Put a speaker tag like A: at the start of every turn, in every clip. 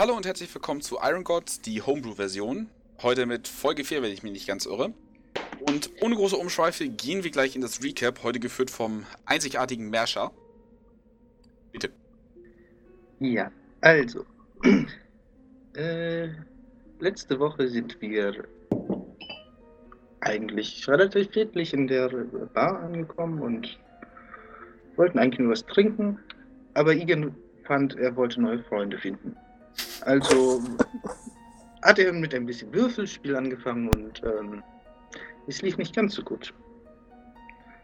A: Hallo und herzlich willkommen zu Iron Gods, die Homebrew-Version. Heute mit Folge 4, wenn ich mich nicht ganz irre. Und ohne große Umschweife gehen wir gleich in das Recap, heute geführt vom einzigartigen Merscher. Bitte.
B: Ja, also. äh, letzte Woche sind wir eigentlich relativ friedlich in der Bar angekommen und wollten eigentlich nur was trinken, aber Igen fand, er wollte neue Freunde finden. Also hat er mit ein bisschen Würfelspiel angefangen und ähm, es lief nicht ganz so gut.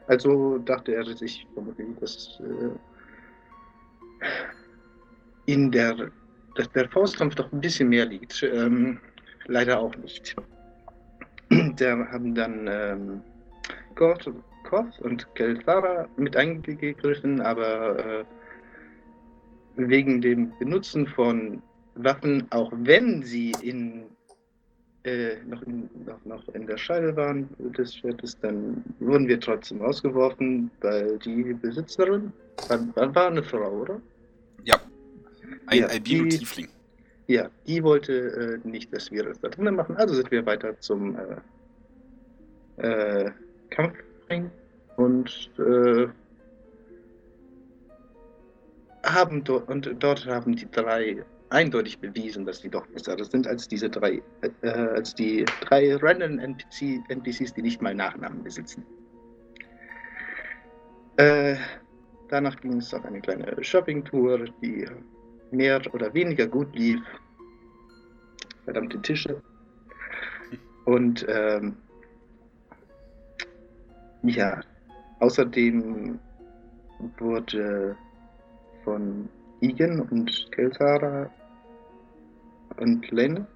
B: Also dachte er sich vermutlich, dass äh, in der, dass der Faustkampf doch ein bisschen mehr liegt. Ähm, leider auch nicht. Da haben dann ähm, Koth und Kelfara mit eingegriffen, aber äh, wegen dem Benutzen von Waffen, auch wenn sie in, äh, noch, in, noch, noch in der Scheide waren des Schwertes, dann wurden wir trotzdem rausgeworfen, weil die Besitzerin war, war eine Frau, oder?
A: Ja, ein ja, Albino-Tiefling.
B: Ja, die wollte äh, nicht, dass wir das da drinnen machen, also sind wir weiter zum äh, äh, Kampfring und äh, haben dort, und dort haben die drei eindeutig bewiesen, dass sie doch besser sind als diese drei, äh, als die drei random NPC, NPCs, die nicht mal Nachnamen besitzen. Äh, danach ging es auf eine kleine Shopping-Tour, die mehr oder weniger gut lief. Verdammte Tische. Und ähm, ja, außerdem wurde von Igen und Kelsara und Lane.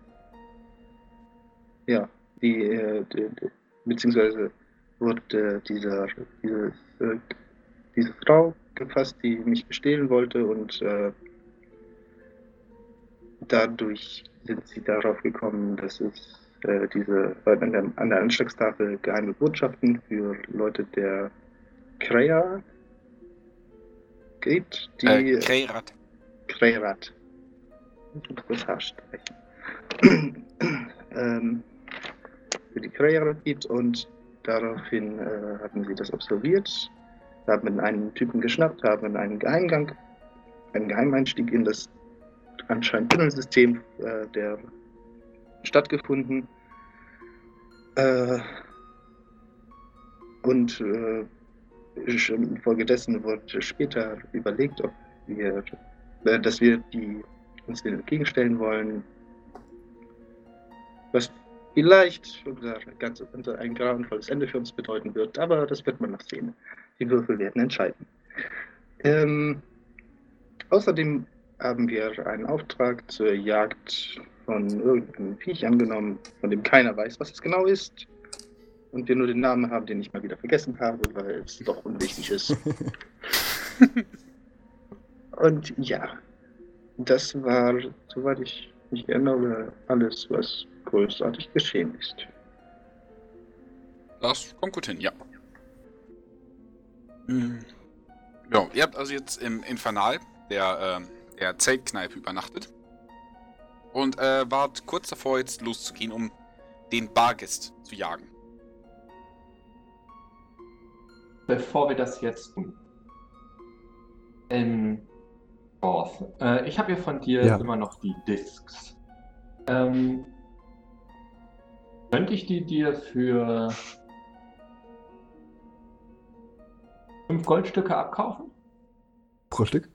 B: Ja, die, äh, die, die, beziehungsweise wurde dieser, dieses, äh, diese Frau gefasst, die mich bestehlen wollte und äh, dadurch sind sie darauf gekommen, dass es äh, diese an der, an der Anschlagstafel geheime Botschaften für Leute der Kreia gibt, die.
A: Äh, Kreirat.
B: Kreirat. Das Haarsprechen. ähm, für die Kreirat gibt und daraufhin äh, haben sie das absolviert, haben einen Typen geschnappt, haben einen Geheimgang, einen Geheimeinstieg in das anscheinend Tunnelsystem äh, der stattgefunden. Äh, und äh, infolgedessen wurde später überlegt, ob wir, äh, dass wir die, uns denen entgegenstellen wollen, was vielleicht ganz, ein grauenvolles Ende für uns bedeuten wird, aber das wird man noch sehen. Die Würfel werden entscheiden. Ähm, außerdem haben wir einen Auftrag zur Jagd von irgendeinem Viech angenommen, von dem keiner weiß, was es genau ist und wir nur den Namen haben, den ich mal wieder vergessen habe, weil es doch unwichtig ist. und ja, das war, soweit ich mich erinnere, alles, was großartig geschehen ist.
A: Das kommt gut hin, ja. Mhm. Ja, ihr habt also jetzt im Infernal, der, äh, der Zeltkneipe, übernachtet. Und äh, wart kurz davor, jetzt loszugehen, um den Bargest zu jagen.
C: Bevor wir das jetzt tun. Ähm, North, äh, ich habe ja von dir ja. immer noch die Discs. Ähm, könnte ich die dir für fünf Goldstücke abkaufen?
D: Pro Stück?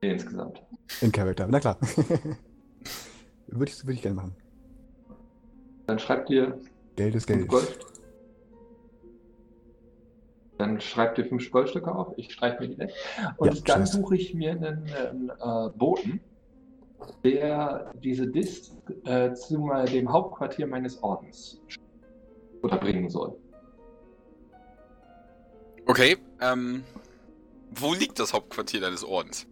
C: Nee, insgesamt.
D: In Charakter, na klar. würde, ich, würde ich gerne machen.
C: Dann schreibt ihr
D: Geld ist Geld.
C: Gold. Dann schreibt ihr fünf Goldstücke auf, ich streiche mir die weg. Und ja, dann suche ich mir einen, einen äh, Boten, der diese Disk äh, zu dem Hauptquartier meines Ordens oder bringen soll.
A: Okay, ähm, wo liegt das Hauptquartier deines Ordens?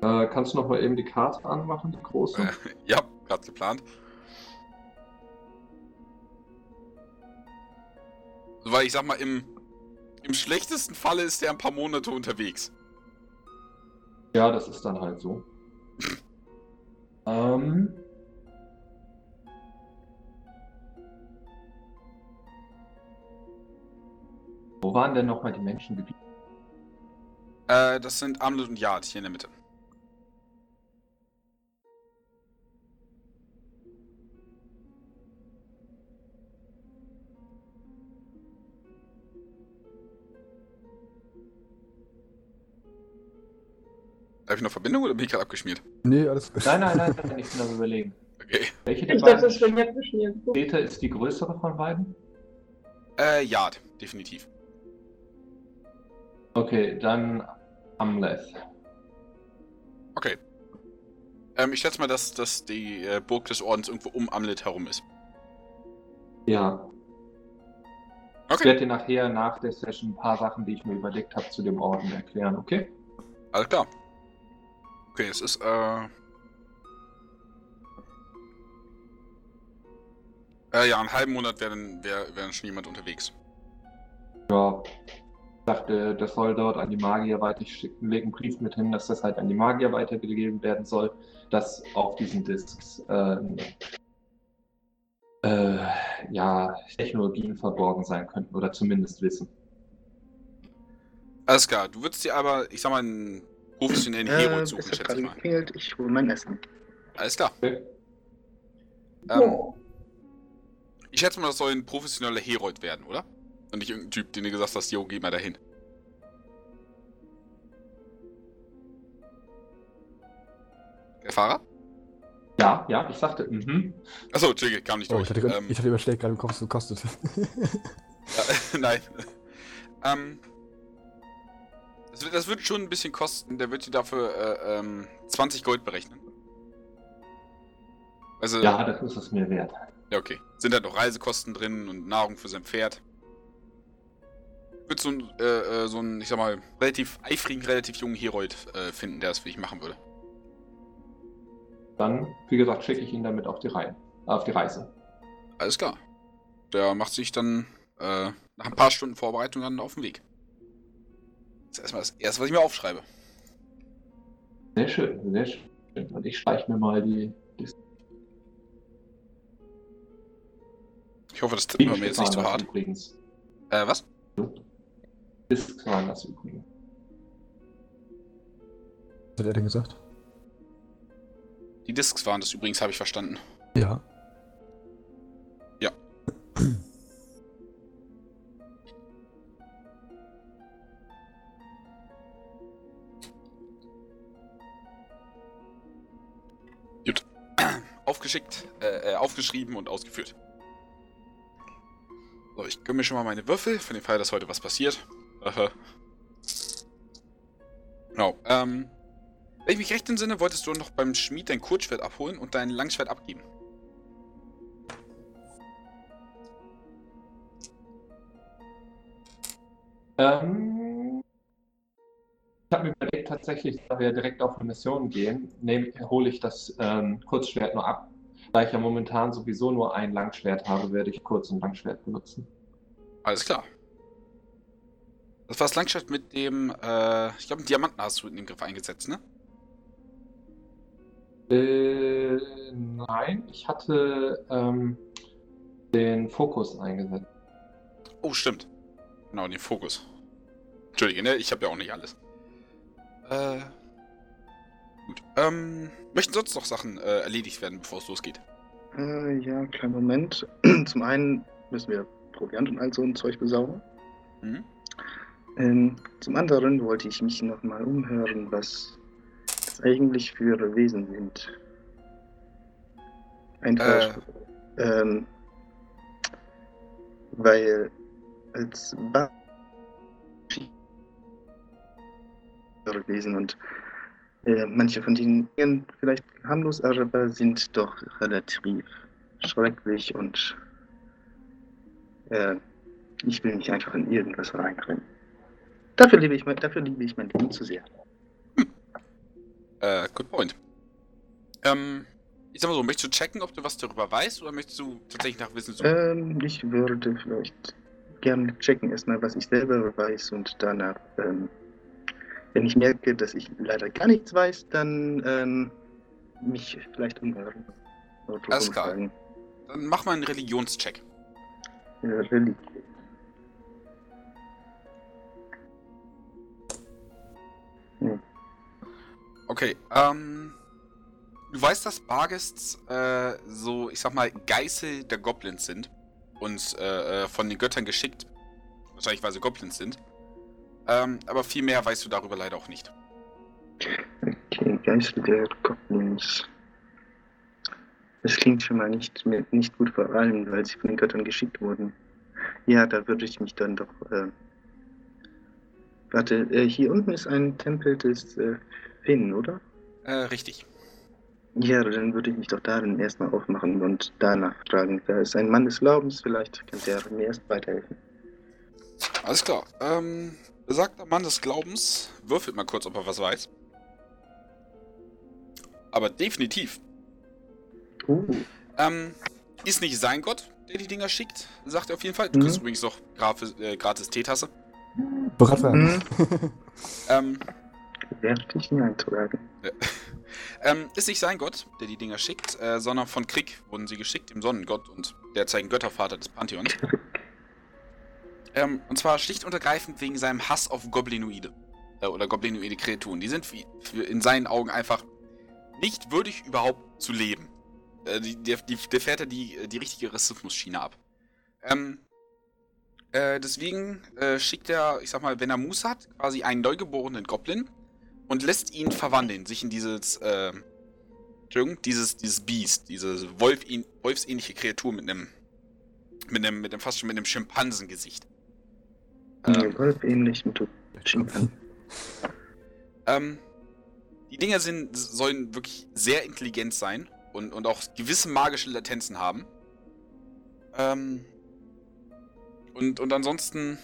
C: Äh, kannst du noch mal eben die Karte anmachen, die große? Äh,
A: ja, gerade geplant. Weil ich sag mal, im, im schlechtesten Falle ist er ein paar Monate unterwegs.
C: Ja, das ist dann halt so. Ähm. Wo waren denn nochmal die Menschen geblieben?
A: Äh, das sind Amlet und Yard hier in der Mitte. Habe ich noch Verbindung oder bin ich gerade abgeschmiert?
D: Nee, alles gut.
C: Nein, nein, nein, nein, ich bin am überlegen.
A: Okay.
C: Welche der
E: Ich dachte,
C: beiden
E: das wäre jetzt geschmiert.
C: Städte ist die größere von beiden?
A: Äh, Yard, definitiv.
C: Okay, dann Amleth.
A: Okay. Ähm, ich schätze mal, dass, dass die äh, Burg des Ordens irgendwo um Amlet herum ist.
C: Ja. Ich
A: Okay,
C: werde dir nachher nach der Session ein paar Sachen, die ich mir überlegt habe, zu dem Orden erklären, okay?
A: alles klar. Okay, es ist, äh... Äh, ja, einen halben Monat wäre wär, wär schon jemand unterwegs.
C: Ja. Ich dachte, das soll dort an die Magier weiter. Ich schicke einen Brief mit hin, dass das halt an die Magier weitergegeben werden soll, dass auf diesen Disks äh, äh, ja, Technologien verborgen sein könnten oder zumindest Wissen.
A: Alles klar, du würdest dir aber, ich sag mal, einen professionellen
B: Äh,
A: Hero schätze
B: gerade
A: ich mal.
B: geklingelt, ich hole mein Essen.
A: Alles klar.
C: Okay.
A: Ähm,
E: Oh.
A: ich schätze mal, das soll ein professioneller Herold werden, oder? Und nicht irgendein Typ, den du gesagt hast, jo, geh mal dahin. Der Fahrer?
C: Ja, ja, ich sagte, mhm.
A: Achso, Entschuldige, kam nicht
D: Oh,
A: durch.
D: ich hatte,
A: ähm,
D: ich hatte überschlägt gerade im Kopf, es kostet.
A: Ja, nein. ähm, das, wird, das wird schon ein bisschen kosten. Der wird dir dafür äh, ähm, 20 Gold berechnen. Also,
C: Ja, das ist es mir wert.
A: ja, okay. Sind da noch Reisekosten drin und Nahrung für sein Pferd. Wird so ein, äh, äh, so ein, ich sag mal, relativ eifrigen, relativ jungen Herold äh, finden, der das für dich machen würde.
C: Dann, wie gesagt, schicke ich ihn damit auf die, Reihe, auf die Reise.
A: Alles klar. Der macht sich dann äh, nach ein paar Stunden Vorbereitung dann auf den Weg. Das ist erstmal das erste, was ich mir aufschreibe.
C: Sehr schön, sehr schön. Und ich streiche mir mal die, die
A: Ich hoffe, das tippen wir mir jetzt nicht zu hart.
C: Übrigens.
A: Äh, was?
C: Discs waren das übrigens.
D: Was hat er denn gesagt?
A: Die Discs waren das übrigens, habe ich verstanden.
D: Ja.
A: Aufgeschickt, äh, äh, aufgeschrieben und ausgeführt. So, ich gönne mir schon mal meine Würfel, für den Fall, dass heute was passiert. Genau, ähm... Wenn ich mich recht entsinne, wolltest du noch beim Schmied dein Kurzschwert abholen und dein Langschwert abgeben.
C: Ähm, habe mir überlegt, tatsächlich, da wir direkt auf eine Mission gehen, nehm, hole ich das ähm, Kurzschwert nur ab. Da ich ja momentan sowieso nur ein Langschwert habe, werde ich Kurz- und Langschwert benutzen.
A: Alles klar. Das war das Langschwert mit dem, äh, ich glaube, einen Diamanten hast du in den Griff eingesetzt, ne?
C: Äh, nein, ich hatte ähm, den Fokus eingesetzt.
A: Oh, stimmt. Genau, den Fokus. Entschuldige, ne? Ich habe ja auch nicht alles. Äh. Gut. Ähm. Möchten sonst noch Sachen äh, erledigt werden, bevor es losgeht?
B: Äh, ja, kleinen Moment. Zum einen müssen wir Proviant und all so ein Zeug besaugen.
A: Mhm.
B: Ähm, zum anderen wollte ich mich nochmal umhören, was das eigentlich für Wesen sind. Einfach, ähm, weil als Ba- Wesen und äh, manche von denen klingen vielleicht harmlos, aber sind doch relativ schrecklich und äh, ich will nicht einfach in irgendwas reinrennen. Dafür liebe ich mein, dafür liebe ich mein Leben zu sehr.
A: Äh, good point. Ähm. Ich sag mal so, möchtest du checken, ob du was darüber weißt, oder möchtest du tatsächlich nach Wissen suchen?
B: Ähm, ich würde vielleicht gerne checken erstmal, was ich selber weiß und danach, ähm, wenn ich merke, dass ich leider gar nichts weiß, dann ähm, mich vielleicht umhören.
A: Alles klar. Dann mach mal einen Religionscheck.
B: Ja, Religion.
A: Okay, ähm. Du weißt, dass Bargests äh, so, ich sag mal, Geißel der Goblins sind. Und äh, äh, von den Göttern geschickt. Wahrscheinlich, weil sie Goblins sind. Ähm, aber viel mehr weißt du darüber leider auch nicht.
B: Okay, Geister der Goblins. Das klingt schon mal nicht, nicht gut, vor allem, weil sie von den Göttern geschickt wurden. Ja, da würde ich mich dann doch. Äh... Warte, äh, hier unten ist ein Tempel des äh, Finn, oder?
A: Äh, richtig.
B: Ja, dann würde ich mich doch darin erstmal aufmachen und danach fragen. Da ist ein Mann des Glaubens, vielleicht kann der mir erst weiterhelfen.
A: Alles klar. Ähm, besagter Mann des Glaubens würfelt mal kurz, ob er was weiß. Aber definitiv.
B: Uh,
A: Ähm, ist nicht sein Gott, der die Dinger schickt, sagt er auf jeden Fall. Du
B: Mhm.
A: kriegst übrigens noch gratis, äh, gratis Teetasse.
D: Bereit werden.
B: hm,
A: Ähm,
B: werde ich hineintragen.
A: ähm, ist nicht sein Gott, der die Dinger schickt, äh, sondern von Krieg wurden sie geschickt, dem Sonnengott und derzeitigen Göttervater des Pantheons. Ähm, und zwar schlicht und ergreifend wegen seinem Hass auf Goblinoide. Äh, oder Goblinoide Kreaturen. Die sind wie, für, in seinen Augen einfach nicht würdig, überhaupt zu leben. Äh, die, der, die, der fährt er die, die richtige Rassismus-Schiene ab. Ähm, äh, deswegen äh, schickt er, ich sag mal, wenn er Muße hat, quasi einen neugeborenen Goblin und lässt ihn verwandeln, sich in dieses, äh, Entschuldigung, dieses, dieses Biest, diese Wolf, wolfsähnliche Kreatur mit einem, mit einem, mit einem fast schon mit einem Schimpansengesicht. Ähm,
B: Ähm. Wolf ähnlich mit Schimpansen.
A: Ähm, die Dinger sind, sollen wirklich sehr intelligent sein und, und auch gewisse magische Latenzen haben. Ähm, und, und ansonsten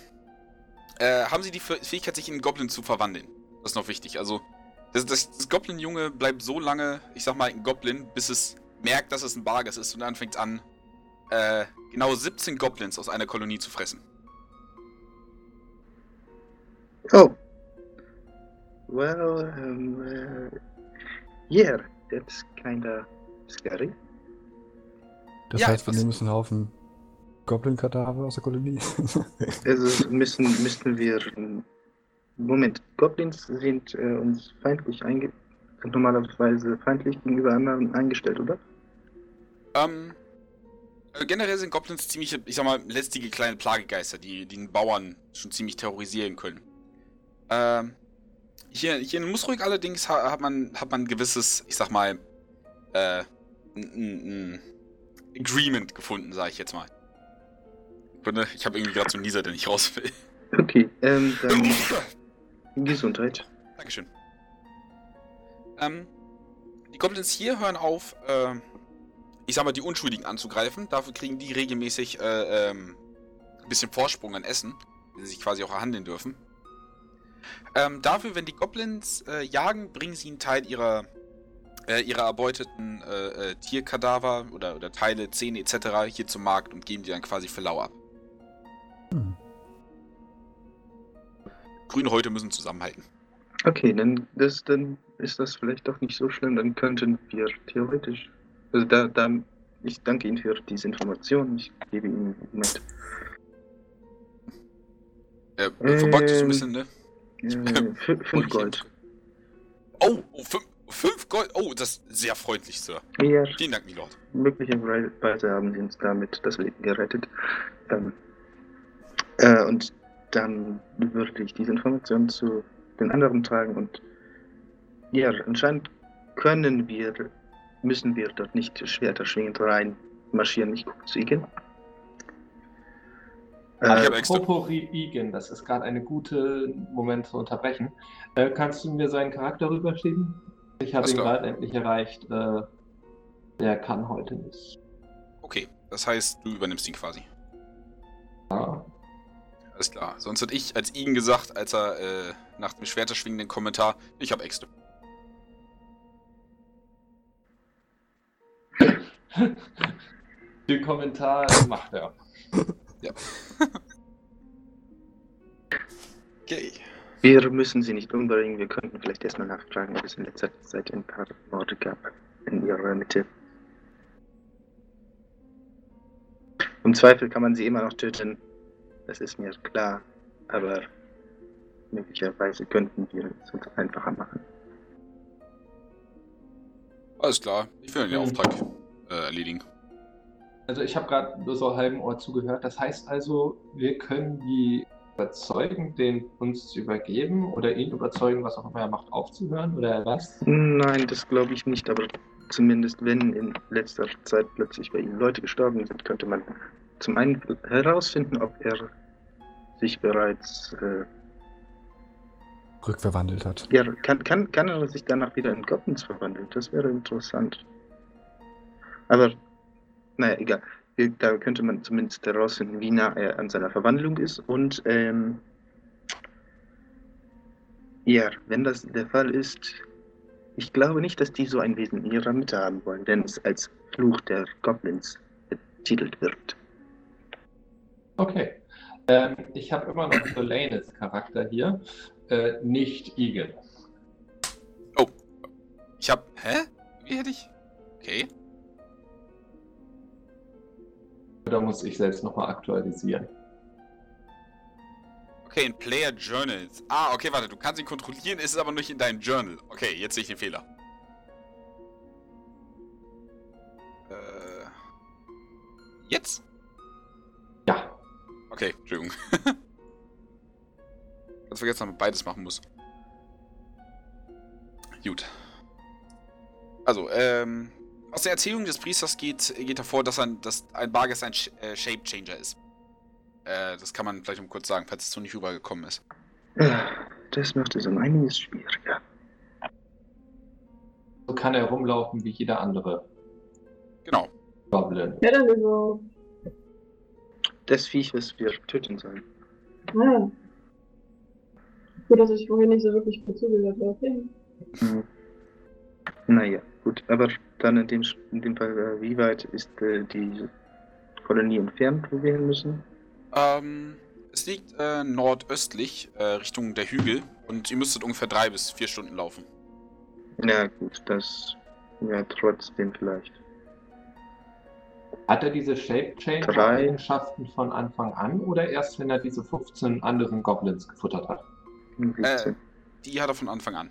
A: äh, haben sie die Fäh- Fähigkeit, sich in einen Goblin zu verwandeln. Das ist noch wichtig. Also, das, das, das Goblin-Junge bleibt so lange, ich sag mal, ein Goblin, bis es merkt, dass es ein Barges ist und dann fängt an, äh, genau 17 Goblins aus einer Kolonie zu fressen.
B: Oh. Well, um, uh, yeah, that's kinda scary.
D: Das
A: Ja,
D: heißt, wir nehmen einen Haufen Goblin-Kadaver aus der Kolonie.
B: Also müssen, müssten wir. Moment, Goblins sind äh, uns feindlich einge sind normalerweise feindlich gegenüber anderen eingestellt, oder?
A: Ähm, äh, generell sind Goblins ziemlich, ich sag mal, lästige kleine Plagegeister, die, die den Bauern schon ziemlich terrorisieren können. Ähm, hier, hier in Musruhig allerdings ha, hat man, hat man ein gewisses, ich sag mal, äh, ein, Agreement gefunden, sag ich jetzt mal. Ich habe irgendwie gerade so einen Nieser, der nicht raus will.
B: Okay, ähm, dann Gesundheit.
A: Dankeschön. Ähm, die Goblins hier hören auf, äh, ich sag mal, die Unschuldigen anzugreifen. Dafür kriegen die regelmäßig äh, ähm, ein bisschen Vorsprung an Essen, die sie sich quasi auch erhandeln dürfen. Ähm, dafür, wenn die Goblins äh, jagen, bringen sie einen Teil ihrer, äh, ihrer erbeuteten äh, äh, Tierkadaver oder, oder Teile, Zähne etc. hier zum Markt und geben die dann quasi für lau ab.
D: Hm.
A: Grüne Häute müssen zusammenhalten.
B: Okay, dann, das, dann ist das vielleicht doch nicht so schlimm. Dann könnten wir theoretisch. Also da, da ich danke Ihnen für diese Information. Ich gebe Ihnen mit.
A: Äh, äh, verbeugt sich so ein
B: Ähm,
A: bisschen, ne?
B: Äh, fü- fünf Gold.
A: Oh, oh fünf, fünf Gold. Oh, das ist sehr freundlich, Sir.
B: Ja,
A: Vielen Dank, Milord.
B: möglicherweise haben Sie uns damit das Leben gerettet. Ähm, äh, und dann würde ich diese Information zu den anderen tragen und ja, anscheinend können wir, müssen wir dort nicht schwerterschwingend rein marschieren. Ich gucke zu Igen.
A: Ich
B: Äh,
A: hab extra.
C: Apropos Igen, das ist gerade eine gute Moment zu unterbrechen. Äh, kannst du mir seinen Charakter rüberschieben? Ich habe ihn gerade endlich erreicht. Äh, der kann heute nicht.
A: Okay, das heißt, du übernimmst ihn quasi.
C: Ja.
A: Alles klar. Sonst hätte ich als Igen gesagt, als er äh, nach dem schwerterschwingenden Kommentar, ich hab Äxte.
C: Den Kommentar macht er.
A: Okay.
B: wir müssen sie nicht umbringen. Wir könnten vielleicht erstmal nachfragen, ob es in letzter Zeit ein paar Morde gab. in ihrer Mitte. Im Zweifel kann man sie immer noch töten, das ist mir klar, aber möglicherweise könnten wir es uns einfacher machen.
A: Alles klar, ich will den
C: Mhm.
A: Auftrag äh, erledigen.
C: Also ich habe gerade nur so halben Ohr zugehört. Das heißt also, wir können die überzeugen, den uns zu übergeben oder ihn überzeugen, was auch immer er macht, aufzuhören oder was?
B: Nein, das glaube ich nicht, aber zumindest wenn in letzter Zeit plötzlich bei ihm Leute gestorben sind, könnte man zum einen herausfinden, ob er sich bereits äh,
D: Rückverwandelt hat.
B: Ja, kann, kann, kann er sich danach wieder in Goblins verwandeln? Das wäre interessant. Aber, naja, egal. Da könnte man zumindest herausfinden, wie nah er an seiner Verwandlung ist. Und, ähm, ja, wenn das der Fall ist, ich glaube nicht, dass die so ein Wesen in ihrer Mitte haben wollen, denn es als Fluch der Goblins betitelt wird.
C: Okay. Ähm, ich habe immer noch Solanes Charakter hier, äh, nicht Egan.
A: Ich hab. Hä? Wie hätte ich. Okay.
C: Da muss ich selbst nochmal aktualisieren.
A: Okay, in Player Journals. Ah, okay, warte, du kannst ihn kontrollieren, ist es aber nicht in deinem Journal. Okay, jetzt sehe ich den Fehler. Äh. Jetzt?
C: Ja.
A: Okay, Entschuldigung. Ganz vergessen, dass man beides machen muss. Gut. Also, ähm. Aus der Erzählung des Priesters geht, geht hervor, dass ein, dass ein Barges ein Sh äh, Shape Changer ist. Äh, das kann man vielleicht mal kurz sagen, falls es so nicht rübergekommen ist.
B: Das macht es um einiges schwieriger.
C: So kann er rumlaufen wie jeder andere
A: Genau.
C: Goblin.
E: Ja, dann über.
B: Das Viech, was wir töten sollen.
E: Ah. Gut, dass ich vorhin nicht so wirklich gut zugehört habe. Okay.
B: Hm. Naja, gut. Aber dann in dem, in dem Fall, äh, wie weit ist äh, die Kolonie entfernt, wo wir hin müssen?
A: Ähm, es liegt äh, nordöstlich, äh, Richtung der Hügel. Und ihr müsstet ungefähr drei bis vier Stunden laufen.
B: Na gut, das ja trotzdem vielleicht.
C: Hat er diese Shape Changer
B: Drei.
C: Eigenschaften von Anfang an oder erst, wenn er diese 15 anderen Goblins gefuttert hat?
B: Hm, 15.
A: Die hat er von Anfang an.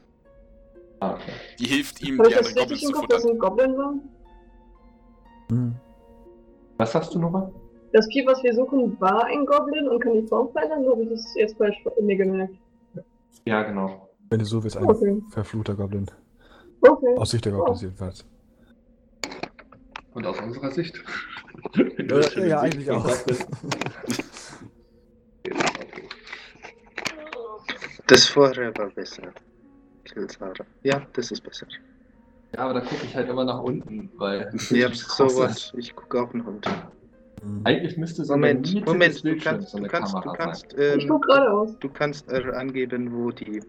C: Ah, okay.
A: Die hilft ihm,
E: Habe
A: die anderen Goblins zu
E: Kopf, dass
A: futtern.
E: ein Goblin war?
D: Hm.
C: Was hast du nochmal?
E: Das Vieh, was wir suchen, war ein Goblin und kann die Form verändern, oder habe ich das jetzt falsch mir gemerkt?
C: Ja, genau.
D: Wenn du so willst, ein
E: Okay.
D: verfluchter Goblin.
E: Okay.
D: Aus Sicht der Goblins jedenfalls.
C: Und aus unserer Sicht?
D: Äh, ja, eigentlich auch.
B: Das vorher war besser. Kilsara. Ja, das ist besser.
C: Ja, aber da gucke ich halt immer nach unten, weil.
B: Ja, so was. Ich gucke auch noch unten.
C: Eigentlich müsste so
B: Moment,
C: des
B: Moment, du kannst,
C: so
B: du
C: eine
B: kannst, du kannst,
C: sein.
E: Ich
B: ähm,
E: guck geradeaus.
B: du kannst äh, angeben, wo die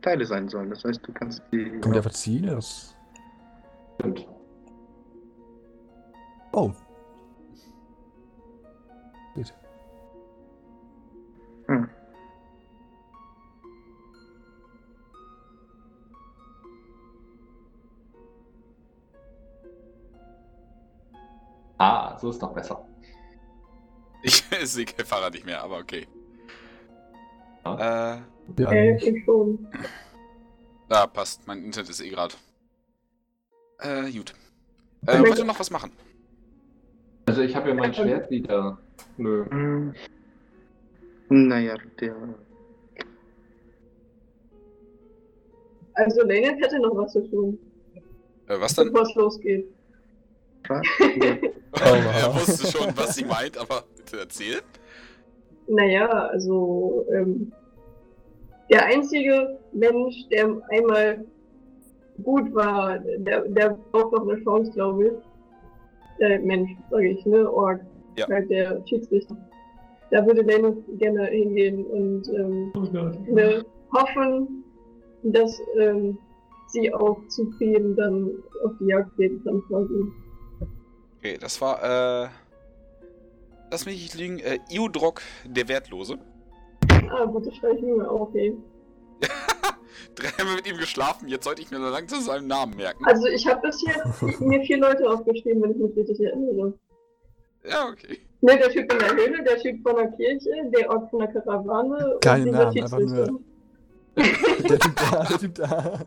B: Teile sein sollen. Das heißt, du kannst die.
D: Kann man die einfach ziehen? Das...
C: Stimmt.
D: Oh. Geht.
B: Hm.
C: Ah, so ist doch besser.
A: Ich sehe kein Fahrrad nicht mehr, aber okay. Äh,
D: Ja,
E: Äh, schon.
A: da passt. Mein Internet ist eh gerade. Äh, gut. Äh, wollt ihr noch was machen?
C: Also ich habe ja mein Schwert wieder. Nö.
B: Hm. Naja, der.
E: Also Lena hätte noch was zu tun,
A: Äh, was dann?
E: bevor es losgeht.
B: Was?
A: er wusste schon, was sie meint, aber bitte erzählen.
E: Naja, also ähm, der einzige Mensch, der einmal gut war, der, der braucht noch eine Chance, glaube ich. Äh, Mensch, sage ich, ne? Org.
A: Ja.
E: Halt der Schiedsrichter. Da würde Lennox gerne hingehen und ähm,
C: Oh
E: ne, hoffen, dass ähm, sie auch zufrieden dann auf die Jagd gehen kann quasi.
A: Okay, das war, äh. Lass mich nicht lügen, äh, Iudrok, der Wertlose.
E: Ah, gut, das schreibe ich mir mal auf, okay.
A: dreimal mit ihm geschlafen, jetzt sollte ich mir langsam seinen Namen merken.
E: Also ich habe bisher mir vier Leute aufgeschrieben, wenn ich mich richtig erinnere.
A: Ja, okay.
E: Ne, der Typ in der Höhle, der Typ von der Kirche, der Ort von der Karawane
D: Keine
E: und dieser
D: Namen, einfach nur- Der Typ da, der Typ da.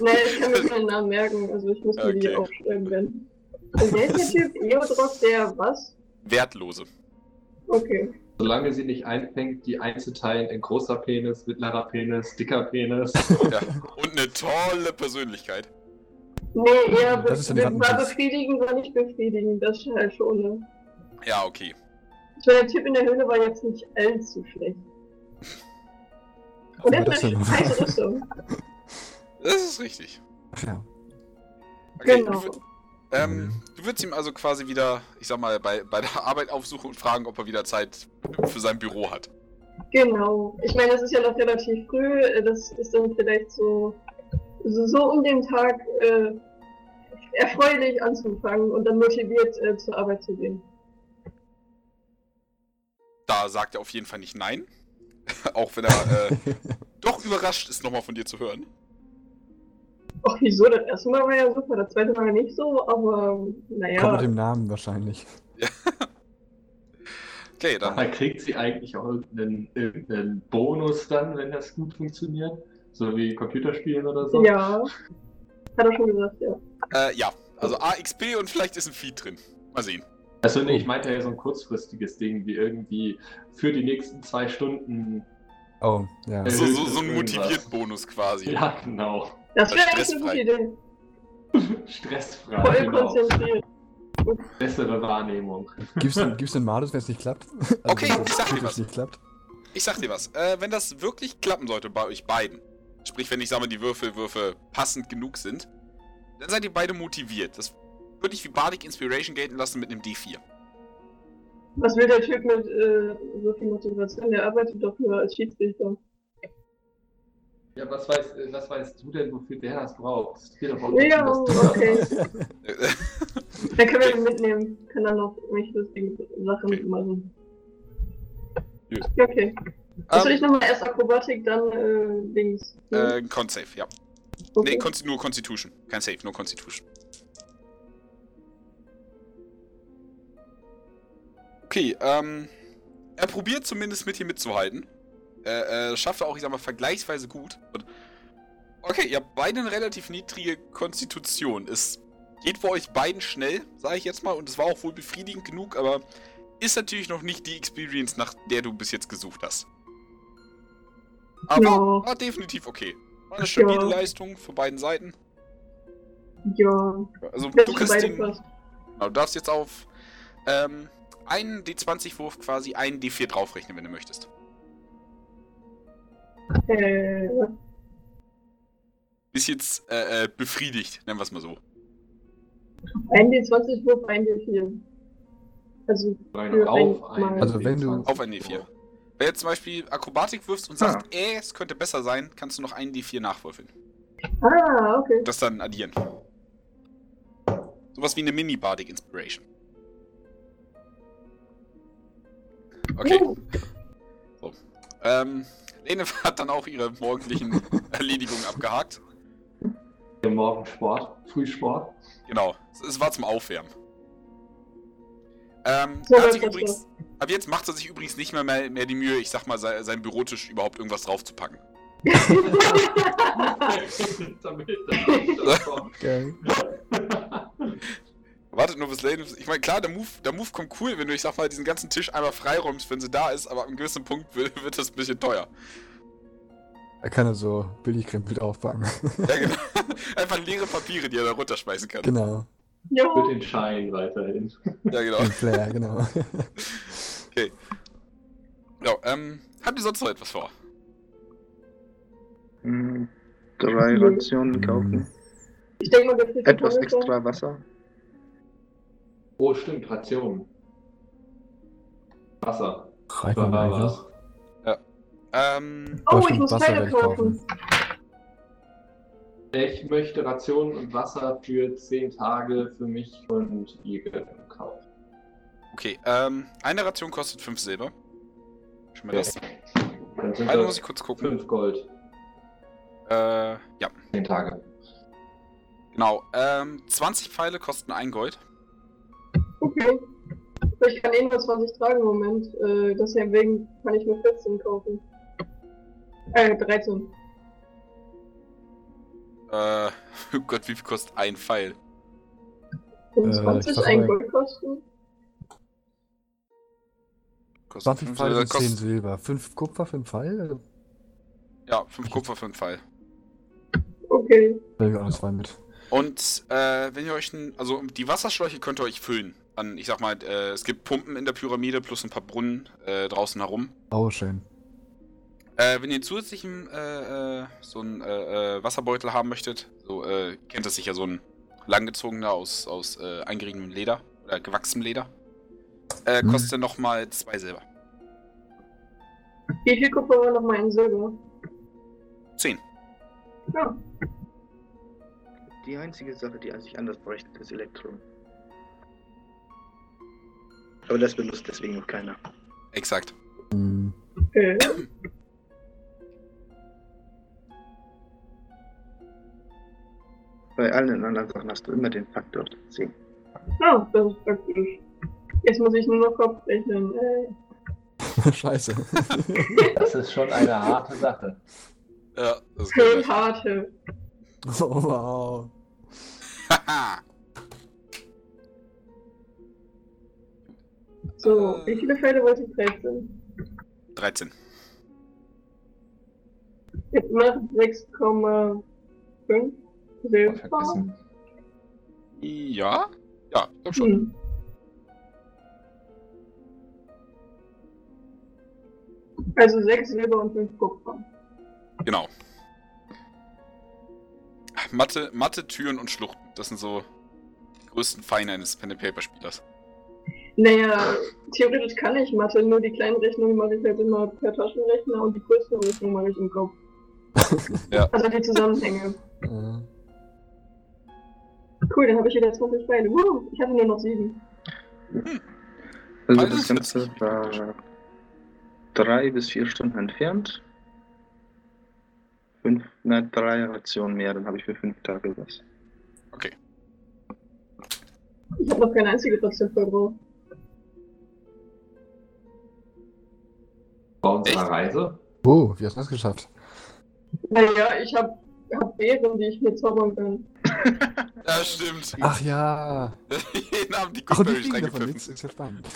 E: Nee, ich kann mir keinen Namen merken, also ich muss mir die
A: Okay.
E: aufschreiben werden. Und der Typ, Eodros, der was?
A: Wertlose.
E: Okay.
C: Solange sie nicht einfängt, die einzuteilen in großer Penis, mittlerer Penis, dicker Penis.
A: Ja. Und eine tolle Persönlichkeit.
E: Nee, eher
D: Das ist ja
E: war
D: Rattenpilz.
E: befriedigend, war nicht befriedigend, das ist halt schon, ne?
A: Ja, okay.
E: So, der Typ in der Höhle war jetzt nicht allzu schlecht. Und er hat
D: das
E: eine heiße Rüstung.
A: Das ist richtig.
D: Ach ja.
A: Okay,
E: Genau.
A: Ähm, du würdest ihm also quasi wieder, ich sag mal, bei, bei der Arbeit aufsuchen und fragen, ob er wieder Zeit für sein Büro hat.
E: Genau. Ich meine, es ist ja noch relativ früh. Das ist dann vielleicht so, so, so um den Tag äh, erfreulich anzufangen und dann motiviert äh, zur Arbeit zu gehen.
A: Da sagt er auf jeden Fall nicht nein. Auch wenn er äh, doch überrascht ist, nochmal von dir zu hören.
E: Ach, wieso? Das erste Mal war ja super, das zweite Mal nicht so, aber
D: Kommt mit
E: naja.
D: dem Namen wahrscheinlich.
A: Okay, dann.
C: Aber kriegt sie eigentlich auch irgendeinen, irgendeinen Bonus dann, wenn das gut funktioniert? So wie Computerspielen oder so?
E: Ja. Hat er schon gesagt, ja.
A: Äh, ja, also AXP und vielleicht ist ein Feed drin. Mal sehen.
C: Also nee, ich meinte ja so ein kurzfristiges Ding, wie irgendwie für die nächsten zwei Stunden.
D: Oh, ja.
A: So, so, so ein
C: irgendwas.
A: Motiviert-Bonus quasi.
C: Ja, genau.
E: Das wäre eigentlich eine gute Idee.
C: Stressfrei,
E: Voll
C: genau.
E: konzentriert.
C: Bessere Wahrnehmung.
D: Gibt's denn, gibt's denn Malus, wenn es nicht klappt? Also,
A: Okay, ich sag dir was.
D: nicht klappt.
A: Ich sag dir was, äh, wenn das wirklich klappen sollte bei euch beiden, sprich, wenn ich sage, die Würfelwürfe passend genug sind, dann seid ihr beide motiviert. Das würde ich wie Bardic Inspiration gelten lassen mit einem D4.
E: Was will der Typ mit äh, so viel Motivation? Der arbeitet doch nur als Schiedsrichter.
C: Ja, was weißt, äh, was weißt du denn, wofür der das braucht?
E: Ja,
C: um
E: okay.
A: Äh,
E: Dann können wir ihn mitnehmen. Kann dann noch irgendwelche lustigen Sachen
A: Okay.
E: machen.
A: Gut.
E: Ja, Okay. Achso,
A: ähm,
E: ich nochmal erst Akrobatik, dann äh, Dings.
A: äh, Con Save, ja.
E: okay.
A: Nee, Consti- nur Constitution. Kein Save, nur Constitution. Okay, ähm. Er probiert zumindest mit dir mitzuhalten. Äh, äh, schafft er auch, ich sag mal, vergleichsweise gut. Und okay, ihr habt beide eine relativ niedrige Konstitution. Es geht bei euch beiden schnell, sage ich jetzt mal, und es war auch wohl befriedigend genug, aber ist natürlich noch nicht die Experience, nach der du bis jetzt gesucht hast. Aber
E: Ja.
A: war definitiv okay. War eine stabile
E: Ja.
A: Leistung von beiden Seiten.
E: Ja,
A: Also
E: das
A: du kriegst den, genau, du darfst jetzt auf ähm, einen D20-Wurf quasi einen D4 draufrechnen, wenn du möchtest.
E: Äh,
A: Ist jetzt äh, äh, befriedigt, nennen wir es mal so.
E: ein D20 Wurf, ein D4. Also, Für
C: auf
E: ein
C: einen
D: Also wenn du-
C: D20.
A: Auf einen D4. Wenn du jetzt zum Beispiel Akrobatik wirfst und sagst, äh, es könnte besser sein, kannst du noch einen D4 nachwürfeln.
E: ah, okay.
A: Das dann addieren. Sowas wie eine Mini-Bardic Inspiration. Okay. Ähm, Lene hat dann auch ihre morgendlichen Erledigungen abgehakt.
C: Der Morgensport, Frühsport.
A: Genau. Es, es war zum Aufwärmen. Ähm,
E: So
A: hat sich übrigens, ab jetzt macht er sich übrigens nicht mehr, mehr, mehr die Mühe, ich sag mal, sein, seinen Bürotisch überhaupt irgendwas draufzupacken.
C: Damit das kommt.
D: Geil.
A: Wartet nur bis Lane. Ich meine, klar, der Move, der Move kommt cool, wenn du, ich sag mal, diesen ganzen Tisch einmal freiräumst, wenn sie da ist, aber ab einem gewissen Punkt wird, wird das ein bisschen teuer.
D: Er kann ja so Billigkrempel aufpacken.
A: Ja, genau. Einfach leere Papiere, die er da runterschmeißen kann.
D: genau.
C: Für
E: jo,
C: den Schein weiterhin.
A: Ja, genau.
D: Den Flair, genau.
A: Ja, ähm, habt ihr sonst noch etwas vor?
B: Hm, Drei Rationen kaufen.
E: ich denke mal, der kriegt
B: Etwas extra Wasser.
C: Oh, stimmt, Rationen. Wasser.
D: Man
C: war was.
D: noch?
A: Ähm,
E: Oh, ich muss
D: Wasser
E: Pfeile kaufen.
C: Ich möchte Rationen und Wasser für 10 Tage für mich und Igel kaufen.
A: okay, ähm, eine Ration kostet 5 Silber. Schon mal das.
C: Dann sind
A: Eine muss ich kurz gucken.
C: 5 Gold.
A: Äh, ja,
C: Zehn Tage.
A: genau. Ähm, 20 Pfeile kosten ein Gold.
E: Okay. Ich kann eh nur 20 tragen im Moment. Äh, deswegen kann ich nur 14 kaufen. Äh, 13.
A: Äh, oh Gott, wie viel kostet ein Pfeil?
E: 25
D: ich
E: ein Gold kosten.
A: Kostet
D: 20
A: fünf-
D: Pfeile
A: äh,
D: sind 10
A: kostet,
D: Silber. 5 Kupfer, 5 Pfeil?
A: Ja, 5 Kupfer für einen Pfeil.
E: Okay.
D: Da ich auch noch zwei mit.
A: Und äh, wenn ihr euch ein, also die Wasserschläuche könnt ihr euch füllen. An, ich sag mal, äh, es gibt Pumpen in der Pyramide plus ein paar Brunnen äh, draußen herum.
D: Oh, schön.
A: Äh, wenn ihr zusätzlichen äh, äh, so einen äh, äh, Wasserbeutel haben möchtet, so äh, kennt das sicher so ein langgezogener aus, aus äh, eingeriebenem Leder oder gewachsenem Leder, äh,
D: Hm.
A: kostet nochmal zwei Silber.
E: Wie viel Kupfer war nochmal in Silber?
A: Zehn.
E: Ja.
B: Die einzige Sache, die sich anders bräuchte, ist Elektron. Aber das benutzt deswegen noch keiner.
A: Exakt.
D: Hm.
E: Okay.
B: Bei allen anderen Sachen hast du immer den Faktor 10.
E: Ja, das ist praktisch. Jetzt muss ich nur noch Kopf rechnen. Äh,
D: Scheiße.
C: Das ist schon eine harte Sache.
A: Ja, das ist
E: schön harte.
D: oh, wow.
A: Haha.
E: So,
A: Äh.
E: wie viele Felder wollte ich 13?
A: 13.
E: Jetzt macht 6,5 Silber.
A: Ja? Ja, ich glaub schon.
E: Hm. Also 6 Silber und 5 Kupfer.
A: Genau. Mathe, Mathe, Türen und Schluchten. Das sind so die größten Feinde eines Pen-and-Paper-Spielers.
E: Naja, theoretisch kann ich Mathe, nur die kleinen Rechnungen mache ich halt immer per Taschenrechner und die größten Rechnungen mache ich im Kopf.
A: Ja.
E: Also die Zusammenhänge.
D: Äh,
E: Cool, dann habe ich wieder 20 Pfeile. Wuhu, ich hatte nur noch 7.
B: Also
A: Beides
B: das Ganze war drei bis vier Stunden entfernt. Fünf, na, drei Rationen mehr, dann habe ich für fünf Tage was.
A: Okay.
E: Ich habe noch keine einzige Ration voll
C: Bei unserer
A: Echt?
C: Reise.
D: Oh, wie hast du das geschafft?
E: Naja, ich habe hab Beeren, die ich mir zaubern kann.
A: Ja, stimmt.
D: Ach ja.
A: Jeden Abend die
D: davon
A: reingepfiffen.
D: nichts. Ist ja spannend.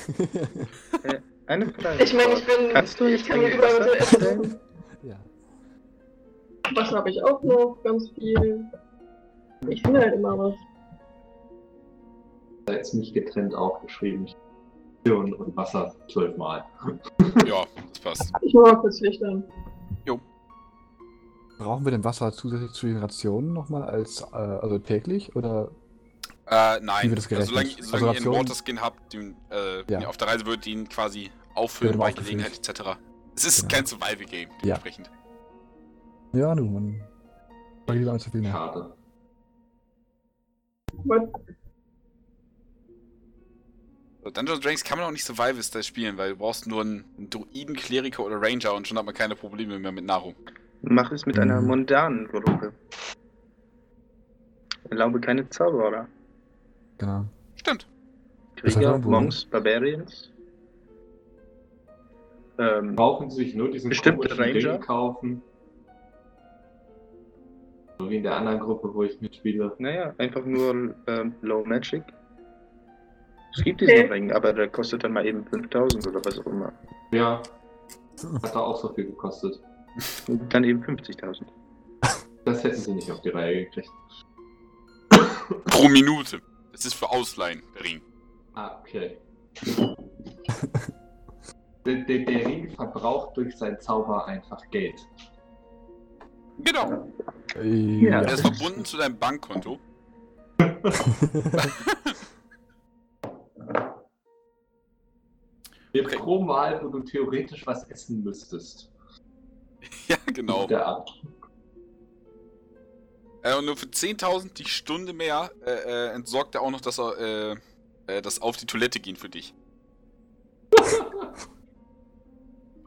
B: Eine Frage.
E: Ich meine, ich bin.
B: Kannst du
E: ich kann mir überall so Essen
D: ja.
E: Wasser habe ich auch noch, ganz viel. Ich finde halt immer was.
C: Da ist nicht getrennt aufgeschrieben. Türen und Wasser zwölfmal.
A: Ja, das passt.
E: Ich mach mal kurz Licht an.
D: Brauchen wir denn Wasser zusätzlich zu den Rationen nochmal als, äh, also täglich oder?
A: Äh,
D: Wie
A: nein.
D: wird das
A: Also, solange,
D: gerechnet?
A: solange
D: Also
A: ihr einen Waterskin habt, den, äh,
D: Ja.
A: auf der Reise würdet, ihn quasi auffüllen
D: Wird
A: bei
D: aufgefüllt.
A: Gelegenheit etc. Es ist
D: Genau.
A: kein Survival-Game,
D: Ja.
A: dementsprechend.
D: Ja, nun, man. Sag lieber so viel mehr.
C: Schade.
E: Was?
A: So, Dungeons Dragons kann man auch nicht Survival-Style spielen, weil du brauchst nur einen, Druiden, Kleriker oder Ranger und schon hat man keine Probleme mehr mit Nahrung.
B: Mach es mit einer
D: Mhm.
B: mundanen Gruppe. Erlaube keine Zauberer.
D: Genau.
A: Stimmt.
B: Krieger, Monks, Barbarians. Ähm,
C: Brauchen Sie sich nur diesen
B: Bestimmte Ranger?
C: Ring kaufen. So wie in der anderen Gruppe, wo ich mitspiele.
B: naja, einfach nur ähm, Low Magic. Es gibt diesen
E: Okay.
B: Ring, aber der kostet dann mal eben 5000 oder was auch immer.
C: Ja. Hat da auch so viel gekostet.
B: Und dann eben 50.000.
C: Das hätten sie nicht auf die Reihe gekriegt.
A: Pro Minute. Das ist für Ausleihen, der Ring.
C: Ah, okay. der, der, der Ring verbraucht durch seinen Zauber einfach Geld.
A: Genau.
B: Ja,
A: Der ist verbunden zu deinem Bankkonto.
C: Der
A: Okay.
C: pro Mal, wo du theoretisch was essen müsstest.
A: Ja, genau.
C: Der ab.
A: Äh, und nur für 10.000 die Stunde mehr äh, äh, entsorgt er auch noch, dass er äh, äh, das auf die Toilette gehen für dich.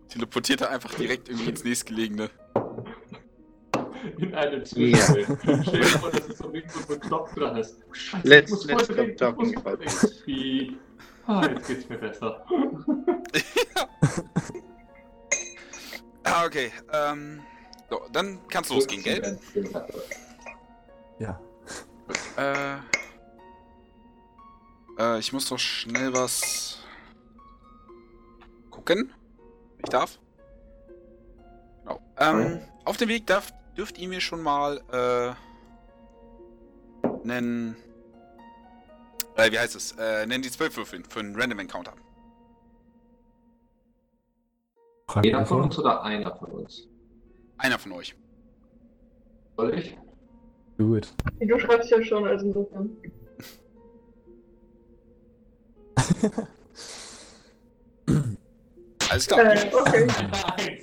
A: Teleportiert er einfach direkt irgendwie ins nächstgelegene.
C: in einem Zwischenbild. Stell dir vor, dass es so irgendwo so ein Knopf dran ist. Scheiße,
B: Let's-
C: ich muss
B: let's
C: voll Ah, jetzt geht's mir besser.
A: Ah, okay. Ähm, so, dann kann's losgehen, gell?
D: Ja.
A: Äh, äh, ich muss doch schnell was gucken. Ich darf. Genau. Ähm, auf dem Weg darf, dürft ihr mir schon mal äh, nennen. Äh, wie heißt es? Äh, nennen die 12 Würfel für einen Random Encounter.
D: Frage
C: Jeder von uns oder einer von uns?
A: Einer von euch.
C: Soll ich?
D: It.
E: Du schreibst ja schon, also insofern.
A: Alles klar.
E: Äh, okay.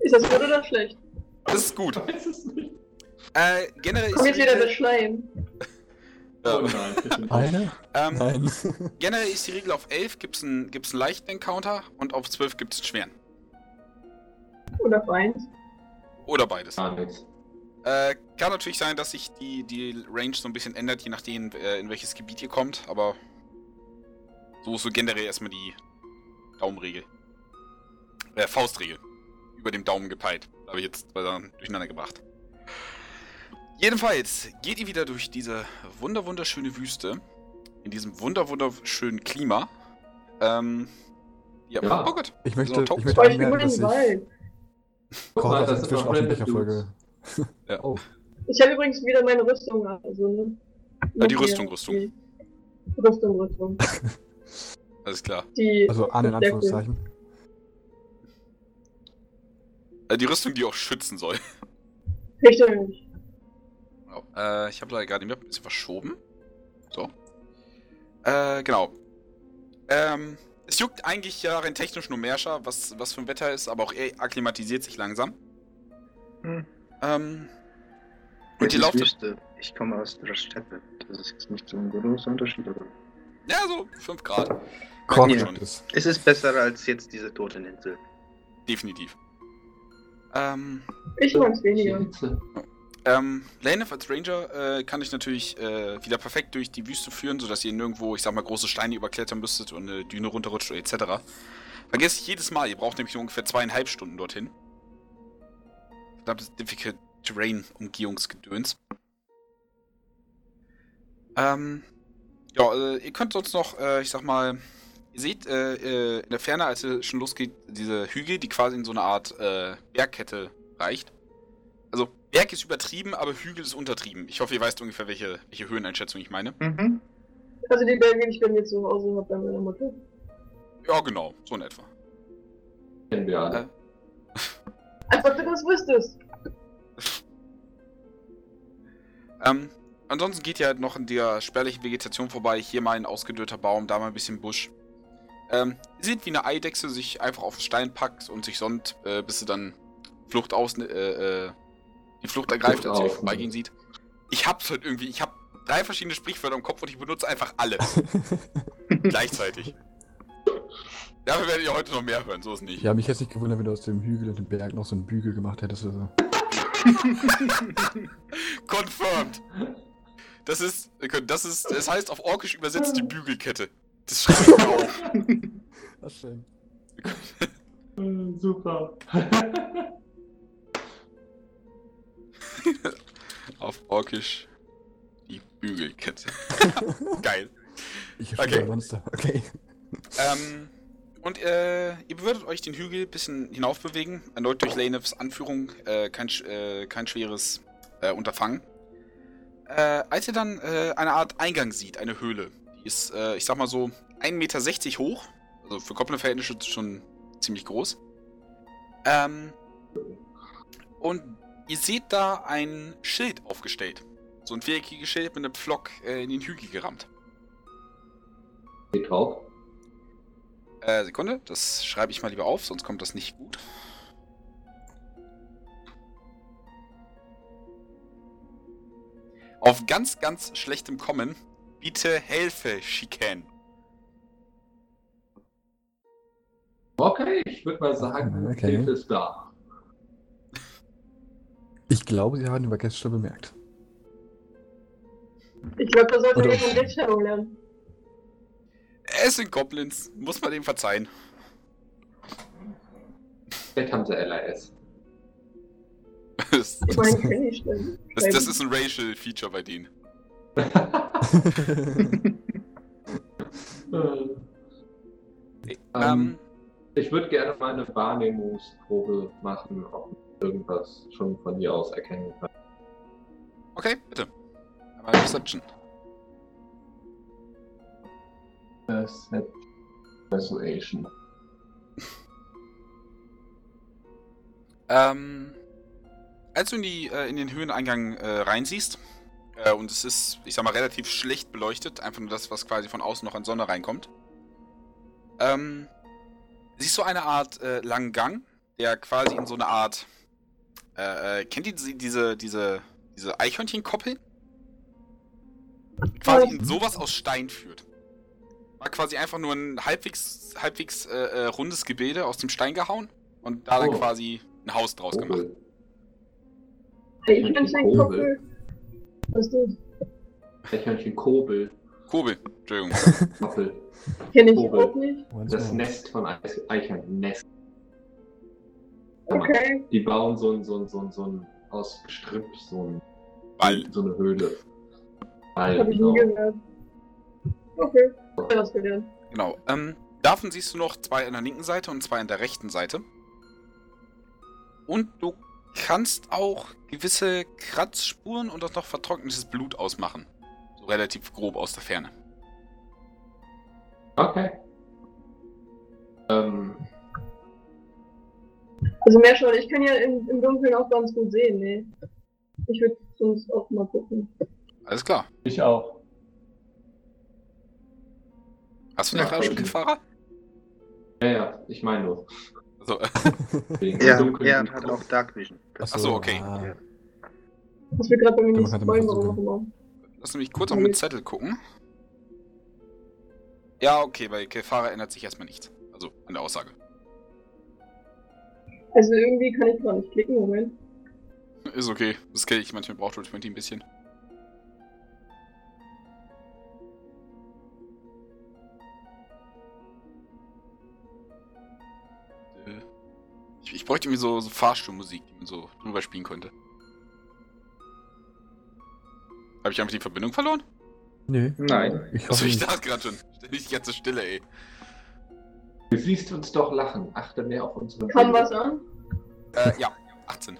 E: Ist das gut oder schlecht?
A: Das ist gut.
C: Weiß es nicht.
A: Äh, generell ist
E: Kommt jetzt wieder der
A: Regel,
C: Oh nein.
D: Eine?
A: ähm,
D: Nein.
A: generell ist die Regel auf 11 gibt es einen, gibt's einen leichten Encounter und auf 12 gibt es einen schweren.
E: Oder auf eins.
A: Oder beides.
C: Nichts.
A: Äh, kann natürlich sein, dass sich die, die Range so ein bisschen ändert, je nachdem, äh, in welches Gebiet ihr kommt, aber so ist so generell erstmal die Daumenregel. Äh, Faustregel. Über dem Daumen gepeilt. Habe ich jetzt zwei Sachen durcheinander gebracht. Jedenfalls geht ihr wieder durch diese wunder wunderschöne Wüste. In diesem wunder wunderschönen Klima. Ähm. Ja,
C: Ja.
A: oh Gott.
D: Ich
A: So,
D: möchte,
A: top.
D: ich möchte anmerken, dass
E: den
D: ich
E: Wald.
C: Guck mal,
D: Kordas
C: das ist
D: auch in
C: Random
D: welcher
C: Dudes.
D: Folge.
A: Ja.
D: Oh,
E: Ich habe übrigens wieder meine Rüstung. Also, ne?
A: Ah, die Rüstung, Rüstung.
E: Die Rüstung, Rüstung.
A: Alles klar.
E: Die
D: also an in. Anführungszeichen.
A: Äh, die Rüstung, die auch schützen soll.
E: Richtig.
A: Genau. Äh, ich habe leider gerade die Map ein bisschen verschoben. So. Äh, genau. Ähm, es juckt eigentlich ja rein technisch nur Merscher, was, was für ein Wetter ist, aber auch er akklimatisiert sich langsam.
B: Hm.
A: Ähm,
B: Es
A: und die lauft.
B: Wüste. Ich komme aus der Steppe. Das ist jetzt nicht so ein großer Unterschied, aber
A: Ja, so 5 Grad. Man
B: Ja.
D: es.
B: es ist besser als jetzt diese Toteninsel.
A: Definitiv. Ähm,
E: Ich mag's
C: Die
E: weniger.
A: Ähm, Lanef als Ranger äh, kann ich natürlich äh, wieder perfekt durch die Wüste führen, sodass ihr nirgendwo, ich sag mal, große Steine überklettern müsstet und eine Düne runterrutscht etc. Vergesst ich jedes Mal, ihr braucht nämlich nur ungefähr zweieinhalb Stunden dorthin. Verdammtes Difficult Terrain Umgehungsgedöns. Ähm, ja, äh, ihr könnt sonst noch, äh, ich sag mal, ihr seht äh, äh, in der Ferne, als es schon losgeht, diese Hügel, die quasi in so eine Art äh, Bergkette reicht. Also Berg ist übertrieben, aber Hügel ist untertrieben. Ich hoffe, ihr weißt ungefähr, welche, welche Höheneinschätzung ich meine.
B: Mhm.
E: Also die Berge, die ich bei mir zu Hause habe, bei meiner Mutter.
A: Ja, genau, so in etwa.
C: Kennen wir alle.
E: Als ob du das wüsstest.
A: Ähm, ansonsten geht ihr halt noch in der spärlichen Vegetation vorbei. Hier mal ein ausgedörrter Baum, da mal ein bisschen Busch. Ähm, ihr seht, wie eine Eidechse sich einfach auf den Stein packt und sich sonnt, äh, bis sie dann Flucht aus, äh, äh, die Flucht ergreift, als
C: aus,
A: vorbeigehen sieht. Ich hab's halt irgendwie, ich hab drei verschiedene Sprichwörter im Kopf und ich benutze einfach alle gleichzeitig. Dafür werdet ihr heute noch mehr hören, so ist nicht.
D: Ja, mich hätte nicht gewundert, wenn du aus dem Hügel und dem Berg noch so einen Bügel gemacht hättest oder so.
A: Confirmed. Das ist, das ist, es heißt auf Orkisch übersetzt die Bügelkette. Das schreibe ich mir auf.
D: Das ist schön.
C: Äh, Super.
A: Auf Orkisch die Bügelkette. Geil.
D: Ich
A: Okay.
D: Monster. Okay.
A: Ähm, und äh, ihr würdet euch den Hügel ein bisschen hinauf bewegen. Erneut durch Lanevs Anführung. Äh, kein, äh, kein schweres äh, Unterfangen. Äh, als ihr dann äh, eine Art Eingang sieht, eine Höhle. Die ist, äh, ich sag mal so, 1,60 Meter hoch. Also für Goblin-Verhältnisse schon ziemlich groß. Ähm, und ihr seht da ein Schild aufgestellt. So ein viereckiges Schild mit einem Pflock äh, in den Hügel gerammt.
C: Geht drauf.
A: Äh, Sekunde, das schreibe ich mal lieber auf, sonst kommt das nicht gut. Auf ganz, ganz schlechtem Kommen, bitte helfe, Schikane.
C: Okay, ich würde mal sagen,
D: Okay.
C: Hilfe ist da.
D: Glaube, sie haben die Baguette bemerkt.
E: Ich glaube, da sollten wir von Shadow lernen.
A: Es sind Goblins. Muss man dem verzeihen.
C: Vielleicht haben sie LIS.
A: Das,
E: Ich ich
A: das, das ist ein Racial Feature bei denen.
C: Ähm,
A: Ähm,
C: ich würde gerne mal eine Wahrnehmungsprobe machen, ob ich irgendwas schon von hier aus erkennen kann.
A: okay, bitte. Aber Perception.
C: Percep- Persuasion.
A: Ähm, als du in, die, äh, in den Höheneingang äh, reinsiehst, äh, und es ist, ich sag mal, relativ schlecht beleuchtet, einfach nur das, was quasi von außen noch an Sonne reinkommt, ähm, siehst du eine Art äh, langen Gang, der quasi in so eine Art, äh, äh, kennt ihr diese, diese, diese, Eichhörnchenkoppel? Quasi in sowas aus Stein führt. War quasi einfach nur ein halbwegs, halbwegs äh, äh, rundes Gebilde aus dem Stein gehauen und da dann
C: Oh.
A: quasi ein Haus draus gemacht.
C: Kobel.
E: Hey, ich bin sein
C: Kobel.
E: Koppel. Was ist das?
C: Eichhörnchen Kobel.
A: Kobel, Entschuldigung.
C: Koppel.
E: Kenn ich
C: Kobel.
E: auch nicht.
C: Das Nest von Eich- Eichhörnchen. Nest.
E: Okay.
C: Die bauen so ein, so ein, so ein, so ein aus Gestrüpp, so, ein,
A: Ball.
C: so eine Höhle. Ball,
E: Hab ich
C: genau.
E: nie gehört. Okay. Ich hab das gelernt.
A: Genau. Ähm, davon siehst du noch zwei an der linken Seite und zwei an der rechten Seite. Und du kannst auch gewisse Kratzspuren und auch noch vertrocknetes Blut ausmachen. So relativ grob aus der Ferne.
C: Okay. Ähm,
E: Also mehr schon, ich kann ja im, im Dunkeln auch ganz gut sehen, ne? Ich würde sonst auch mal gucken.
A: Alles klar.
C: ich auch.
A: Hast du
C: Ja,
A: gerade schon
C: voll.
A: Fahrer?
C: Ja, ja, ich meine nur.
A: Also,
C: Wegen
B: Er, er hat auch Dark Vision. Das
A: Ach so, okay.
D: Ah,
E: Das wird gerade bei mir
D: Ja,
E: nicht spoilern, warum auch immer.
A: lass mich kurz auf den Zettel gucken. Ja, okay, bei Kefara ändert sich erstmal nichts. Also an der Aussage.
E: Also irgendwie kann ich gar nicht klicken, Moment.
A: Ist okay. Das kenne ich. Manchmal braucht Roll 20 ein bisschen. Äh, Ich, ich bräuchte irgendwie so, so Fahrstuhlmusik, die man so drüber spielen könnte. Habe ich einfach die Verbindung verloren?
D: nee.
B: Nein.
D: Ich
A: Achso, ich dachte gerade schon. Ständig die ganze Stille, ey.
C: Du siehst uns doch lachen. Achte mehr auf unsere
E: Kam was an?
A: Äh, ja, 18.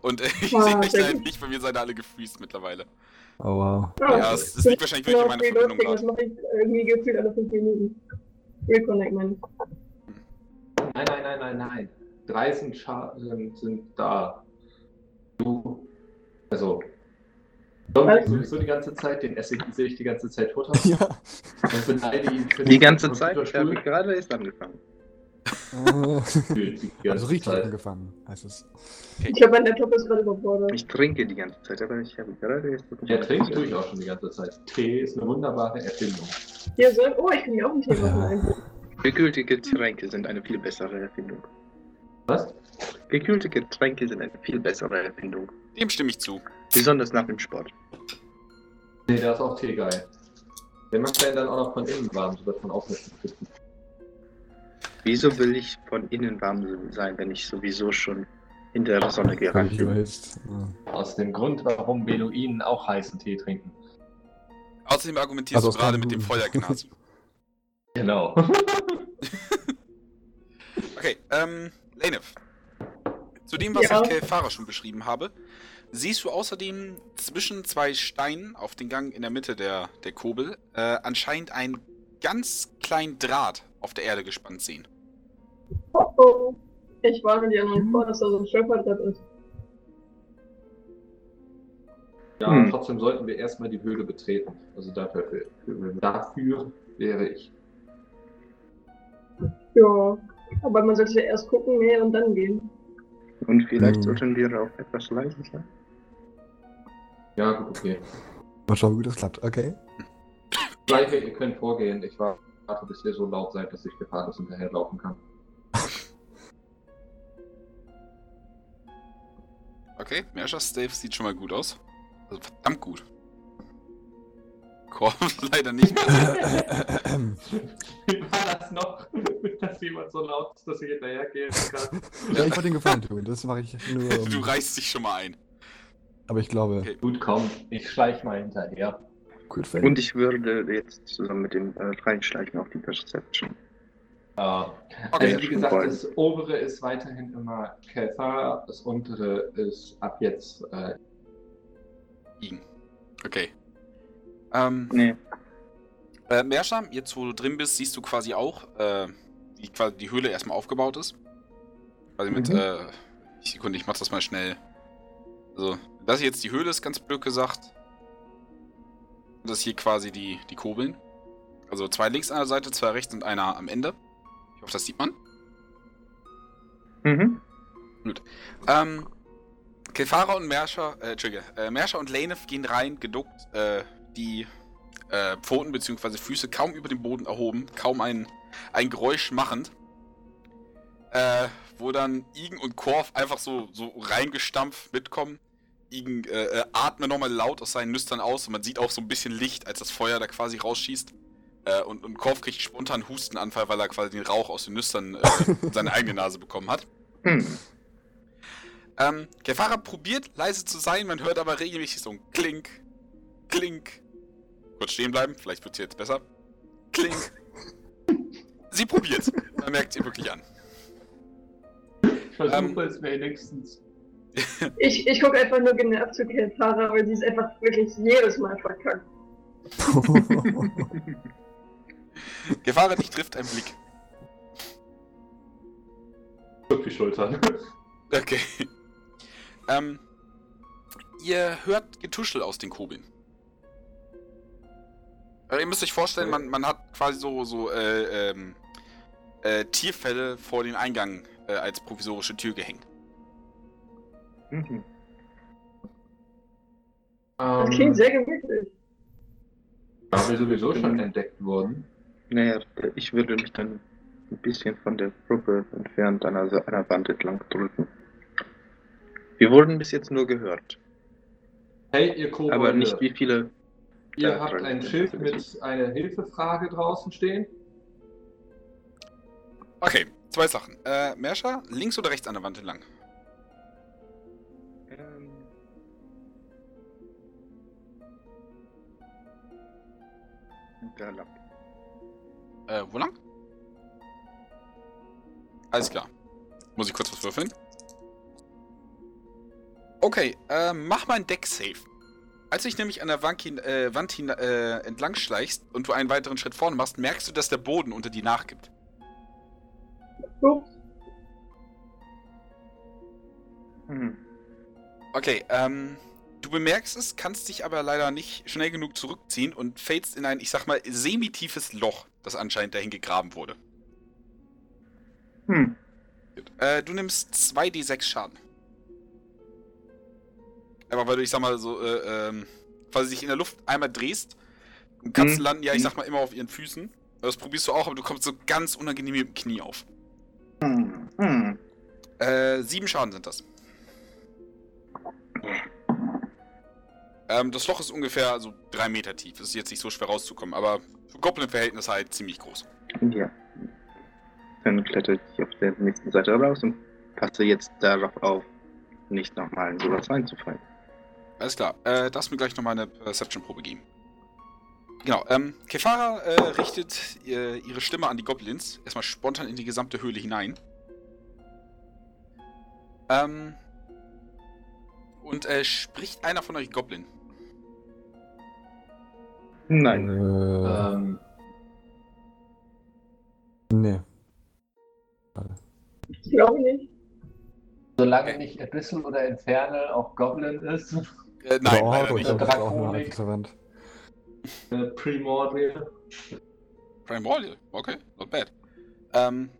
A: Und äh, ich sehe euch leider
E: gut.
A: nicht, bei mir seid ihr alle gefreezed mittlerweile.
D: Oh wow.
E: Ah,
A: Ja, es- es liegt wahrscheinlich wirklich an meiner Verbindung
E: Das mache ich irgendwie gefühlt alle 5 Minuten. Reconnect, meine.
C: Nein, nein, nein, nein, nein. Drei sind, sind, sind da. Du. Also. Zombie sowieso die ganze Zeit, den esse ich, sehe ich die ganze Zeit Futter.
D: Ja.
C: Und beneide ihn für
B: Die ganze Zeit? Ich habe gerade erst angefangen.
D: Also richtig
C: Zeit.
D: angefangen, heißt es.
E: Ich glaube, mein Laptop ist gerade überfordert.
B: Ich trinke die ganze Zeit, aber ich habe gerade erst.
C: Ja, trinken tue ich auch schon die ganze Zeit. Tee ist eine wunderbare Erfindung.
E: Hier soll. Oh, ich kann hier auch ein Thema
D: Ja.
E: machen.
B: Gekühlte Getränke sind eine viel bessere Erfindung.
C: Was?
B: Gekühlte Getränke sind eine viel bessere Erfindung.
A: Dem stimme ich zu.
B: Besonders nach dem Sport.
C: Nee, da ist auch Tee geil. Der macht den dann auch noch von innen warm, so wird von außen nicht.
B: Wieso will ich von innen warm sein, wenn ich sowieso schon in der Sonne gerannt bin?
D: Ja.
C: Aus dem Grund, warum Beduinen auch heißen Tee trinken.
A: Außerdem argumentierst
D: Also
A: du gerade mit dem. Feuergnasi.
C: Genau.
A: Okay, ähm, Lenef. Zu dem, was
E: Ja.
A: ich Kelfara schon beschrieben habe, siehst du außerdem zwischen zwei Steinen auf den Gang in der Mitte der, der Kurbel äh, anscheinend einen ganz kleinen Draht auf der Erde gespannt sehen.
E: Oh oh. Ich warne die anderen vor, dass da so ein Schöpferbrett ist.
C: Ja,
B: Hm.
C: trotzdem sollten wir erstmal die Höhle betreten. Also dafür, für, dafür wäre ich.
E: Ja. Aber man sollte ja erst gucken, nee, und dann gehen.
B: Und vielleicht
D: Hm.
B: sollten wir auch etwas leise sein.
C: Ja, gut, okay.
D: Mal schauen, wie das klappt. Okay.
C: Schleiche, ihr könnt vorgehen. Ich warte, bis ihr so laut seid, dass ich gefahrlos hinterherlaufen kann.
A: Okay, Mershas Stave sieht schon mal gut aus. Also verdammt gut. Korb leider nicht mehr.
C: Wie war das noch? Dass jemand so laut ist, dass ich hinterhergehen kann.
D: Ja, ich wollte den Gefallen tun. Das mache ich nur. um-
A: Du reißt dich schon mal ein.
D: Aber ich glaube,
A: Okay.
C: Gut, komm, ich schleich mal hinterher.
D: gut Fan.
B: Und ich würde jetzt zusammen mit dem äh, reinschleichen auf die Perception.
C: Ja.
A: Okay.
C: Also wie gesagt,
B: Schon
C: das obere ist weiterhin immer Kelthara, das untere ist ab jetzt äh,
A: Igen. Okay. Ähm,
B: Nee.
A: äh, Mersha, jetzt wo du drin bist, siehst du quasi auch, äh, wie quasi die Höhle erstmal aufgebaut ist. Quasi mit,
D: Mhm.
A: äh, ich Sekunde, ich mach das mal schnell. Also, das hier jetzt die Höhle ist, ganz blöd gesagt. Das hier quasi die, die Kurbeln. Also zwei links an der Seite, zwei rechts und einer am Ende. Ich hoffe, das sieht man.
B: Mhm.
A: Ähm, Kefara und Mersha, äh, Entschuldige, äh, Mersha und Lanef gehen rein, geduckt, äh, die äh, Pfoten bzw. Füße kaum über den Boden erhoben, kaum ein, ein Geräusch machend. Äh, wo dann Igen und Korf einfach so, so reingestampft mitkommen. Igen äh, äh, atmet nochmal laut aus seinen Nüstern aus und man sieht auch so ein bisschen Licht, als das Feuer da quasi rausschießt. Äh, und, und Korf kriegt spontan einen Hustenanfall, weil er quasi den Rauch aus den Nüstern äh, in seine eigene Nase bekommen hat.
B: Hm.
A: Ähm, der Fahrer probiert leise zu sein, man hört aber regelmäßig so ein Klink, Klink. Kurz stehen bleiben, vielleicht wird es jetzt besser. Klink. Sie probiert. Man merkt sie wirklich an.
C: Ich versuche
A: Ähm.
C: es wenigstens.
E: Ich, ich gucke einfach nur genervt zu Keltara, weil sie es einfach wirklich jedes Mal verkackt.
A: Der Fahrer dich trifft ein Blick.
C: Auf die Schultern.
A: Okay. Ähm, ihr hört Getuschel aus den Kugeln. Äh, ihr müsst euch vorstellen, man, man hat quasi so, so äh, ähm, äh, Tierfälle vor den Eingang äh, als provisorische Tür gehängt.
B: Mhm.
E: Das
C: Ähm,
E: klingt sehr gemütlich.
C: da wir sowieso schon entdeckt wurden.
B: Naja, ich würde mich dann ein bisschen von der Gruppe entfernt an einer, einer Wand entlang drücken. Wir wurden bis jetzt nur gehört,
C: Hey, ihr Kobolde,
B: aber nicht wie viele.
C: ihr habt ein Schild mit einer Hilfefrage draußen stehen.
A: Okay, zwei Sachen. Äh, Mersha, links oder rechts an der Wand entlang?
B: Ähm, da lang.
A: Äh, wo lang? Alles klar. Muss ich kurz was würfeln? Okay, äh, mach mal ein Deck-Save. Als du dich nämlich an der Wand, hin, äh, Wand hin, äh, entlang schleichst und du einen weiteren Schritt vorne machst, merkst du, dass der Boden unter dir nachgibt.
E: Ups.
B: Hm.
A: Okay, ähm, du bemerkst es, kannst dich aber leider nicht schnell genug zurückziehen und fällst in ein, ich sag mal, semi-tiefes Loch, das anscheinend dahin gegraben wurde.
B: Hm.
A: Äh, du nimmst 2d6 Schaden. Aber weil du, ich sag mal, so, äh, ähm, quasi dich in der Luft einmal drehst. Und Katzen
B: Mhm.
A: landen ja, ich
B: Mhm.
A: sag mal, immer auf ihren Füßen. Das probierst du auch, aber du kommst so ganz unangenehm mit dem Knie auf.
B: Hm. Hm.
A: Äh, sieben Schaden sind das. Ähm, das Loch ist ungefähr also drei Meter tief. Es ist jetzt nicht so schwer rauszukommen, aber für Goblin-Verhältnisse halt ziemlich groß.
B: Ja. Dann kletter ich auf der nächsten Seite raus und passe jetzt darauf auf, nicht nochmal in sowas reinzufallen.
A: Alles klar. Äh, darfst mir gleich nochmal eine Perception-Probe geben. Genau, ähm, Kefara äh, richtet äh, ihre Stimme an die Goblins. Erstmal spontan in die gesamte Höhle hinein. Ähm. Und äh, spricht einer von euch Goblin?
B: Nein.
D: Äh,
C: Ähm,
D: nee.
E: Ich glaube nicht.
C: solange nicht Abyssal oder Infernal auch Goblin ist,
A: Äh, nein,
D: Oder
A: leider nicht.
D: ich glaube, das ist auch nur
C: Draconik. Äh, Primordial.
A: Primordial, okay, not bad. Ähm,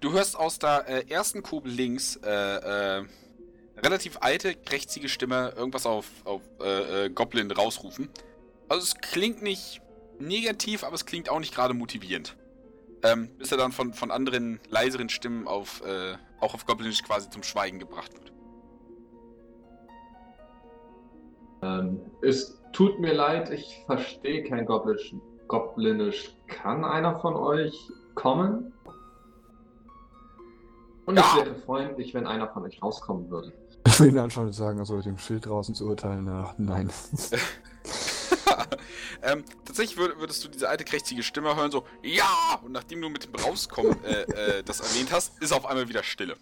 A: du hörst aus der äh, ersten Kugel links äh, äh, relativ alte, krächzige Stimme irgendwas auf, auf äh, Goblin rausrufen. Also es klingt nicht negativ, aber es klingt auch nicht gerade motivierend. Ähm, bis er dann von, von anderen leiseren Stimmen auf, auch auf Goblinisch quasi zum Schweigen gebracht wird.
C: Ähm, es tut mir leid, ich verstehe kein Goblinisch. Goblinisch. Kann einer von euch kommen? Und
A: Ja.
C: es wäre freundlich, wenn einer von euch rauskommen würde.
D: Ich will ihn anschauen und sagen, also mit dem Schild draußen zu urteilen, na, nein.
A: ähm, tatsächlich würd, würdest du diese alte krächzige Stimme hören, so, ja! Und nachdem du mit dem Rauskommen äh, äh, das erwähnt hast, ist auf einmal wieder Stille.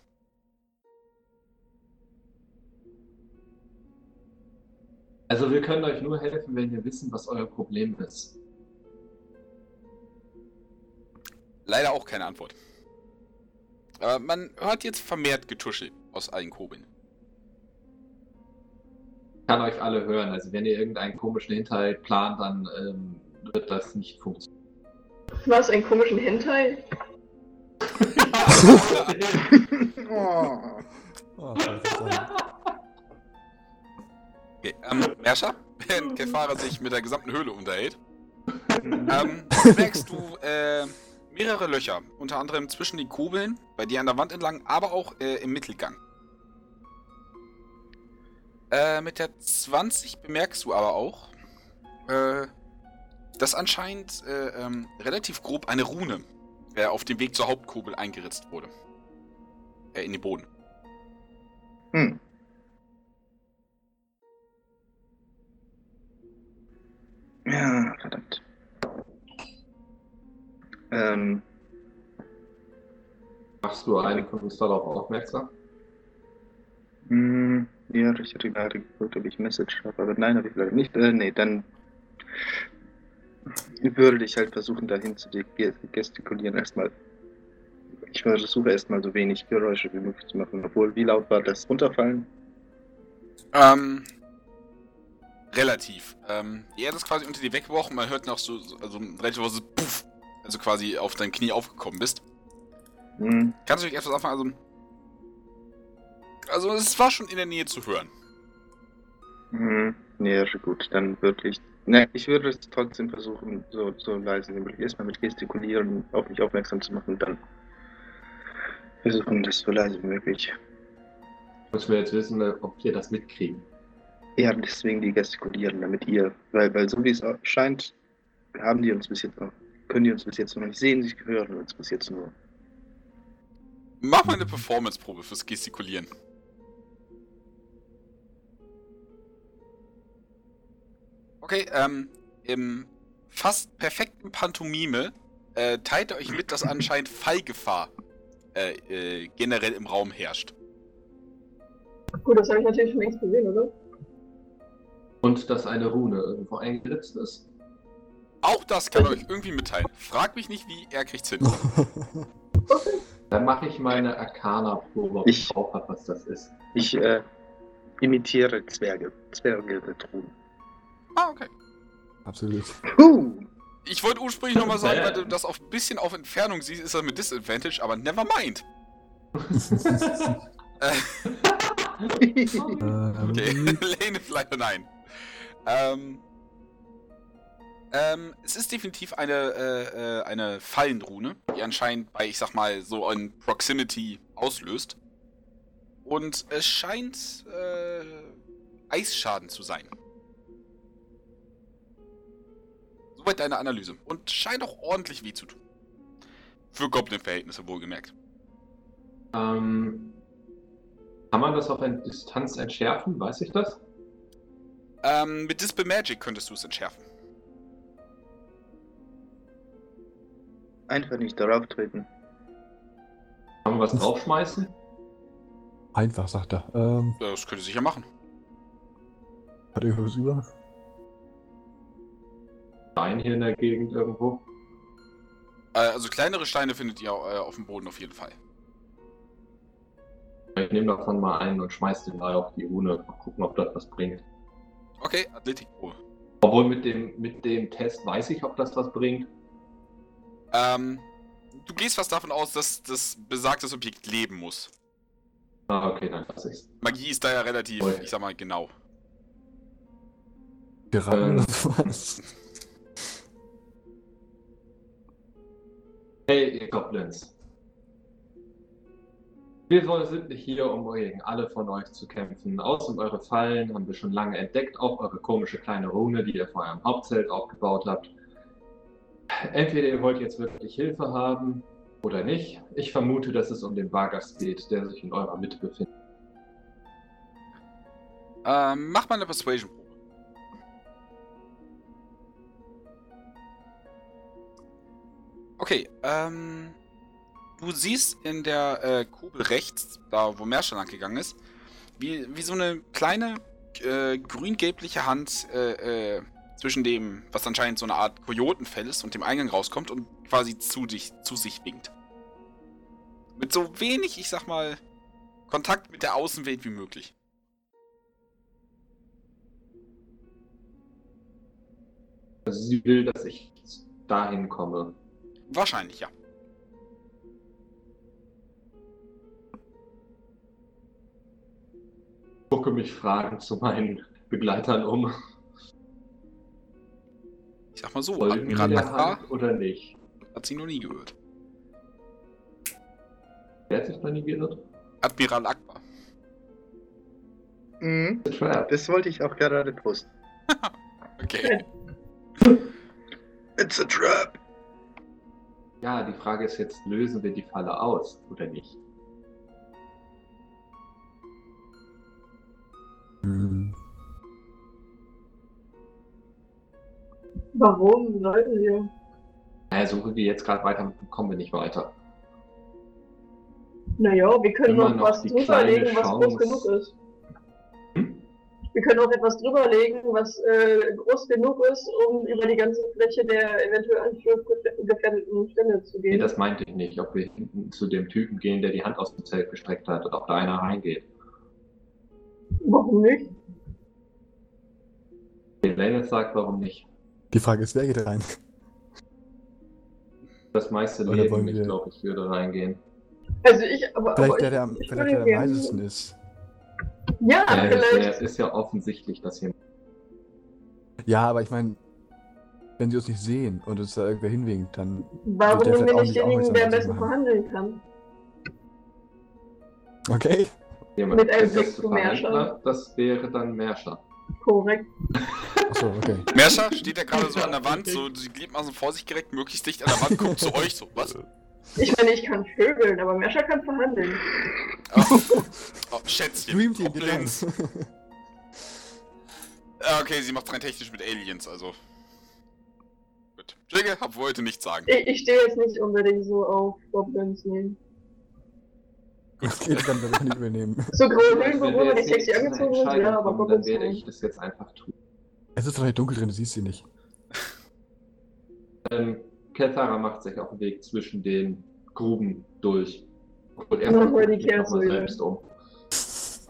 C: Also wir können euch nur helfen, wenn wir wissen, was euer Problem ist.
A: Leider auch keine Antwort. Aber man hört jetzt vermehrt Getuschel aus allen Kurbeln.
C: Ich kann euch alle hören. Also wenn ihr irgendeinen komischen Hinterhalt plant, dann ähm, wird das nicht funktionieren.
E: Was, einen komischen Hentai?
B: Oh.
D: Oh,
A: ähm, Merscher, während Kefara sich mit der gesamten Höhle unterhält, ähm, merkst du äh, mehrere Löcher, unter anderem zwischen den Kurbeln, bei dir an der Wand entlang, aber auch äh, im Mittelgang. Äh, mit der 20 bemerkst du aber auch, äh, dass anscheinend äh, ähm, relativ grob eine Rune äh, auf dem Weg zur Hauptkurbel eingeritzt wurde. Äh, in den Boden.
B: Hm. Ja, verdammt. Ähm,
C: Machst du einen von uns darauf aufmerksam?
B: hm, ja, ich hatte gerade geguckt, ob ich Message habe, aber nein, habe ich leider nicht. Äh, nee, dann würde ich halt versuchen, dahin zu ge- gestikulieren erstmal. Ich versuche erstmal so wenig Geräusche wie möglich zu machen, obwohl, wie laut war das Runterfallen?
A: Ähm, relativ. Ähm, die Erde ist quasi unter dir weggebrochen, man hört noch so, so also ein relativ lautes Puff, also quasi auf dein Knie aufgekommen bist.
B: Hm,
A: Kannst du dich etwas anfangen? Also, also es war schon in der Nähe zu hören.
B: hm, nee, ja, schon gut, dann würde ich. Ne, ich würde es trotzdem versuchen, so, so leise wie möglich erstmal mit Gestikulieren auf mich aufmerksam zu machen und dann versuchen, das so leise wie möglich.
C: Müssen wir jetzt wissen, ob wir das mitkriegen.
B: Ja, deswegen die gestikulieren, damit ihr, weil, weil so wie es scheint, haben die uns bis jetzt noch, können die uns bis jetzt noch nicht sehen, sie hören uns bis jetzt nur.
A: Mach mal eine Performance-Probe fürs Gestikulieren. Okay, ähm, im fast perfekten Pantomime äh, teilt ihr euch mit, dass anscheinend Fallgefahr äh, äh, generell im Raum herrscht.
E: Gut, das habe ich natürlich schon längst gesehen, oder?
C: Und dass eine Rune irgendwo eingeritzt ist.
A: Auch das kann er euch irgendwie mitteilen. Frag mich nicht, wie, er kriegt's hin.
C: Dann mache ich meine Arcana-Probe, ob
B: Ich-
C: ich drauf habe, was das ist.
B: Ich äh, imitiere Zwerge, Zwerge tun.
A: Ah, okay.
D: Absolut.
B: Puh!
A: Ich wollte ursprünglich nochmal sagen, weil du das auf ein bisschen auf Entfernung siehst, ist das mit Disadvantage, aber never mind. Äh, okay,
D: Ähm,
A: Lane ist leider nein. Ähm, ähm, es ist definitiv eine, äh, äh, eine Fallenrune, die anscheinend bei, ich sag mal, so ein Proximity auslöst. Und es scheint äh, Eisschaden zu sein. Soweit deine Analyse. Und scheint auch ordentlich weh zu tun. Für Goblin-Verhältnisse wohlgemerkt.
C: Ähm, kann man das auf eine Distanz entschärfen? Weiß ich das?
A: Ähm, mit Dispel Magic könntest du es entschärfen.
B: Einfach nicht darauf treten.
C: Kann man was draufschmeißen?
D: einfach, sagt er. Ähm,
A: Das könnte sicher machen.
D: hat er was über?
C: Stein hier in der Gegend irgendwo.
A: Äh, also kleinere Steine findet ihr äh, auf dem Boden auf jeden Fall.
C: Ich nehme davon mal einen und schmeiß den mal auf die Rune. Mal gucken, ob das was bringt.
A: Okay, Athletikprobe.
C: Obwohl mit dem, mit dem Test weiß ich, ob das was bringt.
A: Ähm, du gehst fast davon aus, dass das besagtes Objekt leben muss.
C: Ah, okay, dann lass ich's.
A: Magie ist da ja relativ,
C: Voll.
A: ich sag mal, genau.
D: Geraten
C: Ähm.
D: was?
C: Hey, ihr Goblins. Wir sind nicht hier, um gegen alle von euch zu kämpfen. Außen eure Fallen haben wir schon lange entdeckt, auch eure komische kleine Rune, die ihr vor eurem Hauptzelt aufgebaut habt. Entweder ihr wollt jetzt wirklich Hilfe haben oder nicht. Ich vermute, dass es um den Vargas geht, der sich in eurer Mitte befindet.
A: Ähm, mach mal eine Persuasion-Probe. Okay, ähm. Du siehst in der äh, Kugel rechts, da wo Merscher lang gegangen ist, wie, wie so eine kleine äh, grün-gelbliche Hand äh, äh, zwischen dem, was anscheinend so eine Art Kojotenfell ist, und dem Eingang rauskommt und quasi zu, dich, zu sich winkt. Mit so wenig, ich sag mal, Kontakt mit der Außenwelt wie möglich.
C: Also sie will, dass ich dahin komme.
A: Wahrscheinlich, ja.
C: Gucke mich fragend zu meinen Begleitern um.
A: Ich sag mal so, Admiral Akbar
C: oder nicht?
A: hat sie noch nie gehört.
C: Wer hat sich noch nie geirrt?
A: Admiral Akbar.
B: Mhm. Das wollte ich auch gerade posten.
A: Okay.
B: It's a trap.
C: Ja, die Frage ist jetzt, lösen wir die Falle aus oder nicht?
D: Hm.
E: Warum sollten wir?
C: Naja, so wie wir jetzt gerade weiter kommen wir nicht weiter.
E: Naja, wir können
C: Immer
E: noch
C: noch
E: was drüberlegen, was groß genug ist.
C: Hm?
E: Wir können auch etwas drüberlegen, was äh, groß genug ist, um über die ganze Fläche der eventuell angefährdeten Stelle zu
C: Nee,
E: gehen.
C: das meinte ich nicht. Ob wir hinten zu dem Typen gehen, der die Hand aus dem Zelt gestreckt hat, oder ob da einer reingeht.
E: Warum nicht?
C: Lennet sagt, warum nicht.
D: Die Frage ist, wer geht rein?
C: Das meiste
D: Oder
C: Leben,
D: wollen
C: ich
D: wir-
C: glaube, ich würde reingehen.
E: Also ich, aber,
D: Vielleicht
E: aber
D: der, der, am-
E: ich
D: vielleicht der, der am weisesten ist.
E: Ja,
C: Äh,
E: vielleicht.
C: der ist ja offensichtlich, dass hier.
D: Ja, aber ich meine, wenn sie uns nicht sehen und uns da irgendwer hinwinkt, dann.
E: Warum
D: der
E: nehmen wir
D: auch
E: nicht denjenigen, der am besten verhandeln kann?
D: Okay.
C: Jemand,
E: Mit einem Blick zu Merscher.
C: Das wäre dann Merscher.
E: Korrekt.
D: Achso, okay.
A: Merscher steht ja gerade so an der Wand, so die Gliedmaßen vor sich gerekt, möglichst dicht an der Wand, guckt zu euch so. Was?
E: Ich meine, ich kann vögeln, aber Merscher kann verhandeln.
A: Oh, oh Schätzchen.
D: Dream Team.
A: Goblins. Ah, Okay, sie macht rein technisch mit Aliens, also. Gut. Jigge, hab wollte nichts sagen.
E: Ich, ich stehe jetzt nicht unbedingt so auf Goblins nehmen.
D: Das geht dann wir nicht übernehmen.
E: So
C: wir
E: Höhlenbewohner, die sexy angezogen sind, ja, aber
C: kommen, dann werde ich das jetzt einfach tun.
D: Es ist doch nicht dunkel drin, du siehst sie nicht.
C: Ähm, Kelthara macht sich auf den Weg zwischen den Gruben durch. Und
E: Ja, hol
C: guckt
E: die
C: mal
E: Kehrsäule.
C: selbst um.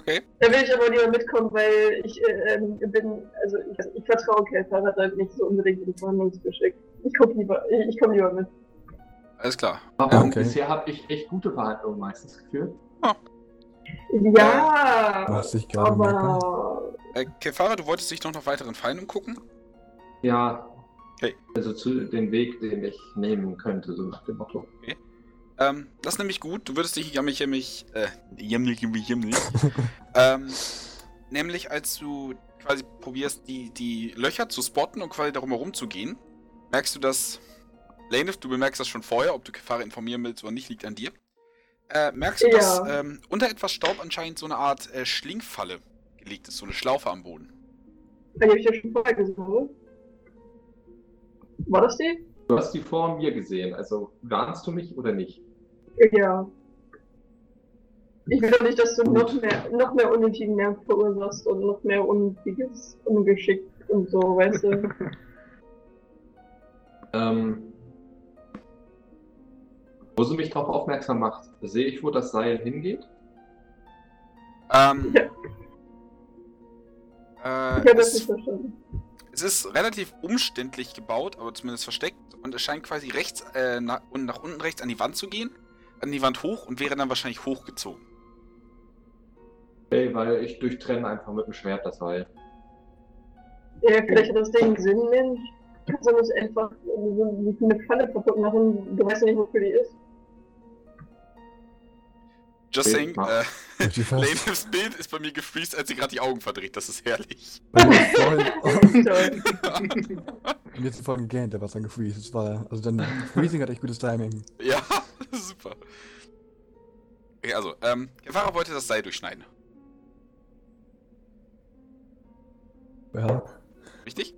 A: Okay.
E: Da will ich aber lieber mitkommen, weil ich äh, ähm, bin, also ich, ich vertraue Kelfer halt nicht so unbedingt im Verhandlungsgeschick. Ich guck lieber, ich, ich komme lieber mit.
A: Alles klar.
C: Aber
D: Ja, okay.
C: bisher habe ich echt gute Verhandlungen meistens geführt.
E: Ja,
D: Du hast dich gerade
E: aber
A: Äh, Kefara, du wolltest dich noch nach weiteren Fallen umgucken?
C: Ja.
A: Okay.
C: Also zu den Weg, den ich nehmen könnte, so nach dem Motto.
A: Ähm, das ist nämlich gut. Du würdest dich jammig, jammig, äh, jammig, jammig, jammig. ähm, nämlich als du quasi probierst, die, die Löcher zu spotten und quasi darum herum zu gehen, merkst du, dass Lanef, du bemerkst das schon vorher, ob du Kefara informieren willst oder nicht, liegt an dir. Äh, merkst du,
E: Ja.
A: dass ähm, unter etwas Staub anscheinend so eine Art äh, Schlingfalle gelegt ist, so eine Schlaufe am Boden.
E: die habe ich ja schon vorher gesehen, oder? War das die?
C: Du hast die vor mir gesehen, also warnst du mich oder nicht?
E: Ja. Ich will doch nicht, dass du
C: Gut.
E: noch mehr, noch mehr unnötigen Nerv verursachst und noch mehr unnötiges Ungeschick und so, weißt du?
C: Ähm, wo sie mich darauf aufmerksam macht, sehe ich, wo das Seil hingeht.
A: Ähm,
E: Ja.
A: äh,
E: Ich habe das
A: es-
E: nicht verstanden.
A: Es ist relativ umständlich gebaut, aber zumindest versteckt. Und es scheint quasi rechts äh, nach, und nach unten rechts an die Wand zu gehen, an die Wand hoch und wäre dann wahrscheinlich hochgezogen.
C: Okay, weil ich durchtrenne einfach mit dem Schwert das Seil.
E: Ja, vielleicht hat das Ding Sinn, Mensch. Kannst du nicht einfach so eine Falle kaputt machen? Du weißt ja nicht, wofür die ist.
A: Just saying, äh, Lanehips Bild ist bei mir gefreezed, als sie gerade die Augen verdreht. Das ist herrlich.
D: Mir ist vorhin gegähnt, der war dann gefreezed. Das war, also dann, Freezing hat echt gutes Timing.
A: ja, super. Okay, also, ähm, der Fahrer wollte das Seil durchschneiden.
D: Ja.
A: Richtig?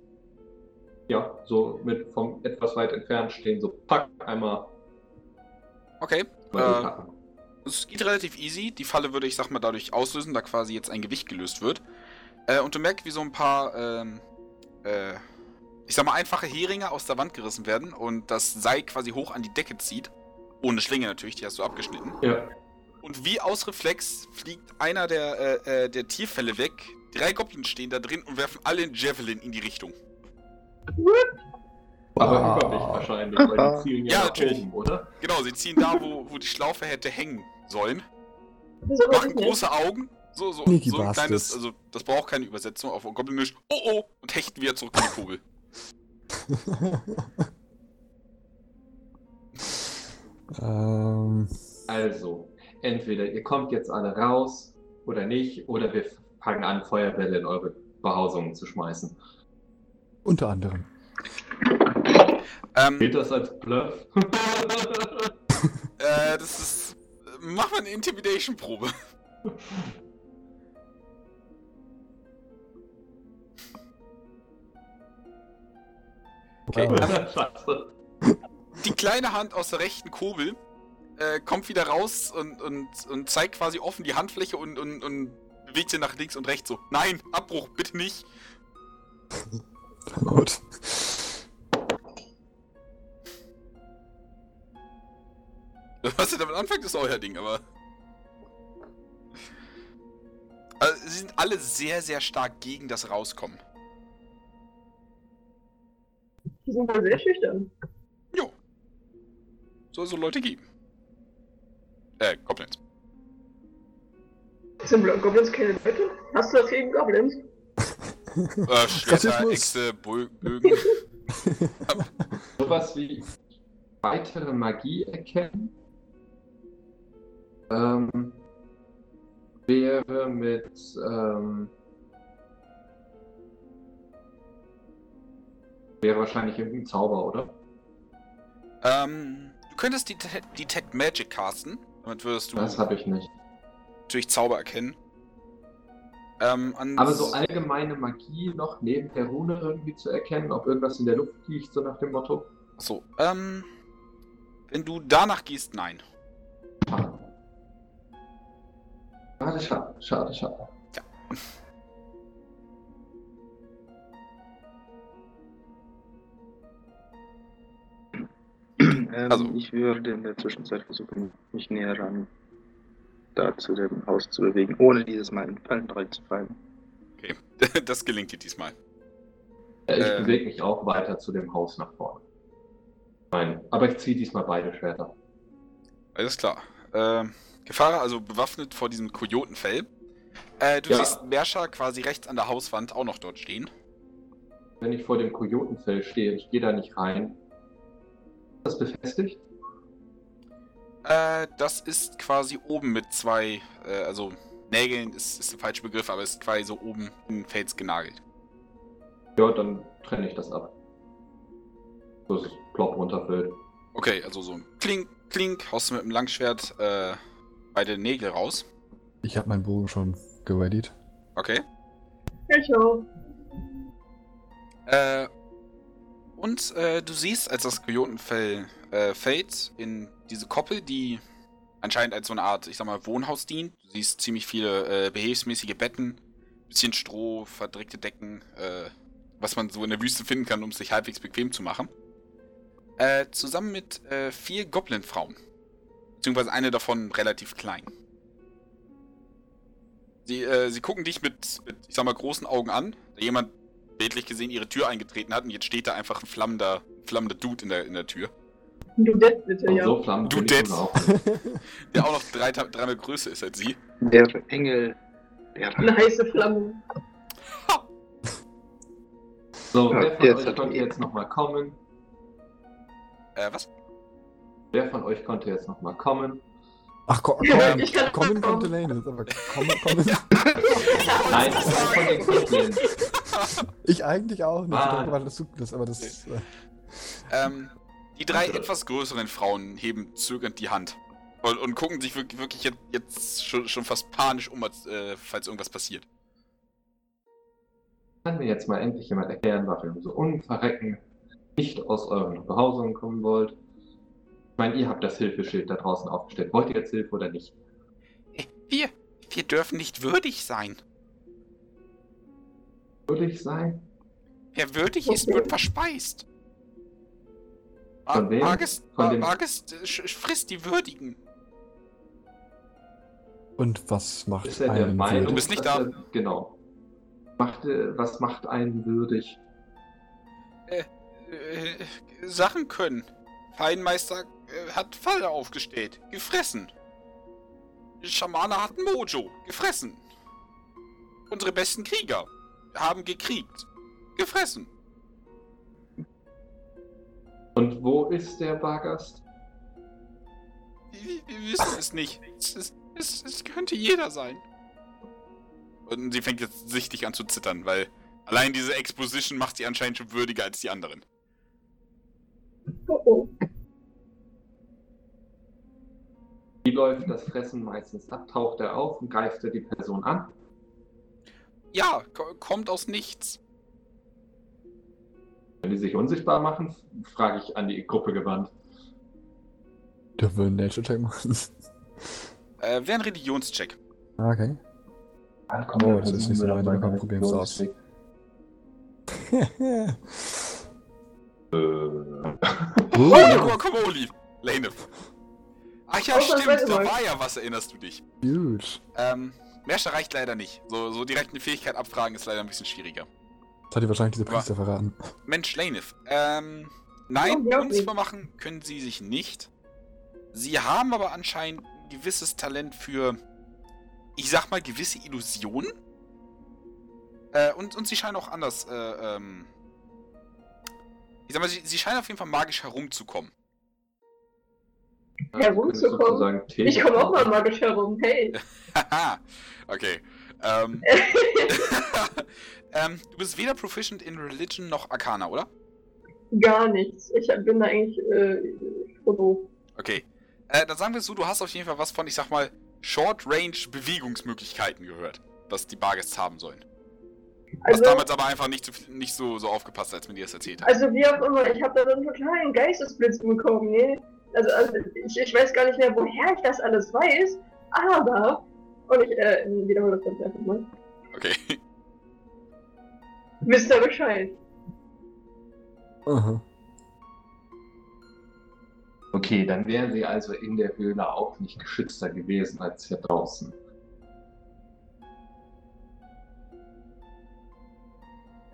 C: Ja, so mit vom etwas weit entfernt stehen, so pack einmal
A: Okay. Äh. Es geht relativ easy. Die Falle würde ich, sag mal, dadurch auslösen, da quasi jetzt ein Gewicht gelöst wird. Äh, und du merkst, wie so ein paar, ähm, äh, ich sag mal, einfache Heringe aus der Wand gerissen werden und das Seil quasi hoch an die Decke zieht. Ohne Schlinge natürlich, die hast du abgeschnitten.
C: Ja.
A: Und wie aus Reflex fliegt einer der, äh, äh, der Tierfälle weg. Drei Goblins stehen da drin und werfen alle einen Javelin in die Richtung.
C: Aber über mich wahrscheinlich, weil die zielen ja,
A: Ja,
C: nach
A: natürlich.
C: oben, oder?
A: Genau, sie ziehen da, wo, wo die Schlaufe hätte hängen sollen. Machen große Augen. So, so,
D: Sneaky
A: so ein kleines, also das braucht keine Übersetzung auf Goblinisch. Oh oh! Und hechten wieder zurück in die Kugel.
D: ähm,
C: Also, entweder ihr kommt jetzt alle raus oder nicht, oder wir fangen an, Feuerbälle in eure Behausungen zu schmeißen.
D: unter anderem.
A: Ähm,
C: Geht das als Bluff?
A: äh, das ist. Mach mal eine Intimidation-Probe. Okay.
C: Scheiße.
A: Die kleine Hand aus der rechten Kurbel äh, kommt wieder raus und, und, und zeigt quasi offen die Handfläche und, und, und bewegt sie nach links und rechts so. Nein, Abbruch, bitte nicht.
D: Gut.
A: Was ihr damit anfängt, ist euer Ding, aber. Also, sie sind alle sehr, sehr stark gegen das Rauskommen.
E: Die sind wohl sehr schüchtern.
A: Jo. Soll so Leute geben. Äh, Goblins.
E: Sind Goblins keine Leute? Hast du das gegen Goblins?
A: Äh, Schwerter,
D: Rassismus.
A: Echse, Bö- Bögen.
C: Sowas wie weitere Magie erkennen ähm, wäre mit ähm, wäre wahrscheinlich irgendein Zauber, oder?
A: ähm, du könntest Detect, Detect Magic casten. Damit würdest du
C: Das habe ich nicht.
A: natürlich Zauber erkennen. Ähm,
C: Aber so allgemeine Magie noch neben der Rune irgendwie zu erkennen, ob irgendwas in der Luft liegt, so nach dem Motto.
A: So, ähm. Wenn du danach gehst, nein.
C: Schade. Schade, schade, schade, schade.
B: Ähm,
A: Also-
B: Ich würde in der Zwischenzeit versuchen, mich näher ran da zu dem Haus zu bewegen, ohne dieses Mal in Fallen reinzufallen.
A: Okay. das gelingt dir diesmal.
C: Äh, Ich
A: Äh.
C: bewege mich auch weiter zu dem Haus nach vorne. Nein, aber ich ziehe diesmal beide Schwerter.
A: Alles klar. Ähm, Gefahrer, also bewaffnet vor diesem Kojotenfell. Äh, du
C: Ja.
A: siehst Merscha quasi rechts an der Hauswand auch noch dort stehen.
C: Wenn ich vor dem Kojotenfell stehe, ich gehe da nicht rein. Ist das befestigt?
A: Äh, das ist quasi oben mit zwei, äh, also Nägeln ist, ist der falsche Begriff, aber ist quasi so oben in den Fels genagelt.
C: Ja, dann trenne ich das ab. Dass es plopp runterfällt.
A: Okay, also so klink, klink, haust du mit dem Langschwert äh, beide Nägel raus.
D: Ich habe meinen Bogen schon gereadied.
A: Okay.
E: Ich auch.
A: Äh, und äh, du siehst, als das Kojotenfell äh, fällt, in diese Koppel, die anscheinend als so eine Art, ich sag mal, Wohnhaus dient. Du siehst ziemlich viele äh, behilfsmäßige Betten, bisschen Stroh, verdreckte Decken, äh, was man so in der Wüste finden kann, um es sich halbwegs bequem zu machen. Äh, zusammen mit äh, vier Goblin-Frauen. Beziehungsweise eine davon relativ klein. Sie, äh, sie gucken dich mit, mit, ich sag mal, großen Augen an. Da jemand bildlich gesehen ihre Tür eingetreten hat und jetzt steht da einfach ein flammender, flammender Dude in der, in der Tür.
E: Du dead bitte, ja.
C: so flammen
A: Du
C: bin ich
A: Dead.
C: nun auch nicht.
A: Der auch noch drei, dreimal größer ist als sie.
B: Der Engel der
E: Eine heiße Flamme.
C: So,
B: Ja,
C: wer von
B: jetzt
C: euch
B: hat-
C: konnte jetzt nochmal kommen?
A: Äh, was?
C: Wer von euch konnte jetzt nochmal kommen?
D: Ach, komm,
E: Ja,
D: komm,
E: ich kann kommen.
D: Elaine, aber komm, komm,
C: Nein, das ist von den Kontinenten.
D: Ich eigentlich auch nicht.
C: Ah.
D: Ich dachte, das das, aber das. Äh,
A: Ähm, die drei
C: Also-
A: etwas größeren Frauen heben zögernd die Hand. Und, und gucken sich wirklich, wirklich jetzt, jetzt schon, schon fast panisch um, als, äh, falls irgendwas passiert.
C: Kann mir jetzt mal endlich jemand erklären, warum ihr so unverrecken nicht aus euren Behausungen kommen wollt? Ich meine, ihr habt das Hilfeschild da draußen aufgestellt. Wollt ihr jetzt Hilfe oder nicht?
A: Äh, Wir, wir dürfen nicht würdig sein.
C: Würde ich sein?
A: Wer würdig ist, wird verspeist.
C: Von wem?
A: Magist,
C: Von
A: Magist äh, frisst die Würdigen.
D: und was macht
C: Ist er der
D: einen
C: Meinung?
A: Du bist nicht da.
C: Er, genau. Macht, äh, was macht einen würdig?
A: Äh, Sachen können. Feinmeister äh, hat Falle aufgestellt. Gefressen. Schamane hat Mojo. Gefressen. Unsere besten Krieger haben gekriegt. Gefressen.
C: Und wo ist der Bargast?
A: Wir, wir wissen es nicht. Es, es, es, es könnte jeder sein. Und sie fängt jetzt sichtlich an zu zittern, weil allein diese Exposition macht sie anscheinend schon würdiger als die anderen.
E: Oh, oh.
C: Wie läuft das Fressen meistens ab? Taucht er auf und greift er die Person an?
A: Ja, ko- kommt aus nichts.
C: Wenn die sich unsichtbar machen, frage ich an die Gruppe gewandt.
D: Dürfen wir einen Nature-Check machen?
A: Äh, wäre ein Religionscheck.
D: Ah, okay. Oh, das ist nicht so weit, aber komm, probieren's aus.
C: Äh,
A: Oh,
D: Uh,
A: Guacamole! Lane. Ach ja,
E: Ausnahmsweise
A: stimmt, da war ja was, erinnerst du dich.
D: Huge.
A: Ähm, Merscher reicht leider nicht. So, so direkt eine Fähigkeit abfragen ist leider ein bisschen schwieriger.
D: Das hat dir wahrscheinlich diese Priester verraten.
A: Mensch, Laneth, ähm, nein,
E: Unglaublich.
A: unsichtbar machen können sie sich nicht. Sie haben aber anscheinend ein gewisses Talent für, ich sag mal, gewisse Illusionen. Äh, und, und sie scheinen auch anders, äh, ähm, ich sag mal, sie, sie scheinen auf jeden Fall magisch herumzukommen.
E: Herumzukommen? Ich komme auch mal magisch herum, hey.
A: Haha, okay. Ähm, ähm, du bist weder proficient in Religion noch Arcana, oder?
E: Gar nichts. Ich bin da eigentlich äh.
A: Okay. Äh, dann sagen wir es so, du hast auf jeden Fall was von, ich sag mal, Short-Range-Bewegungsmöglichkeiten gehört, was die Bargests haben sollen. Hast
E: Also,
A: damals aber einfach nicht, so, nicht so, so aufgepasst, als mir dir das erzählt hat.
E: also wie auch immer, ich habe da so einen totalen Geistesblitz bekommen, ne? Also, also ich, ich weiß gar nicht mehr, woher ich das alles weiß, aber. Und ich äh, wiederhole das ganz einfach mal.
A: Okay.
E: Wisst ihr Bescheid?
D: Aha.
C: Okay, dann wären sie also in der Höhle auch nicht geschützter gewesen als hier draußen.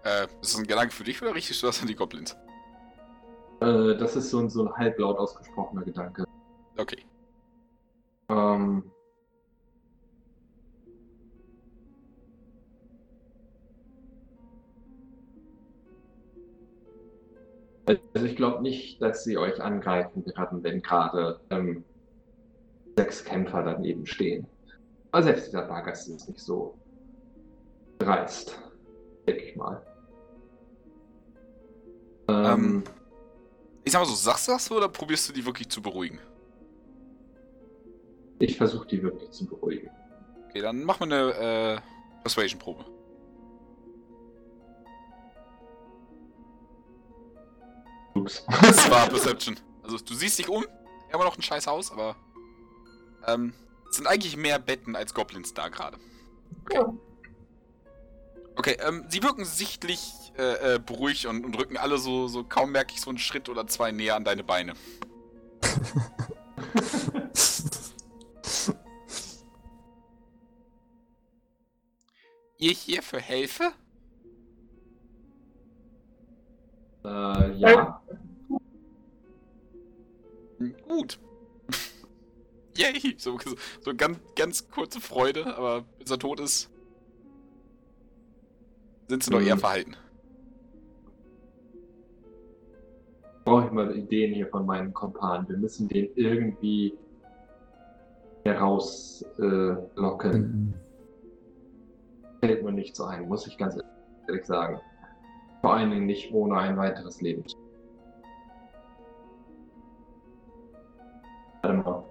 A: Äh, ist das ein Gedanke für dich oder richtest du das an die Goblins?
C: Äh, das ist so ein, so ein halblaut ausgesprochener Gedanke.
A: Okay.
C: Ähm, also ich glaube nicht, dass sie euch angreifen werden, wenn gerade ähm, sechs Kämpfer daneben stehen. Aber selbst dieser Bargast ist nicht so dreist, denke ich mal. Ähm,
A: Ähm, Ich sag mal so, sagst du das so oder probierst du die wirklich zu beruhigen?
C: ich versuche die wirklich zu beruhigen.
A: Okay, dann machen wir eine äh, Persuasion-Probe.
C: Ups.
A: Das war Perception. Also du siehst dich um, immer noch ein scheiß Haus, aber ähm, es sind eigentlich mehr Betten als Goblins da gerade. Okay.
E: Ja.
A: Okay, ähm, sie wirken sichtlich äh, äh, beruhigt und, und rücken alle so, so kaum merke ich so einen Schritt oder zwei näher an deine Beine. Ihr hier für Hilfe?
C: Äh, ja.
A: Hm, Gut. Yay! So, so, so ganz, ganz kurze Freude, aber bis er tot ist, sind sie doch
C: Mhm.
A: eher verhalten.
C: Brauche ich mal Ideen hier von meinen Kompanen. Wir müssen den irgendwie herauslocken. Äh, locken. Fällt mir nicht so ein, muss ich ganz ehrlich sagen. Vor allen Dingen nicht ohne ein weiteres Leben. Warte mal.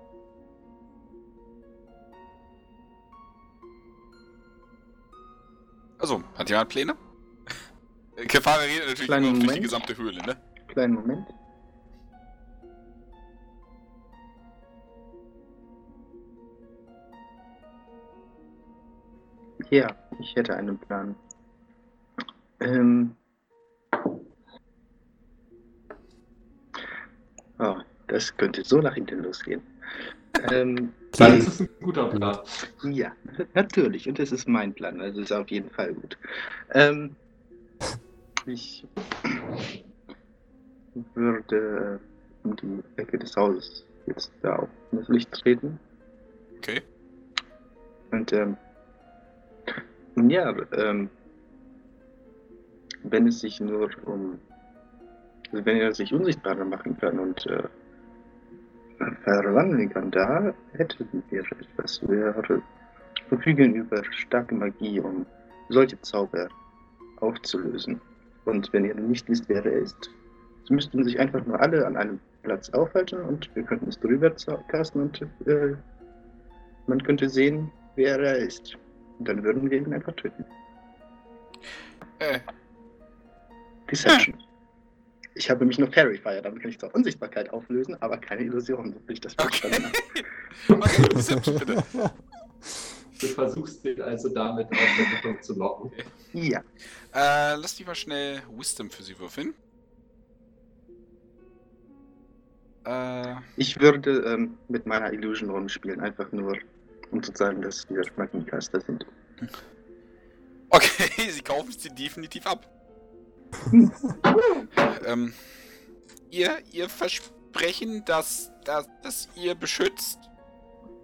A: Also, hat jemand Pläne? Kefara redet natürlich
B: Kleinen
A: nur durch die gesamte Höhle, ne?
B: Kleinen Moment. Ja, ich hätte einen Plan. Ähm. Oh, das könnte so nach hinten losgehen. Ähm,
C: Das ist ein guter Plan.
B: ja, natürlich. Und es ist mein Plan, also ist auf jeden Fall gut. Ähm, ich würde in die Ecke des Hauses jetzt da auf das Licht treten.
A: Okay.
B: Und ähm, ja, ähm, wenn es sich nur um, also wenn er sich unsichtbarer machen kann und äh, verwandeln kann, da hätten wir etwas. Wir verfügen über starke Magie, um solche Zauber aufzulösen. Und wenn ihr nicht wisst, wer er ist, so müssten sich einfach nur alle an einem Platz aufhalten und wir könnten es drüber casten und äh, man könnte sehen, wer er ist. Und dann würden wir ihn einfach töten.
A: Äh,
B: Deception. Ich habe nämlich nur Fairy Fire, damit kann ich zwar Unsichtbarkeit auflösen, aber keine Illusion, so ich das verstanden habe.
A: okay, bitte.
C: Du versuchst den also damit aus der Richtung zu locken.
B: Ja,
A: Äh, lass mich mal schnell Wisdom für sie würfeln. Äh,
B: ich würde ähm, mit meiner Illusion rumspielen, einfach nur, um zu sagen, dass wir Magiecaster sind.
A: okay, sie kaufen sie definitiv ab. ähm, ihr, ihr Versprechen, dass, dass, dass ihr beschützt.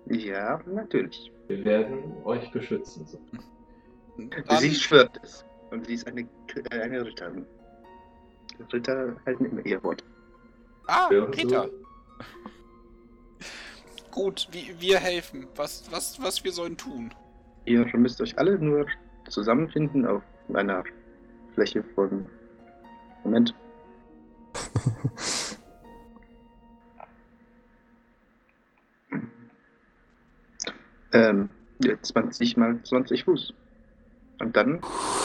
B: Ja, natürlich.
C: Wir werden euch beschützen. So.
A: Dann,
B: Sie schwört es. Und sie ist eine, äh, eine Ritterin. Ritter halten immer ihr Wort.
A: Ah,
C: Ja,
A: Peter.
C: so.
A: Gut, wir, wir helfen. Was, was, was wir sollen tun?
B: Ihr müsst euch alle nur zusammenfinden auf einer Fläche von. Moment. ähm, ja, 20 mal 20 Fuß. Und dann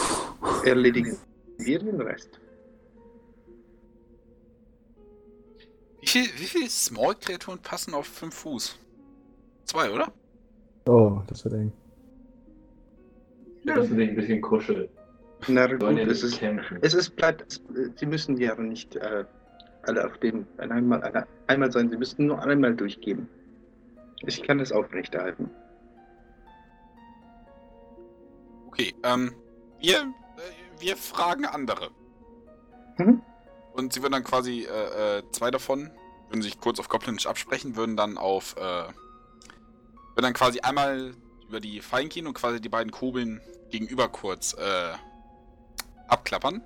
B: erledigen wir den Rest.
A: Viel, wie viel Small-Kreaturen passen auf 5 Fuß? Zwei, oder?
D: Oh, das wird eng.
C: Wir müssen dich ein bisschen kuscheln.
B: Na gut,
C: ja
B: es
C: nicht
B: ist, es ist bleibt, es, sie müssen ja nicht äh, alle auf dem einmal, eine- einmal sein, sie müssten nur einmal durchgeben. Ich kann das aufrechterhalten.
A: Okay, ähm, wir, äh, wir fragen andere.
B: Mhm.
A: Und sie würden dann quasi, äh, äh, zwei davon, würden sich kurz auf Goblinisch absprechen, würden dann auf, äh, würden dann quasi einmal über die Fallen gehen und quasi die beiden Kurbeln gegenüber kurz, äh, abklappern.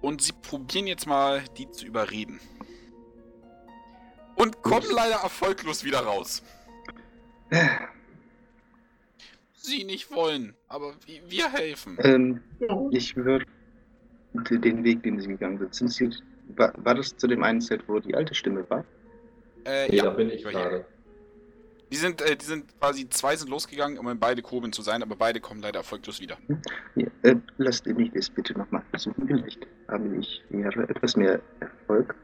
A: Und sie probieren jetzt mal, die zu überreden. Und kommen leider erfolglos wieder raus. Sie nicht wollen, aber wi- wir helfen.
B: Ähm, ich würde den Weg, den sie gegangen sind, sind sie, war, war das zu dem einen Set, wo die alte Stimme war?
A: Äh,
C: Nee,
A: ja,
C: da bin ich gerade.
A: Die sind, äh, die sind quasi, zwei sind losgegangen, um in beide Kurbeln zu sein, aber beide kommen leider erfolglos wieder.
B: Ja, äh, lasst mich das bitte nochmal versuchen. Vielleicht habe ich mehr, etwas mehr Erfolg.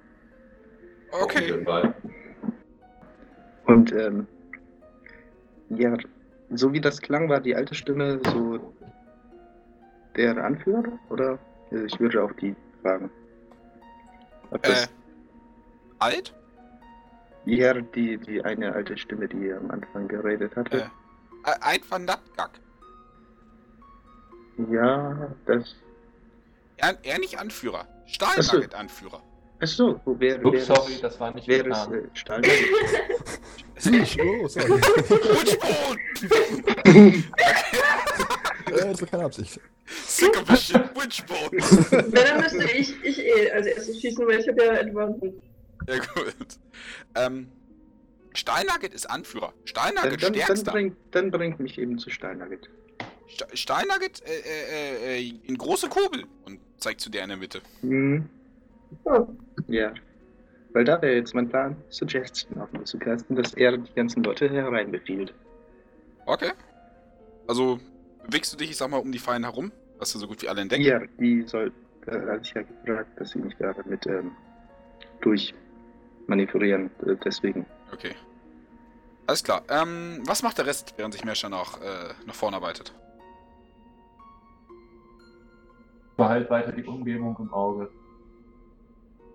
A: Okay.
B: Und ähm, ja, so wie das klang, war die alte Stimme so der Anführer? Oder? Also ich würde auch die fragen. Ob
A: Äh,
B: das,
A: alt?
B: Ja, die, die eine alte Stimme, die am Anfang geredet hatte.
A: Äh, alt van Natgak.
B: Ja, das.
A: Er, er nicht Anführer.
B: Ach
A: Stahlnugget Anführer.
B: Achso, wo wäre
C: Ups,
B: wär
C: sorry, das war nicht
B: wär es äh, Stahl?
D: Oh, sorry.
A: Witchbone!
D: äh, das war keine Absicht.
A: Sick of this shit, Witchbone!
E: Na, dann müsste ich, ich eh als erstes schießen, weil ich habe ja Advantage.
A: Ja, gut. Ähm, Steinugget ist Anführer.
B: Dann,
A: Steinugget
B: dann, dann,
A: stärkster.
B: bringt, dann bringt mich eben zu Steinagget.
A: Sta- Steinugget äh, äh, äh, in große Kurbel und zeigt zu der in der Mitte.
B: Mhm.
E: Ja.
B: Ja. Weil da wäre jetzt mein Plan, Suggestion auf ihn zu casten, dass er die ganzen Leute hereinbefiehlt.
A: Okay. Also bewegst du dich, ich sag mal, um die Fallen herum, was du so gut wie alle entdeckt.
B: Ja, die soll, äh, hatte ich ja gefragt, dass sie mich da damit ähm, durchmanövrieren. Äh, deswegen.
A: Okay. Alles klar. Ähm, was macht der Rest, während sich Merscher nach, äh, nach vorne arbeitet?
C: Behalt weiter die Umgebung im Auge.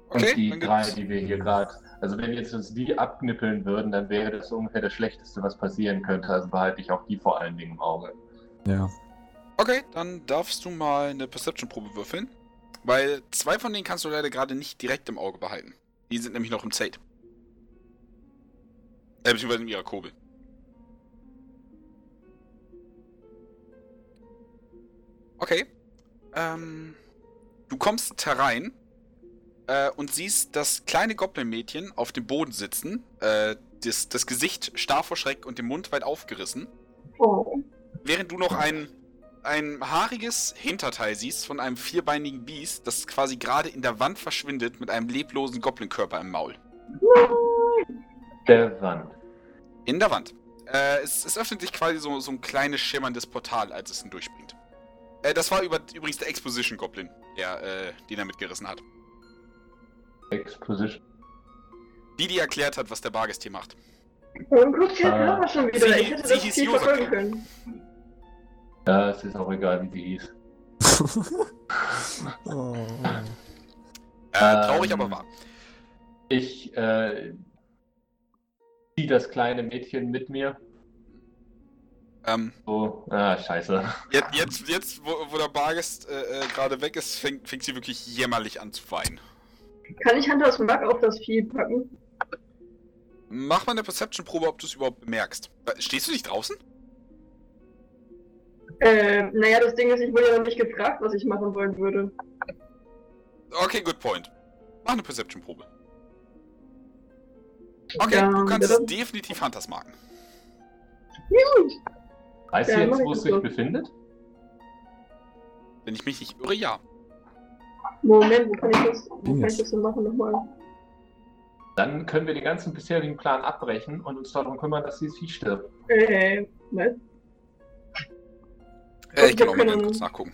A: Okay,
C: Und die drei,
A: gibt's,
C: die wir hier gerade. Also wenn wir jetzt uns die abknippeln würden, dann wäre das ungefähr das Schlechteste, was passieren könnte. Also behalte ich auch die vor allen Dingen im Auge.
D: Ja.
A: Okay, dann darfst du mal eine Perception-Probe würfeln. Weil zwei von denen kannst du leider gerade nicht direkt im Auge behalten. Die sind nämlich noch im Zelt. Äh, beziehungsweise in ihrer Kurbel. Okay. Ähm, du kommst herein äh, und siehst das kleine Goblin-Mädchen auf dem Boden sitzen. Äh, das, das Gesicht starr vor Schreck und den Mund weit aufgerissen.
E: Oh.
A: Während du noch ein, ein haariges Hinterteil siehst von einem vierbeinigen Biest, das quasi gerade in der Wand verschwindet mit einem leblosen Goblin-Körper im Maul.
C: Der Wand.
A: In der Wand. Äh, es, es öffnet sich quasi so, so ein kleines schimmerndes Portal, als es hindurchspringt. Äh, das war über, übrigens der Exposition-Goblin, der, äh, den er mitgerissen hat.
C: Exposition.
A: Die, die erklärt hat, was der Bargest hier macht.
E: Warum guckt Herr
C: Ah.
E: Clara schon wieder?
A: Sie-
E: ich hätte
A: sie
E: das
A: hieß
E: viel verfolgen können.
C: Ja, es ist auch egal, wie sie hieß.
D: oh.
A: Äh,
C: Ähm.
A: traurig, aber wahr.
C: Ich äh, ziehe das kleine Mädchen mit mir.
A: Ähm,
C: So, ah, scheiße.
A: jetzt, jetzt, jetzt wo, wo der Bargest äh, äh, gerade weg ist, fängt, fängt sie wirklich jämmerlich an zu weinen.
E: Kann ich Hand aus dem Back auf das Vieh packen?
A: Mach mal eine Perception-Probe, ob du es überhaupt bemerkst. Äh, Stehst du nicht draußen?
E: Äh, naja, das Ding ist, ich wurde ja noch nicht gefragt, was ich machen wollen würde.
A: Okay, good point. Mach eine Perception-Probe. Okay,
E: Ja,
A: du kannst
E: bitte.
A: definitiv Hunters marken.
E: Gut.
C: Weißt
E: Ja,
C: du jetzt, wo es sich
E: so.
C: befindet?
A: Wenn ich mich nicht irre, ja.
E: Moment, wo kann ich das, wo kann ich das denn machen nochmal?
C: Dann können wir den ganzen bisherigen Plan abbrechen und uns darum kümmern, dass dieses Vieh stirbt.
E: Äh, was?
A: Äh, ich kann auch mal
E: können-
A: kurz nachgucken.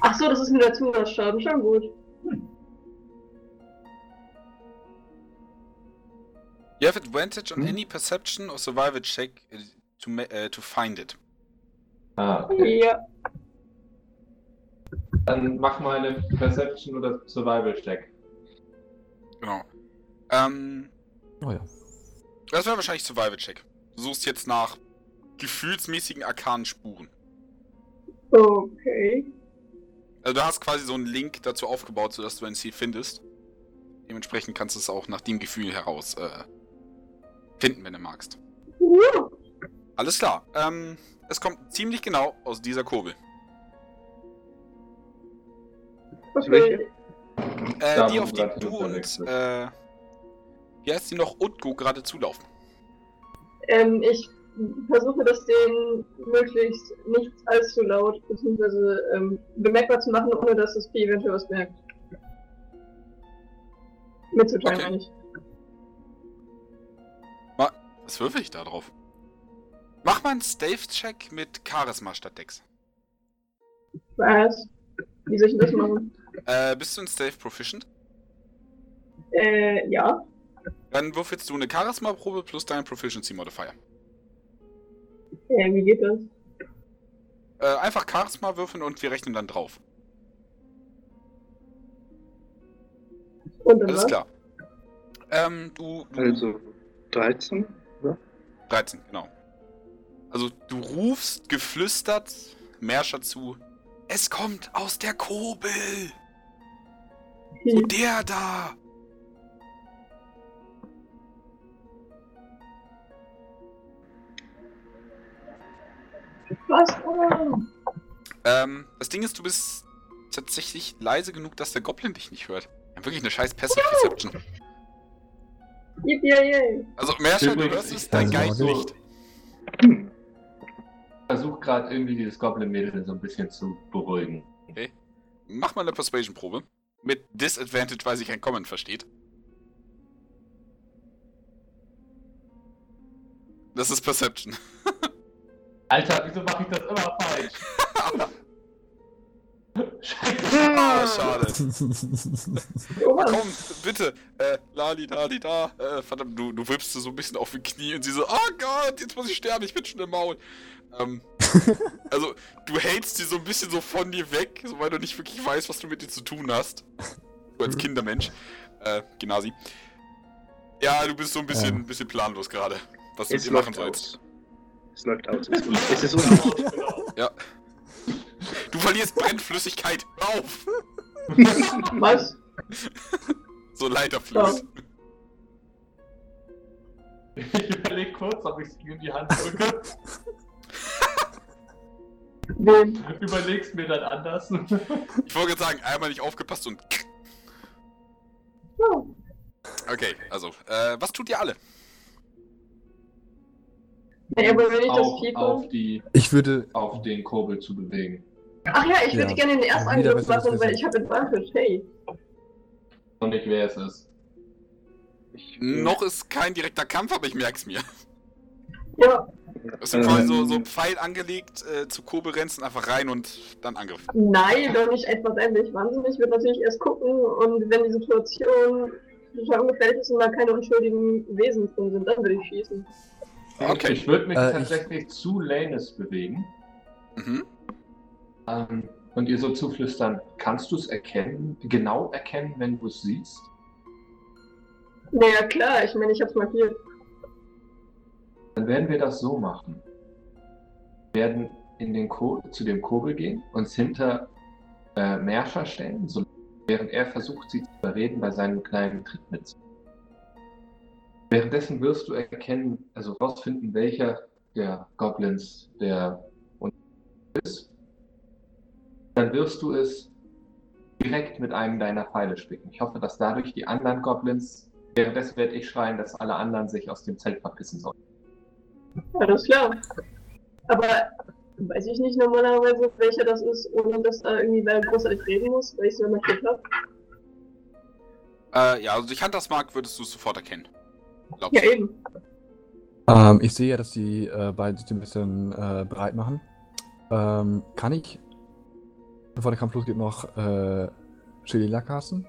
E: Ach so, das ist nur der Zusatzschaden, schon gut.
A: You have advantage on
B: Hm.
A: any perception or survival check uh, to, uh, to find it.
C: Ah, okay.
E: Ja.
C: Dann mach mal eine Perception oder Survival-Check.
A: Genau. Ähm,
D: Oh ja.
A: das wäre wahrscheinlich Survival Check. Du suchst jetzt nach gefühlsmäßigen arkanen Spuren.
E: Okay.
A: Also du hast quasi so einen Link dazu aufgebaut, sodass du ein Ziel findest. Dementsprechend kannst du es auch nach dem Gefühl heraus äh, finden, wenn du magst.
E: Ja.
A: Alles klar. Ähm, es kommt ziemlich genau aus dieser Kurbel.
E: Okay.
B: Welche?
A: Äh, die, auf die du und, äh, wie heißt die noch, Utku gerade zulaufen.
E: Ähm, ich versuche das denen möglichst nicht allzu laut bzw. Ähm, bemerkbar zu machen, ohne dass das Vieh eventuell was merkt. Mitzuteilen,
A: Okay.
E: meine ich.
A: Was würfel ich da drauf? Mach mal einen Stealth-Check mit Charisma statt Dex.
E: Was? Wie soll ich das machen?
A: Äh, bist du in Stealth Proficient?
E: Äh, ja.
A: Dann würfelst du eine Charisma-Probe plus deinen Proficiency Modifier.
E: Äh, wie geht das?
A: Äh, einfach Charisma würfeln und wir rechnen dann drauf.
E: Und
A: Alles
E: was?
A: klar. Ähm, du, du
B: Also 13?
A: 13, genau. Also du rufst geflüstert Merscher zu. Es kommt aus der Kobel! So
E: Hm.
A: der da!
E: Was? Ah.
A: Ähm, das Ding ist, du bist tatsächlich leise genug, dass der Goblin dich nicht hört. Wirklich eine scheiß Passive Perception. Also, Merscher, du hörst
C: ich
A: dein Geist nicht.
C: Ich versuche gerade irgendwie dieses Goblin-Mädel so ein bisschen zu beruhigen.
A: Mach mal eine Persuasion-Probe. Mit Disadvantage, weil sich kein Comment versteht. Das ist Perception.
C: Alter, wieso mache ich das immer falsch? Scheiße.
A: Ah, schade. Komm, bitte. Äh, Lali, Lali, da. Äh, verdammt, du, du wippst so ein bisschen auf die Knie und sie so, oh Gott, jetzt muss ich sterben, ich bin schon im Maul. Ähm, also, du hältst sie so ein bisschen so von dir weg, so, weil du nicht wirklich weißt, was du mit dir zu tun hast. Du als Kindermensch. Äh, Gnasi. Ja, du bist so ein bisschen, ein bisschen planlos gerade, was du dir machen sollst.
B: aus. Es läuft aus. Es, ist unwichtig.
A: Du verlierst Brennflüssigkeit. Hör auf!
E: Was?
A: So Leiterfluss.
C: Ich überlege kurz, ob ich es ihm in die Hand drücke.
E: Wem?
C: Überleg's mir dann anders.
A: Ich wollte gerade sagen, einmal nicht aufgepasst und. Okay, also, äh, was tut ihr alle?
E: Naja, aber wenn ich das
C: auf,
E: Vieh
C: auf, die,
D: Ich würde.
C: auf den Kurbel zu bewegen.
E: Ach ja, ich würde
D: Ja.
E: gerne den ersten
D: Ja, wieder
E: Angriff
D: besser,
E: machen, weil ich habe Advantage. Hey.
C: Und nicht wer es ist.
B: Ich,
A: Noch ist kein direkter Kampf, aber ich merk's mir.
E: Ja,
A: Es sind quasi so, so
B: Ähm.
A: Pfeil angelegt, äh, zu Kurbel rennst einfach rein und dann Angriff.
E: nein, doch nicht etwas endlich wahnsinnig. Ich würde natürlich erst gucken und wenn die Situation schon ungefährlich ist und da keine unschuldigen Wesen drin sind, dann würde ich schießen.
A: Okay.
C: Ich würde mich
D: Äh, ich-
C: tatsächlich zu Lanus bewegen.
A: Mhm.
C: Ähm, und ihr so zuflüstern, kannst du es erkennen, genau erkennen, wenn du es siehst?
E: Naja, klar, ich meine, ich hab's markiert.
C: Dann werden wir das so machen. Wir werden in den Ko zu dem Kurbel gehen, uns hinter äh, Merscher stellen, so, während er versucht, sie zu überreden, bei seinem kleinen Trick mitzumachen. Währenddessen wirst du erkennen, also rausfinden, welcher der Goblins der ist. Dann wirst du es direkt mit einem deiner Pfeile spicken. Ich hoffe, dass dadurch die anderen Goblins, währenddessen werde ich schreien, dass alle anderen sich aus dem Zelt verpissen sollen.
E: Alles klar. Aber weiß ich nicht normalerweise, welcher das ist, ohne dass da irgendwie wer großartig reden muss, weil ich es ja markiert habe.
A: Äh, ja, also durch Huntersmark würdest du es sofort erkennen. Glaubst
E: Ja,
A: du?
E: eben.
D: Ähm, ich sehe ja, dass die äh, beiden sich ein bisschen äh, breit machen. Ähm, kann ich, bevor der Kampf losgeht, noch äh, Shelila casten?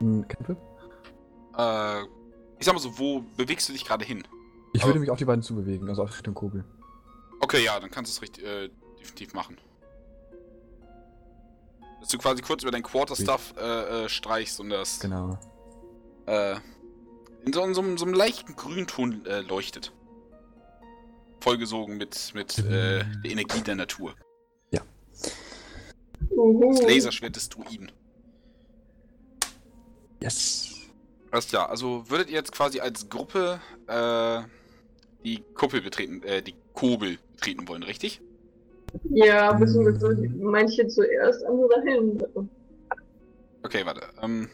D: Ein Campbell?
A: Äh, ich sag mal so, wo bewegst du dich gerade hin?
D: Ich
A: Aber-
D: würde mich auf die beiden zubewegen, also auf Richtung Kobel.
A: Okay, ja, dann kannst du es richtig, äh, definitiv machen. Dass du quasi kurz über dein Quarterstuff äh, äh, streichst und das
D: Genau.
A: äh, in so, in so, einem- so einem leichten Grünton äh, leuchtet. Vollgesogen mit, mit äh, der Energie der Natur.
E: Mhm.
A: Das Laserschwert des Druiden.
D: Yes.
A: Alles klar, also würdet ihr jetzt quasi als Gruppe äh, die Kuppel betreten, äh, die Kobel betreten wollen, richtig?
E: Ja, beziehungsweise manche zuerst, andere dahin.
A: Okay, warte. Ähm,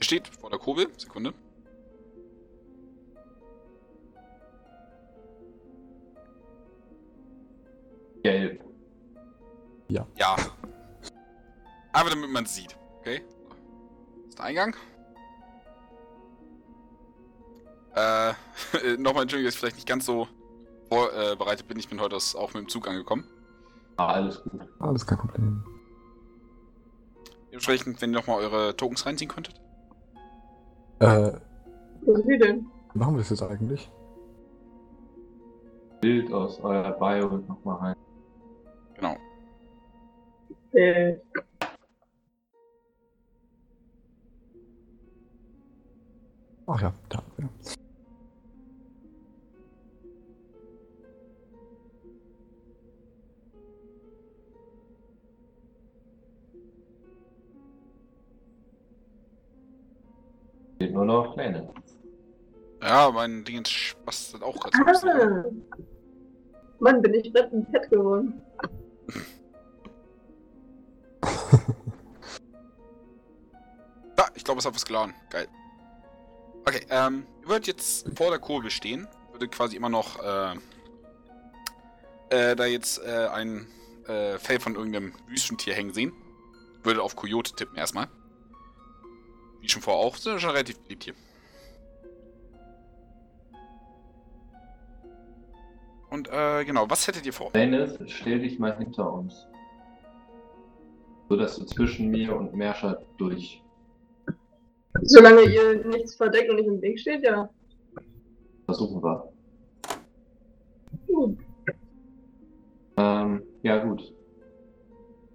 A: steht vor der Kurbel. Sekunde.
C: Gelb.
A: Ja. Einfach damit man es sieht. Okay. Das ist der Eingang. Äh, nochmal Entschuldigung, dass ich vielleicht nicht ganz so vorbereitet bin. Ich bin heute aus, auch mit dem Zug angekommen.
C: Ah, alles gut.
D: Alles kein Problem.
A: Dementsprechend, wenn ihr nochmal eure Tokens reinziehen könntet.
D: Äh,
E: Was die denn?
D: machen wir das jetzt eigentlich?
C: Bild aus eurer Bio nochmal rein.
E: Äh,
D: Ach ja, da. Ja.
C: Nur noch Pläne.
A: Ja, mein Ding spastet auch gerade
E: ah. Mann, bin ich fett und fett geworden.
A: Ich glaube, es hat was geladen. Geil. Okay, ähm, ihr würdet jetzt vor der Kurve stehen, würde quasi immer noch, äh, äh, da jetzt äh, ein äh, Fell von irgendeinem Wüstentier hängen sehen. Würde auf Coyote tippen erstmal. Wie schon vorher auch, sind schon relativ beliebt hier. Und äh, genau, was hättet ihr vor?
C: Dennis, stell dich mal hinter uns. So dass du zwischen mir und Merscher durch.
E: Solange ihr nichts verdeckt und nicht im Weg steht, ja.
C: Versuchen wir.
E: Gut.
C: Ähm, ja, gut.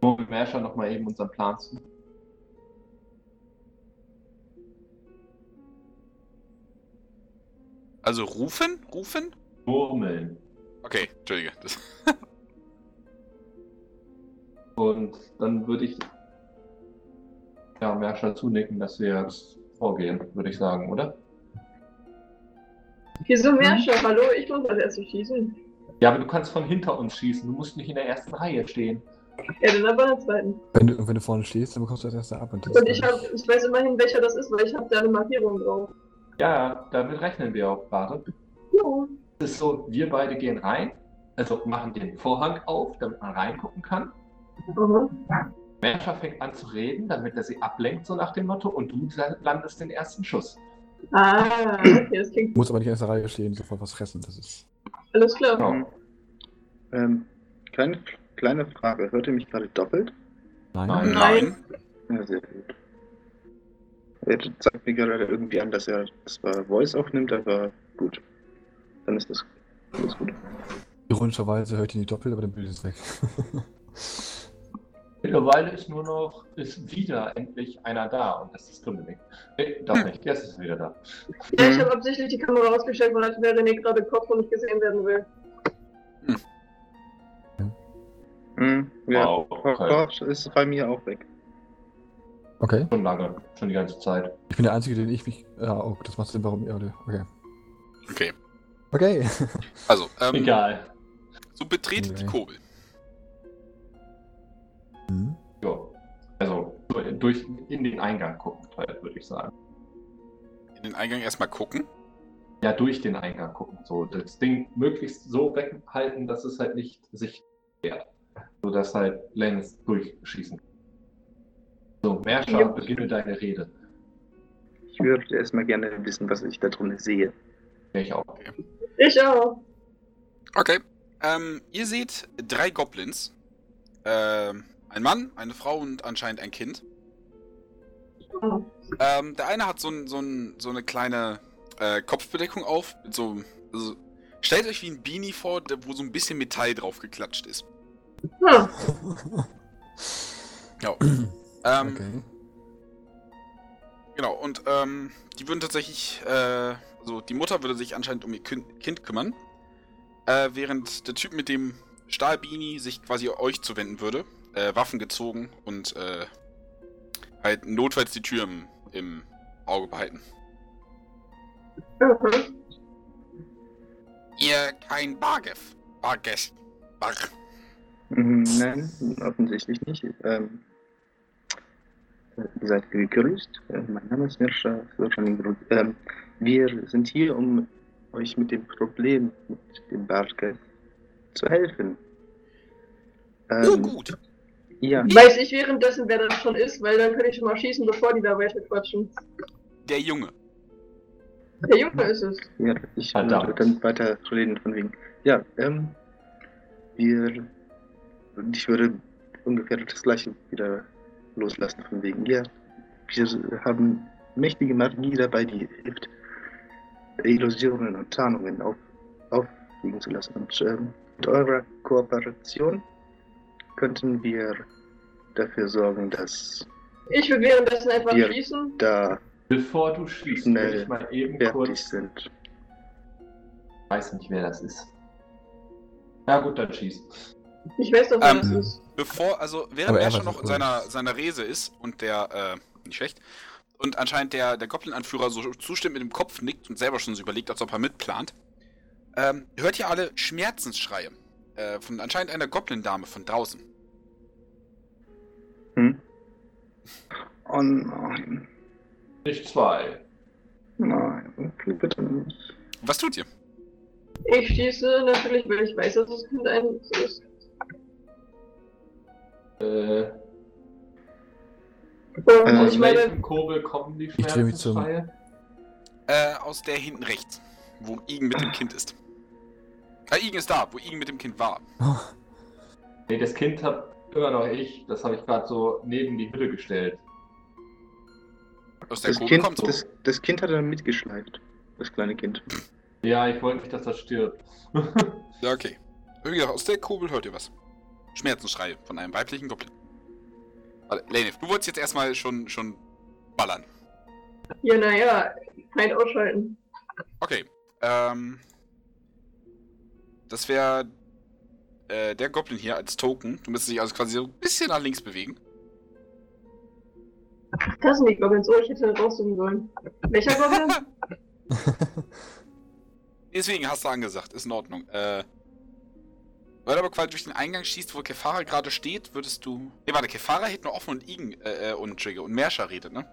C: Mit Merscher nochmal eben unseren Plan zu.
A: Also rufen? Rufen?
C: Murmeln.
A: Okay, Entschuldige. Das,
C: Und dann würde ich ja, Merscher zunicken, dass wir jetzt vorgehen, würde ich sagen, oder?
E: Wieso Merscher? Hallo, ich muss als erstes schießen.
C: Ja, aber du kannst von hinter uns schießen. Du musst nicht in der ersten Reihe stehen.
E: Ja, dann aber in der zweiten.
D: Wenn du, wenn du vorne stehst, dann bekommst du das erste ab. Und, das
E: Und ich, hab, ich weiß immerhin, welcher das ist, weil ich habe da eine Markierung drauf.
C: Ja, damit rechnen wir auch gerade.
E: Ja.
C: Es ist so, wir beide gehen rein, also machen den Vorhang auf, damit man reingucken kann.
E: Aha.
C: Merscher fängt an zu reden, damit er sie ablenkt, so nach dem Motto, und du landest den ersten Schuss.
E: Ah, okay, das klingt
D: muss aber nicht in erster Reihe stehen, sofort was fressen. Das ist.
E: alles klar.
C: Genau.
B: Ähm, kleine, kleine Frage. Hört ihr mich gerade doppelt?
D: Nein.
C: Nein.
A: nein.
B: Ja, sehr gut. Er zeigt mir gerade irgendwie an, dass er zwar Voice aufnimmt, aber gut. Dann ist das alles gut.
D: Ironischerweise hört ihr nicht doppelt, aber der Bild ist weg.
C: Mittlerweile ist nur noch, ist wieder endlich einer da und das ist Dominik. Nee, doch nicht, jetzt ist er wieder da.
E: Ja, ich habe absichtlich die Kamera ausgestellt, weil als wäre René gerade Kopf und nicht gesehen werden will.
B: Mhm, ja,
C: Wow, okay.
B: Korps ist bei mir auch weg.
D: Okay.
C: Schon lange, schon die ganze Zeit.
D: Ich bin der Einzige, den ich mich. Ja, oh, das macht Sinn, warum ihr. Okay.
A: Okay.
D: Okay.
A: Also, ähm,
C: Egal.
A: so betretet die
D: Okay.
A: Kurbel.
D: Hm.
C: Ja. Also durch in den Eingang gucken, halt, würde ich sagen.
A: In den Eingang erstmal gucken.
C: Ja, durch den Eingang gucken. So das Ding möglichst so weghalten, dass es halt nicht sich wehrt. So dass halt Lenz durchschießen kann. So, Merscher,
E: Ja.
C: beginne deine Rede.
B: Ich würde erstmal gerne wissen, was ich da drin sehe.
C: Ich auch.
E: Ich auch.
A: Okay. Ähm, ihr seht drei Goblins. Ähm, ein Mann, eine Frau und anscheinend ein Kind.
E: Oh.
A: Ähm, der eine hat so, ein, so, ein, so eine kleine äh, Kopfbedeckung auf. Mit so, also, stellt euch wie ein Beanie vor, der- wo so ein bisschen Metall drauf geklatscht ist.
E: Hm.
A: Ja. Ähm,
D: okay.
A: Genau, und ähm, die würden tatsächlich, äh, also die Mutter würde sich anscheinend um ihr Kün- Kind kümmern, äh, während der Typ mit dem Stahlbeanie sich quasi euch zuwenden würde, äh, Waffen gezogen und äh, halt notfalls die Tür im, im Auge behalten.
E: Mhm.
A: Ihr kein Bargef. Barges. Bar.
B: Mhm, Nein, offensichtlich nicht. Ähm, äh, ihr seid gegrüßt. Äh, mein Name ist Mirscha. Ähm, wir sind hier, um euch mit dem Problem mit dem Barke zu helfen. Ähm,
A: Oh, gut.
B: Ja,
E: Weiß ich währenddessen, wer das schon ist, weil dann könnte ich schon mal schießen, bevor die da weiter quatschen.
A: Der Junge.
E: Der Junge ist es.
B: ja ich
C: Verdammt.
B: würde dann weiter reden von wegen. Ja, ähm, wir. Ich würde ungefähr das gleiche wieder loslassen von wegen. Ja, wir haben mächtige Magie dabei, die hilft, Illusionen und Tarnungen auf, auffliegen zu lassen. Und ähm, mit eurer Kooperation könnten wir dafür sorgen, dass
E: Ich würde währenddessen einfach
B: Ja.
E: schießen.
B: da
C: Bevor du schießt,
B: Schnell
C: will ich mal eben kurz.
B: sind.
C: Ich weiß nicht, wer das ist. Na gut, dann schieß.
E: Ich weiß doch, wer
A: Ähm,
E: das ist.
A: Bevor, also während
D: Aber er
A: schon noch in seiner, seiner Rese ist und der, äh, nicht schlecht, und anscheinend der, der Goblin-Anführer so zustimmt mit dem Kopf nickt und selber schon so überlegt, als ob er mitplant, ähm, hört ihr alle Schmerzensschreie. Äh, von anscheinend einer Goblin-Dame von draußen.
B: Hm? Oh nein.
C: Nicht zwei.
B: Nein, okay, bitte nicht.
A: Was tut ihr?
E: Ich schieße natürlich, weil ich weiß, dass das Kind ein ist.
C: Äh,
E: Und
B: Ähm,
C: aus
E: ich meine,
C: welchem Kurbel kommen die
D: Ich dreh mich zum-
C: Schmerzensschreie?
A: Äh, aus der hinten rechts, wo Igen mit dem Kind ist. Äh, Igen ist da, wo Igen mit dem Kind war.
C: Nee, das Kind hab immer noch ich. Das habe ich gerade so neben die Hütte gestellt.
A: Aus der
B: Das
A: Kurve
B: kind,
A: kommt.
B: das, das Kind hat er mitgeschleift. Das kleine Kind.
C: Ja, ich wollte nicht, dass das stirbt.
A: Ja, okay. Wie gesagt, aus der Kurbel hört ihr was. Schmerzensschrei von einem weiblichen Goblin. Warte, Lenif, du wolltest jetzt erstmal schon, schon ballern.
E: ja, naja, Feind ausschalten.
A: Okay. Ähm. Das wäre äh, der Goblin hier als Token. Du müsstest dich also quasi so ein bisschen nach links bewegen.
E: Das sind die Goblins. Oh, ich hätte raussuchen sollen. Welcher Goblin?
A: Deswegen hast du angesagt, ist in Ordnung. Äh. Weil du aber quasi durch den Eingang schießt, wo Kefara gerade steht, würdest du. Ne, warte, Kefara hält nur offen und Igen äh, äh, und Trigger und Mersha redet, ne?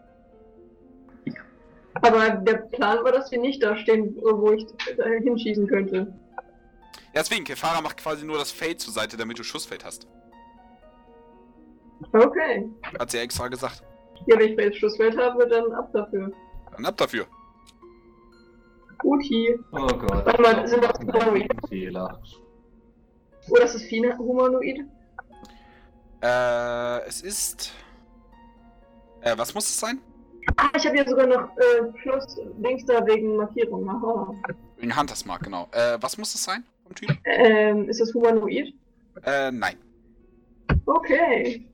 E: Aber der Plan war, dass wir nicht da stehen, wo ich da hinschießen könnte.
A: Ja, deswegen, Kefara macht quasi nur das Feld zur Seite, damit du Schussfeld hast.
E: Okay.
A: Hat sie ja extra gesagt.
E: Ja, wenn ich jetzt Schussfeld habe, dann ab dafür.
A: Dann ab dafür.
E: Guti.
C: Oh Gott.
E: Warte mal, sind das
C: ich glaub,
E: Humanoid?
C: ein Fehler.
E: Oh, das ist Fina Humanoid.
A: Äh, es ist. Äh, was muss es sein?
E: Ah, ich habe ja sogar noch äh, plus links da wegen Markierung. Aha.
A: Wegen Hunters Mark, genau. Äh, was muss es sein vom Typ?
E: Ähm, ist das Humanoid?
A: Äh, nein.
E: Okay.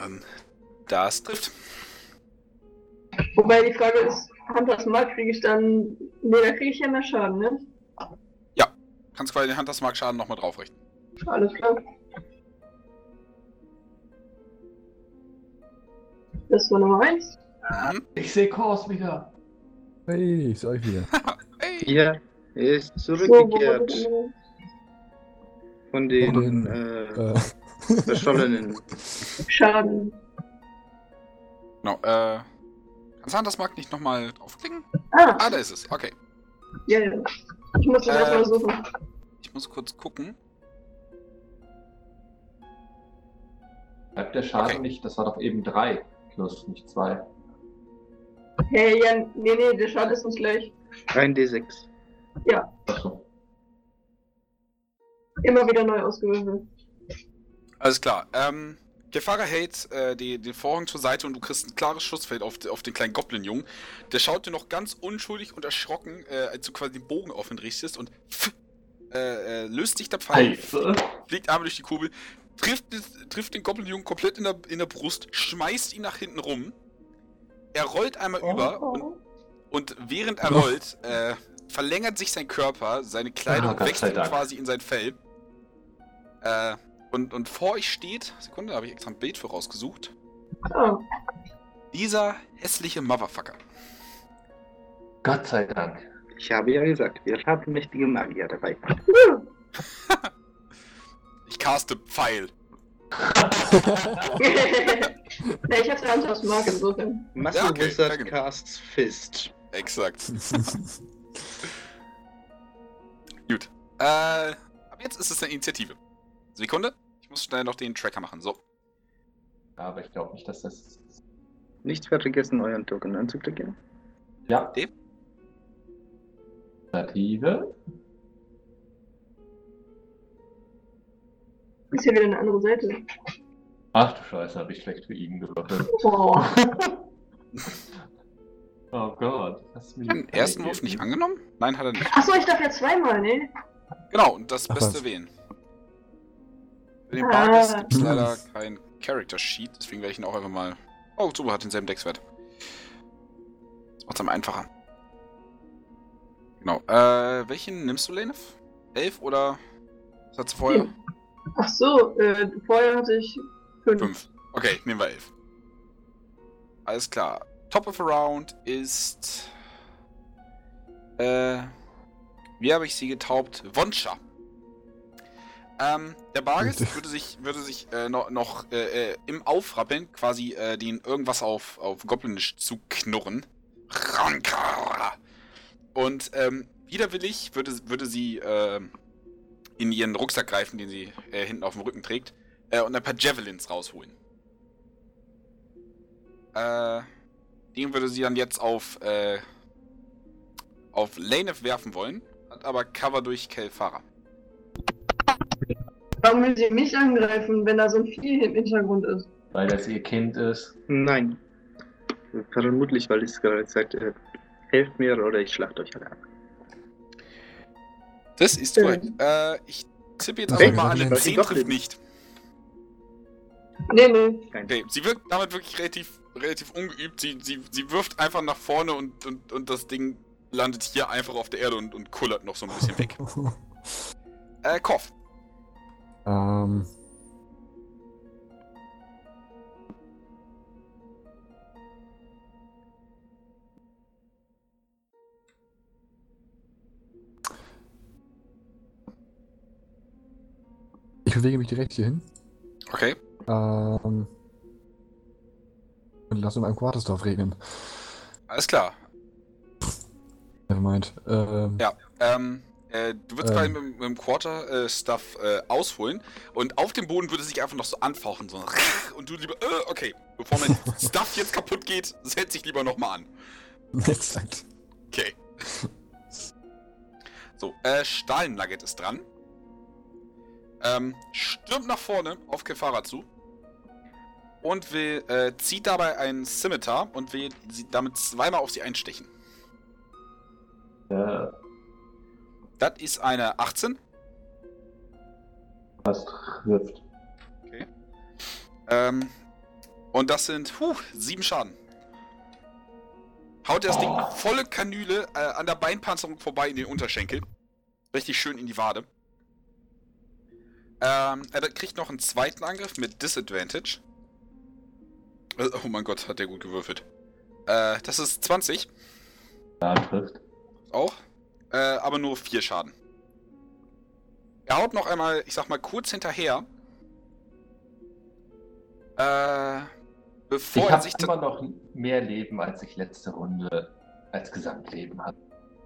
A: Ähm, das trifft.
E: Wobei die Frage ist, Hunters Mark kriege ich dann. Ne, da kriege ich ja mehr Schaden, ne?
A: Kannst quasi den Hunters Mark Schaden nochmal draufrichten.
E: Alles klar. Das war Nummer 1.
A: Mhm.
C: Ich sehe Kors wieder.
D: Hey, ich euch wieder.
A: Hey.
B: Ja, er ist zurückgekehrt
E: das?
B: von den
D: Von den,
B: äh,
D: Äh,
B: Verschollenen.
E: Schaden.
A: Genau, äh. Kannst du Hunters Mark nicht nochmal draufklicken?
E: Ah,
A: Ah, da ist es. Okay.
E: ja, ja. Ich muss das
A: Äh.
E: erstmal suchen.
A: Ich muss kurz gucken.
C: Bleibt der Schaden
A: Okay.
C: nicht? Das war doch eben drei plus, nicht zwei.
E: Hey, ja, nee, nee, der Schaden ist uns gleich.
B: Ein D6.
C: Achso.
E: Immer wieder neu ausgewürfelt.
A: Alles klar. Ähm, Gefahrer hält äh, die, den Vorhang zur Seite und du kriegst ein klares Schussfeld auf, auf den kleinen Goblin-Jungen. Der schaut dir noch ganz unschuldig und erschrocken, äh, als du quasi den Bogen auf ihn richtest und pff, äh, äh, löst dich der Pfeil,
C: Scheiße.
A: fliegt einmal durch die Kurbel, trifft, trifft den Goblin-Jungen komplett in der, in der Brust, schmeißt ihn nach hinten rum. Er rollt einmal über und, und während er
D: Oh.
A: rollt, äh, verlängert sich sein Körper, seine Kleidung
C: Ah,
A: wechselt quasi in sein Fell. Äh, und, und vor euch steht, Sekunde, da habe ich extra ein Bild für rausgesucht,
E: Ah,
A: dieser hässliche Motherfucker.
C: Gott sei Dank.
B: Ich habe ja gesagt, wir haben mächtige Magier dabei.
A: Ich caste Pfeil.
E: Ja, ich hatte Hunters Mark insofern.
B: Muscle
A: Ja, okay,
B: Wizard casts Fist.
A: Exakt. Gut. Äh, ab jetzt ist es eine Initiative. Sekunde. Ich muss schnell noch den Tracker machen. So.
C: Aber ich glaube nicht, dass das.
B: Nicht vergessen, euren Token anzuklicken.
C: Ja.
A: Dem?
C: Initiative.
E: Ist hier wieder eine andere Seite.
C: Ach du Scheiße, habe ich schlecht für ihn gewürfelt.
E: Oh.
C: oh Gott. Hast du mir
A: Den ersten Wurf nicht angenommen? Nein, hat er nicht.
E: Achso, ich darf ja zweimal, ne?
A: Genau, und das
D: Ach,
A: Beste
D: was.
A: wählen. Für den
E: Ah.
A: Gibt es leider kein Character Sheet, deswegen werde ich ihn auch einfach mal. Oh, super, hat denselben Deckswert. Das macht's am einfacher. Genau. Äh, welchen nimmst du, Lenef? Elf oder was hast du vorher?
E: Vier. Ach so, äh, vorher hatte ich fünf.
A: Fünf. Okay, nehmen wir elf. Alles klar. Top of a Round ist. Äh. Wie habe ich sie getaubt? Wonscha. Ähm, der Bargis würde sich, würde sich äh, noch, noch äh, äh, im Aufrappeln quasi äh, den irgendwas auf, auf Goblinisch zu knurren. Und ähm, widerwillig würde, würde sie äh, in ihren Rucksack greifen, den sie äh, hinten auf dem Rücken trägt, äh, und ein paar Javelins rausholen. Äh, den würde sie dann jetzt auf, äh, auf Lanef werfen wollen, hat aber Cover durch Kelfara.
E: Warum will sie mich angreifen, wenn da so ein Vieh im Hintergrund ist?
C: Weil das ihr Kind ist.
B: Nein. Vermutlich, weil es gerade sagt, äh, helft mir oder ich schlacht euch alle ab.
A: Das ist
E: Schön.
A: korrekt. Äh, ich tippe jetzt einfach mal an, eine
B: was
A: 10
B: doch
A: trifft
B: nicht.
A: nicht.
E: Nee, nee.
A: Okay, sie wirkt damit wirklich relativ, relativ ungeübt. Sie, sie, sie wirft einfach nach vorne und, und, und das Ding landet hier einfach auf der Erde und, und kullert noch so ein bisschen weg. Äh, Koff.
D: ähm. Ich bewege mich direkt hier hin.
A: Okay.
D: Ähm. Und lasse um ein Quartersdorf regnen.
A: Alles klar.
D: Nevermind. Ähm,
A: Ja. Ähm, äh, du würdest
D: Ähm.
A: gerade mit, dem Quarter-Stuff äh, ausholen und auf dem Boden würde sich einfach noch so anfauchen. So und du lieber, äh, okay, bevor mein Stuff jetzt kaputt geht, setz ich lieber nochmal an.
D: Exakt.
A: Okay. So, äh, Stahlnugget ist dran. Ähm, stürmt nach vorne auf Kefara zu. Und will, äh, zieht dabei einen Scimitar und will damit zweimal auf sie einstechen.
C: Äh,
A: Das ist eine 18.
C: was trifft.
A: Ähm, und das sind, puh, sieben Schaden. Haut das Ding
C: Oh.
A: volle Kanüle äh, an der Beinpanzerung vorbei in den Unterschenkel. Richtig schön in die Wade. Ähm, er kriegt noch einen zweiten Angriff mit Disadvantage. Äh, Oh mein Gott, hat der gut gewürfelt. Äh, das ist 20
C: Ja, trifft.
A: auch. Äh, aber nur vier Schaden. Er haut noch einmal, ich sag mal, kurz hinterher. Äh, bevor
C: Ich
A: er
C: habe
A: sich
C: immer noch mehr Leben, als ich letzte Runde als Gesamtleben hatte.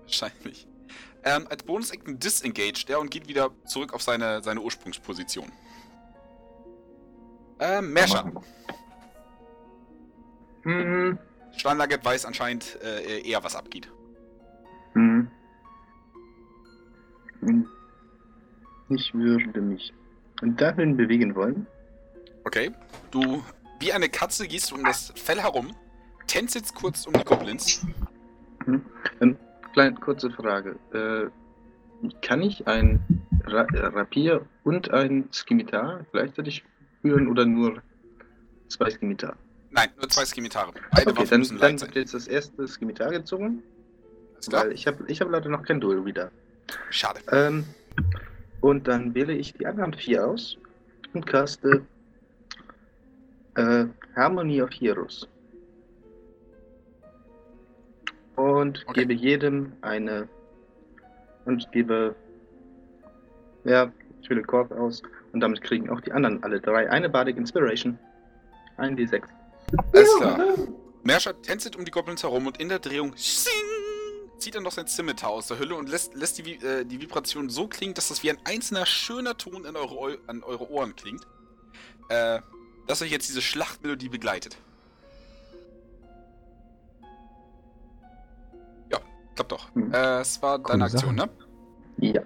A: Wahrscheinlich. Ähm, als Bonus-Action disengaged er und geht wieder zurück auf seine, seine Ursprungsposition. Ähm, Merscher.
B: Hm,
A: Steinlaget weiß anscheinend äh, eher, was abgeht.
B: hm. Hm. Ich würde mich dahin bewegen wollen.
A: Okay. Du, wie eine Katze, gehst du um das Fell herum, tänzelst kurz um die Goblins.
B: Kleine kurze Frage. Äh, kann ich ein Ra Rapier und ein Skimitar gleichzeitig führen oder nur zwei Skimitar?
A: Nein, nur zwei Skimitare. Beide
B: Okay, dann,
A: müssen
B: dann wird jetzt das erste Skimitar gezogen, weil ich habe ich hab leider noch kein Duel wieder.
A: Schade.
B: Ähm, und dann wähle ich die anderen vier aus und caste äh, Harmony of Heroes. Und
A: Okay.
B: gebe jedem eine und gebe ja, ich wähle Korb aus und damit kriegen auch die anderen alle drei eine Bardic Inspiration. Ein D6.
A: Alles klar. Merscher tänzelt um die Goblins herum und in der Drehung sing, zieht er noch sein Scimitar aus der Hülle und lässt, lässt die, äh, die Vibration so klingen, dass das wie ein einzelner schöner Ton an eure, Eu an eure Ohren klingt. Äh, dass euch jetzt diese Schlachtmelodie begleitet. Klappt doch.
B: Hm.
A: Äh, es war
D: Coole
A: deine Aktion, ne?
B: Ja.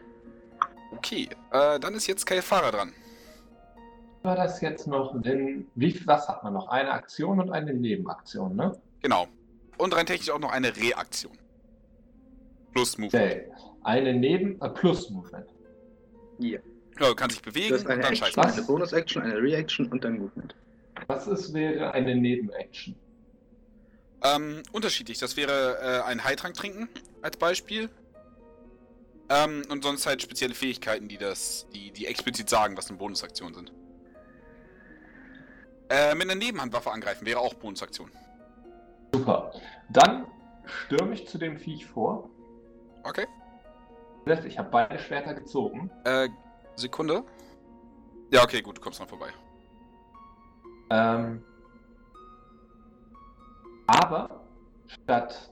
A: Okay, äh, dann ist jetzt Kaifara dran.
C: War das jetzt noch, denn wie was hat man noch? Eine Aktion und eine Nebenaktion, ne?
A: Genau. Und rein technisch auch noch eine Reaktion. Plus Movement.
C: Okay. Eine Neben äh, plus Movement.
B: Ja.
A: Ja, du kannst dich bewegen
B: Das ist
A: und
B: eine
A: dann
B: Action,
A: scheißen.
C: Was?
B: eine Bonus-Action, eine Reaction und ein Movement.
C: Was ist, wäre eine Nebenaction?
A: Ähm, unterschiedlich. Das wäre äh, ein Heiltrank trinken als Beispiel. Ähm, und sonst halt spezielle Fähigkeiten, die das, die, die explizit sagen, was eine Bonusaktion sind. Äh, mit einer Nebenhandwaffe angreifen wäre auch Bonusaktion.
C: Super. Dann stürme ich zu dem Viech vor.
A: Okay.
C: Ich habe beide Schwerter gezogen.
A: Äh, Sekunde. Ja, okay, gut, du kommst noch vorbei.
C: Ähm, aber statt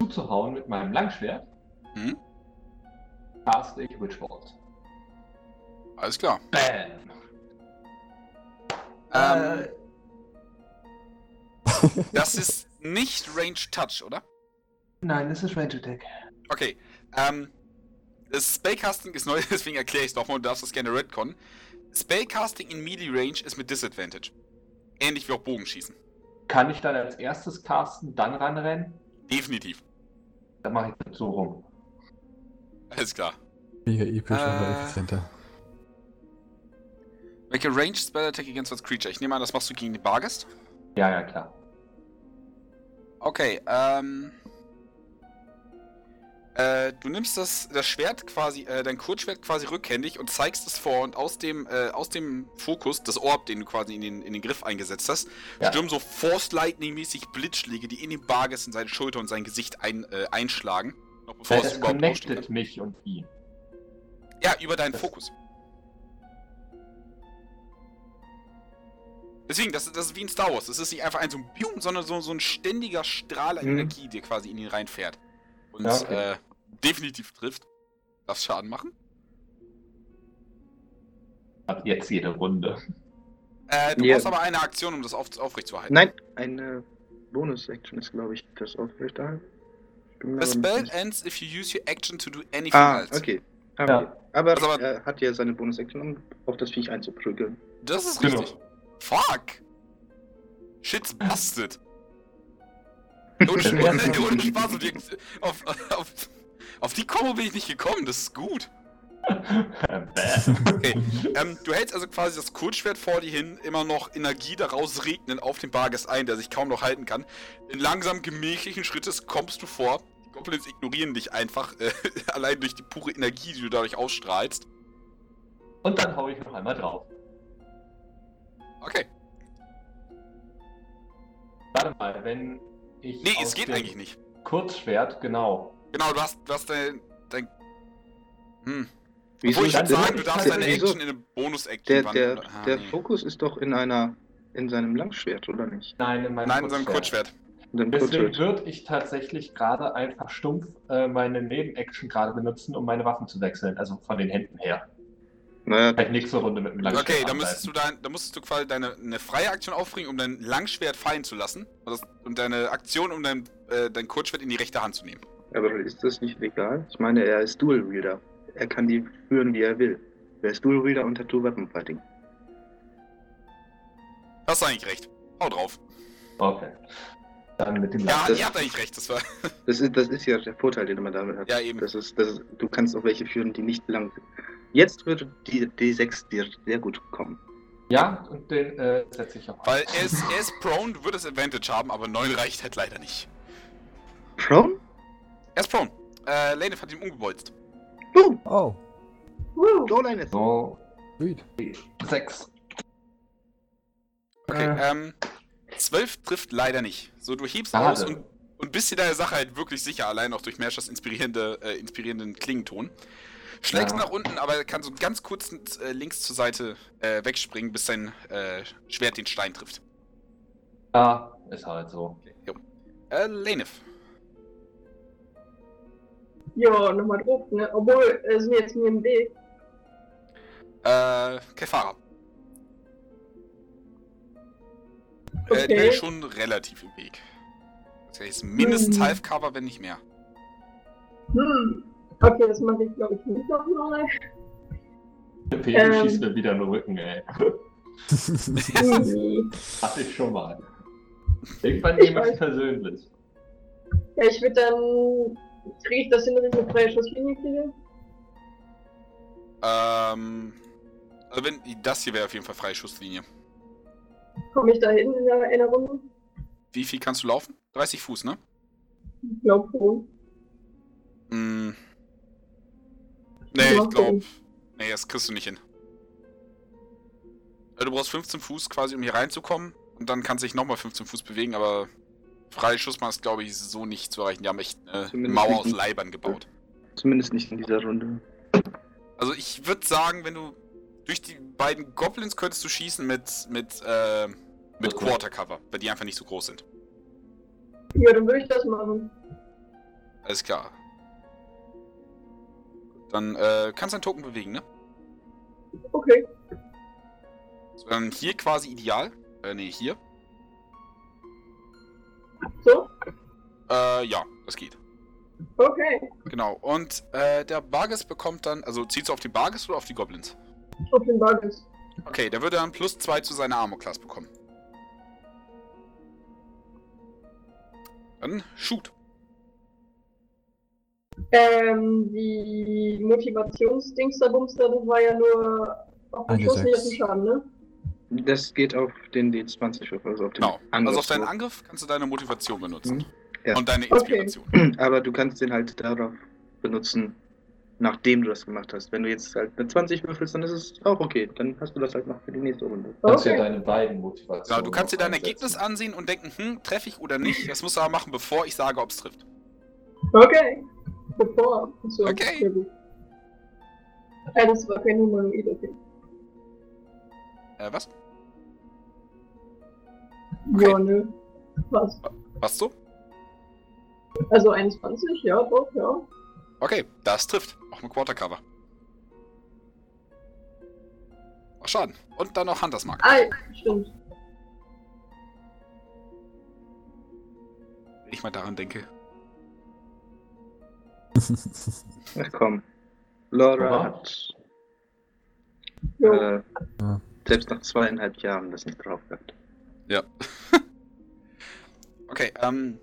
C: zuzuhauen mit meinem Langschwert,
A: Hm?
C: cast ich Witchbolt.
A: Alles klar.
C: Bam!
A: Ähm,
C: Äh,
A: das ist nicht Range Touch, oder?
C: nein, das ist Range Attack.
A: Okay. Ähm, das Spellcasting ist neu, deswegen erkläre ich es nochmal und du darfst das gerne retcon. Spellcasting in Melee Range ist mit Disadvantage. Ähnlich wie auch Bogenschießen.
C: Kann ich dann als erstes casten, dann ranrennen?
A: Definitiv.
C: Dann mache ich das so rum.
A: Alles klar.
D: Hier episch, aber
A: Äh.
D: effizienter.
A: Make a Range Spell Attack against that creature. Ich nehme an, das machst du gegen den Bargest.
C: Ja, ja, klar.
A: Okay, ähm. Äh, du nimmst das, das Schwert quasi, äh, dein Kurzschwert quasi rückhändig und zeigst es vor und aus dem, äh, aus dem Fokus, das Orb, den du quasi in den, in den Griff eingesetzt hast,
C: Ja.
A: stürmen so Force Lightning-mäßig Blitzschläge, die in den Barges in seine Schulter und sein Gesicht ein, äh, einschlagen. Noch bevor es
C: das
A: überhaupt
C: connectet
A: losgeht.
C: mich und ihn.
A: Ja, über deinen
C: Das-
A: Fokus. Deswegen, das, das ist wie in Star Wars. Das ist nicht einfach ein so ein Bium, sondern so, so ein ständiger Strahl an
B: Mhm.
A: Energie, der quasi in ihn reinfährt. Und
C: Ja, okay.
A: äh, definitiv trifft. Darf Schaden machen.
C: Ab jetzt jede Runde.
A: Äh, du
B: Ja.
A: brauchst aber eine Aktion, um das auf, aufrechtzuerhalten.
B: Nein, eine Bonus-Action ist, glaube ich, das aufrechterhalten.
A: The spell ends if you use your action to do anything
B: Ah,
A: else.
B: okay. Ah,
C: Ja.
B: okay. Aber,
A: Also aber-
B: er hat ja seine Bonus-Action, um auf das Viech einzuprügeln.
A: Das ist
C: Genau.
A: richtig. Fuck! Shit's busted. Ohne,
C: Das
A: Spaß. Auf, auf, auf die Kombo bin ich nicht gekommen, das ist gut. Okay, ähm, du hältst also quasi das Kurzschwert vor dir hin, immer noch Energie daraus regnen auf den Barges ein, der sich kaum noch halten kann. In langsam gemächlichen Schrittes kommst du vor. Die Goblins ignorieren dich einfach, äh, allein durch die pure Energie, die du dadurch ausstrahlst.
C: Und dann hau ich noch einmal drauf.
A: Okay.
C: Warte mal, wenn ich.
A: Nee, es geht eigentlich nicht.
C: Kurzschwert, genau.
A: Genau, du hast, du hast dein, dein hm.
B: Wieso
A: Obwohl ich
C: dann
A: würde sagen, du darfst deine
B: wieso?
A: Action in eine Bonus-Action
B: Der, der,
A: wandeln. Ah,
B: der
A: nee.
B: Fokus ist doch in einer in seinem Langschwert, oder nicht?
C: Nein, in meinem
A: Nein, in seinem Kurzschwert.
C: Deswegen würde ich tatsächlich gerade einfach stumpf äh, meine Nebenaction gerade benutzen, um meine Waffen zu wechseln. Also von den Händen her.
B: Naja,
C: Vielleicht nächste Runde mit dem Langschwert.
A: Okay, dann müsstest du dein, dann musstest du quasi deine eine freie Aktion aufbringen, um dein Langschwert fallen zu lassen. Und das- Und deine Aktion, um dein, äh, dein Kurzschwert in die rechte Hand zu nehmen.
B: Aber ist das nicht legal? Ich meine, er ist Dual Wielder. Er kann die führen, wie er will. Er ist Dual Wielder und hat Two Weapon Fighting.
A: Hast du eigentlich recht. Hau drauf.
C: Okay. Dann mit dem
A: Ja,
C: Langschwert.
A: ihr habt eigentlich recht. Das war.
B: Das ist, das ist ja der Vorteil, den man damit hat.
A: Ja, eben.
B: Das ist, das ist, du kannst auch welche führen, die nicht lang sind. Jetzt würde die D6 dir sehr gut kommen.
C: Ja, und den äh, setze ich auch ein.
A: Weil er ist, er ist prone, du würdest Advantage haben, aber 9 reicht halt leider nicht.
B: Prone?
A: Er ist prone. Äh, Lane hat ihn umgebolzt.
B: Boom!
D: Oh,
E: Woo!
B: Go Line
C: So,
D: sweet.
C: sechs.
A: Okay,
C: Äh.
A: ähm. 12 trifft leider nicht. So, du hebst
C: Schade.
A: aus und, und bist dir deiner Sache halt wirklich sicher, allein auch durch Merschers inspirierende, äh, inspirierenden Klingenton. Schlägst
C: Ja.
A: nach unten, aber kann so ganz kurz äh, links zur Seite äh, wegspringen, bis dein äh, Schwert den Stein trifft.
C: Ja, ist halt so.
A: Äh, Lanef.
E: Ja, nochmal drauf, ne? Obwohl, äh, sind jetzt mir im Weg.
A: Äh, Kefara. Äh, die
E: Okay.
A: wäre schon relativ im Weg. Das heißt mindestens
E: Hm.
A: Half-Cover, wenn nicht mehr.
E: Hm. Okay, das mache ich, glaube ich, nicht nochmal.
C: Pepe
E: Ähm.
C: schießt mir wieder in den Rücken, ey. Hatte ich schon mal. Irgendwann
E: Ich
C: nehme ich persönlich.
E: Ja, ich würde dann. Kriege ich das hin, dass ich eine freie Schusslinie kriege?
A: Ähm, also wenn, das hier wäre auf jeden Fall freie Schusslinie.
E: Komme ich da hin in der, in der Runde?
A: Wie viel kannst du laufen? 30 Fuß, ne?
E: Ich glaube schon.
A: Mm. Nee, ich glaube. Nee, das kriegst du nicht hin. Also, Du brauchst 15 Fuß quasi, um hier reinzukommen. Und dann kannst du dich nochmal 15 Fuß bewegen, aber freie Schussmann ist, glaube ich, so nicht zu erreichen. Die haben echt eine
B: Zumindest
A: Mauer aus Leibern gebaut.
B: Zumindest nicht in dieser Runde.
A: Also ich würde sagen, wenn du durch die beiden Goblins könntest du schießen mit, mit, äh, mit
C: Okay.
A: Quarter Cover, weil die einfach nicht so groß sind.
E: Ja, dann würde ich das machen.
A: Alles klar. Dann äh, kannst du deinen Token bewegen, ne?
E: Okay.
A: So, dann hier quasi ideal. Äh, nee, hier.
E: So?
A: Äh, ja, das geht.
E: Okay.
A: Genau. Und äh, der Barges bekommt dann, also ziehst du auf die Barges oder auf die Goblins?
E: Auf den Baggers.
A: Okay, der würde dann plus 2 zu seiner Armor-Class bekommen. Dann shoot.
E: Ähm, die Motivationsdingsterbumster, das war ja nur auf den Schuss, nicht auf den Schaden, ne?
B: Das geht auf den D20 Würfel, also auf den
A: Genau. Also auf deinen. Angriff kannst du deine Motivation benutzen.
B: Mhm. Ja.
A: Und deine
E: Okay.
A: Inspiration.
B: Aber du kannst den halt darauf benutzen, nachdem du das gemacht hast. Wenn du jetzt halt eine 20 würfelst, dann ist es auch okay. Dann hast du das halt noch für die nächste Runde.
C: Du kannst ja
E: Okay.
C: deine beiden Motivationen.
A: Genau, du kannst dir dein
C: einsetzen.
A: Ergebnis ansehen und denken, hm, treffe ich oder nicht. Das musst du aber machen, bevor ich sage, ob es trifft.
E: Okay. Bevor. So,
A: Okay.
E: sehr gut. Äh, das war kein Humanoid, okay.
A: Äh, was?
E: Ja, nö. Was?
A: Was so?
E: Also 21, ja, doch, ja.
A: Okay, das trifft. Auch mit Quarter Cover. Ach, Schaden. Und dann noch Hunters Mark.
E: Ah, stimmt.
A: Wenn ich mal daran denke.
B: Ach komm. Laura hat äh,
D: Ja.
B: Selbst nach zweieinhalb Jahren das nicht drauf gehabt.
A: Ja. okay, ähm.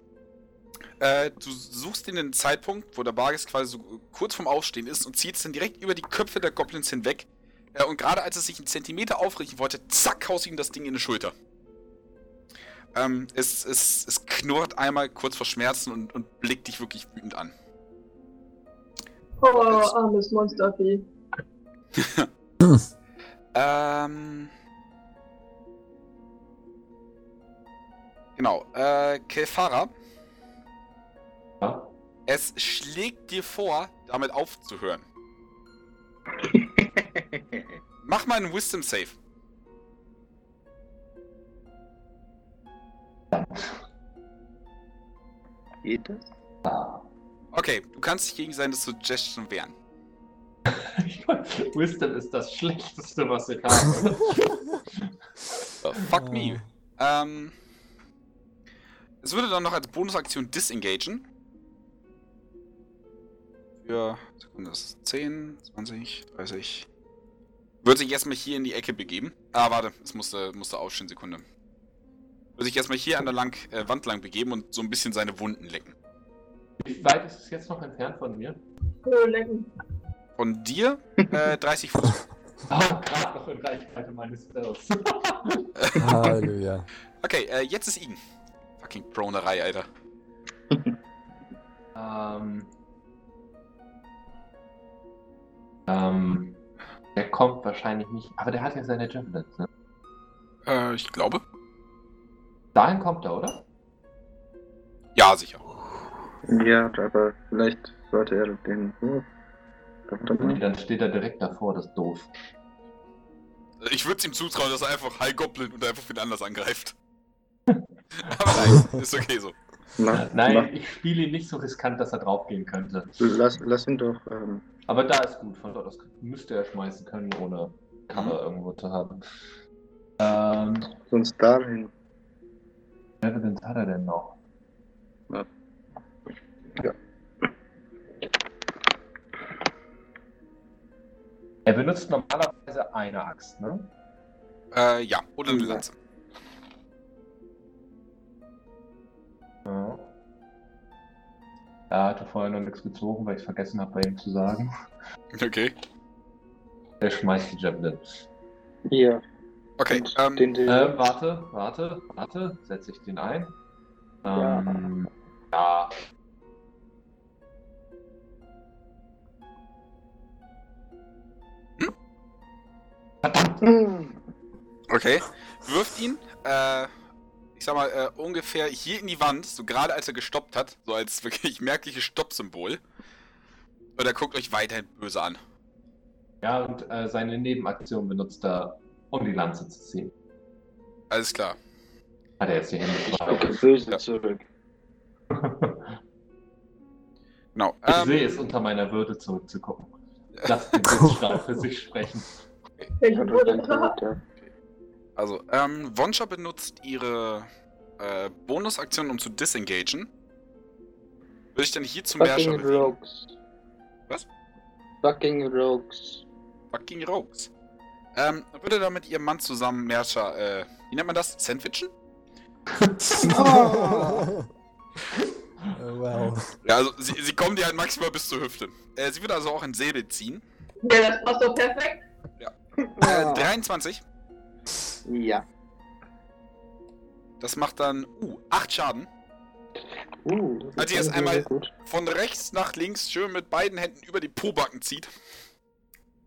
A: Äh, du suchst dir den Zeitpunkt, wo der Barges quasi so kurz vorm Aufstehen ist und ziehst dann direkt über die Köpfe der Goblins hinweg. Äh, und gerade als es sich einen Zentimeter aufrichten wollte, zack, haust ihm das Ding in die Schulter. Ähm, es, es, es knurrt einmal kurz vor Schmerzen und, und blickt dich wirklich wütend an.
E: Oh, armes Monstervieh.
A: Ähm. Genau, äh, Kelfara,
C: Ja?
A: es schlägt dir vor, damit aufzuhören. Mach mal einen Wisdom Save.
B: Geht das?
A: Okay, du kannst dich gegen seine Suggestion wehren.
C: Wisdom ist das Schlechteste, was ich habe.
A: Uh, fuck me. Ähm. Es würde dann noch als Bonusaktion disengagen. Für. Sekunde, das ist 10, 20, 30. Würde sich erstmal hier in die Ecke begeben. Ah, warte, es musste, musste aufstehen, Sekunde. Würde sich erstmal hier an der lang, äh, Wand lang begeben und so ein bisschen seine Wunden lecken.
C: Wie weit ist es jetzt noch entfernt von mir?
E: Nö, lecken.
A: Von dir äh, 30 Fuß.
C: Ah, gerade noch in Reichweite meines Spells.
D: Halleluja.
A: Okay, äh, jetzt ist Igen. Fucking Pronerei, Alter.
C: ähm. Ähm. Der kommt wahrscheinlich nicht. Aber der hat ja seine Javelins, ne?
A: Äh, ich glaube.
C: Dahin kommt er, oder?
A: Ja, sicher.
B: Ja, aber vielleicht sollte er den Wurf. Mal.
C: dann steht er direkt davor, das ist doof.
A: Ich würde es ihm zutrauen, dass er einfach High Goblin und einfach wen anders angreift. Aber nein, ist okay so.
B: Mach,
C: Nein,
B: mach,
C: ich spiele ihn nicht so riskant, dass er draufgehen könnte.
B: lass, lass ihn doch. Ähm,
C: Aber da ist gut, von dort aus müsste er schmeißen können, ohne Cover irgendwo zu haben. Ähm,
B: sonst dahin.
C: wer denn hat er denn noch?
B: Ja.
C: Er benutzt normalerweise eine Axt, ne?
A: Äh, ja, oder eine
B: Ja.
A: Lanze.
C: Ja. Er hatte vorher noch nichts gezogen, weil ich es vergessen habe, bei ihm zu sagen.
A: Okay.
C: Er schmeißt die Javelins.
B: Hier.
A: Okay,
B: Und
A: ähm,
B: den, den,
C: Äh, warte, warte, warte, setze ich den ein.
B: Ja.
C: Ähm, ja.
B: Hm.
A: Okay. Wirft ihn, äh, ich sag mal, äh, ungefähr hier in die Wand, so gerade als er gestoppt hat, so als wirklich merkliches Stoppsymbol. Und er guckt euch weiterhin böse an.
C: Ja, und äh, seine Nebenaktion benutzt er, um die Lanze zu ziehen.
A: Alles klar.
C: Hat er jetzt die Hände
B: Ich gucke böse
A: Ja.
B: zurück.
A: Genau.
C: Ich
A: Ähm,
C: sehe es unter meiner Würde zurückzugucken. Lass den Blitzstrahl für sich sprechen.
E: Welche
B: Hat
E: wurde
B: ja.
A: Also, ähm, Wonsha benutzt ihre äh, Bonusaktion, um zu disengagen. Würde ich dann hier zum Herrscher
B: Fucking
A: bewegen.
B: Rogues.
A: Was?
B: Fucking Rogues.
A: Fucking Rogues. Ähm, würde dann mit ihrem Mann zusammen Merscher, äh, wie nennt man das? Sandwichen?
D: Oh, wow.
A: Ja, also sie, sie kommen dir halt maximal bis zur Hüfte. Äh, sie würde also auch ein Säbel ziehen.
E: Ja, das passt doch perfekt.
A: Äh, 23.
B: Ja.
A: Das macht dann, uh, 8 Schaden.
B: Uh, das
A: Also jetzt
B: ist
A: einmal-. Von rechts nach links schön mit beiden Händen über die Pobacken zieht.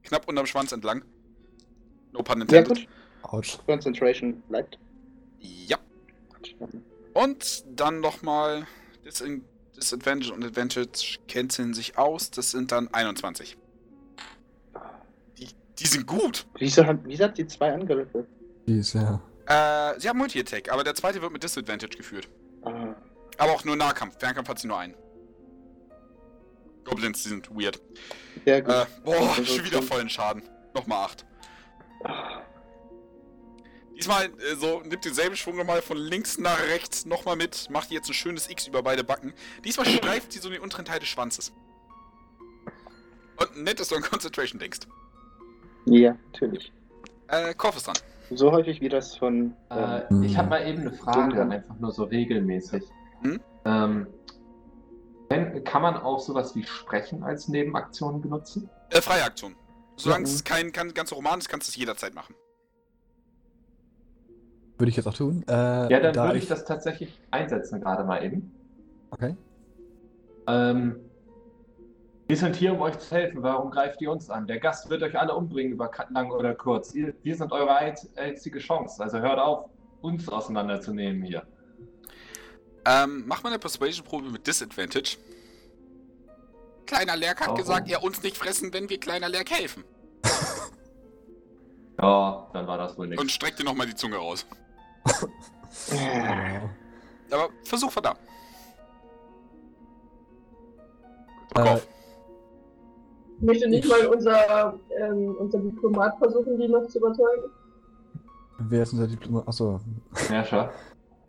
A: Knapp unterm Schwanz entlang. No pun
B: Ja,
A: intended.
B: gut.
D: Autsch.
B: Concentration bleibt.
A: Ja. Und dann nochmal Dis Disadvantage und Advantage canceln sich aus. Das sind dann 21. Die, sind gut.
B: Wieso hat, wieso hat die zwei Angriffe?
D: Die ist ja.
A: Äh, sie haben Multi-Attack, aber der zweite wird mit Disadvantage geführt.
B: Ah,
A: Aber auch nur Nahkampf. Fernkampf hat sie nur einen. Goblins, die sind weird.
B: sehr gut.
A: Äh, boah,
B: Also
A: schon wieder vollen Schaden. Nochmal 8.
B: Ah,
A: Diesmal äh, so, nimmt denselben Schwung nochmal von links nach rechts nochmal mit, macht jetzt ein schönes X über beide Backen. Diesmal streift sie so den unteren Teil des Schwanzes. Und nett, dass du an Concentration denkst.
B: Ja, natürlich.
A: Äh, Korf ist dran.
B: So häufig wie das von.
C: Äh,
B: Ähm,
C: ich habe mal eben eine Frage,
B: Dunkeln.
C: einfach nur so regelmäßig.
A: Hm?
C: Ähm, kann, kann man auch sowas wie Sprechen als Nebenaktion benutzen?
A: Äh, freie Aktion. Solange
B: Ja.
A: es kein, kein ganzer Roman ist, kannst du es jederzeit machen.
D: Würde ich jetzt auch tun. Äh,
C: Ja, dann
D: da
C: würde ich das tatsächlich einsetzen, gerade mal eben.
D: Okay.
C: Ähm, wir sind hier, um euch zu helfen. Warum greift ihr uns an? Der Gast wird euch alle umbringen, über lang oder kurz. Ihr, wir sind eure einz- einzige Chance. Also hört auf, uns auseinanderzunehmen hier.
A: Ähm, mach mal eine Persuasion-Probe mit Disadvantage. Kleiner Lerk hat
C: Oh.
A: gesagt, er uns nicht fressen, wenn wir kleiner Lerk helfen.
C: Ja, dann war das wohl
A: Und
C: nichts.
A: streck dir nochmal die Zunge raus. Aber versuch verdammt.
D: Äh,
E: Möchte nicht mal unser, ähm, unser Diplomat versuchen, die noch zu überzeugen?
D: Wer ist unser Diplomat? Achso,
C: Merscher.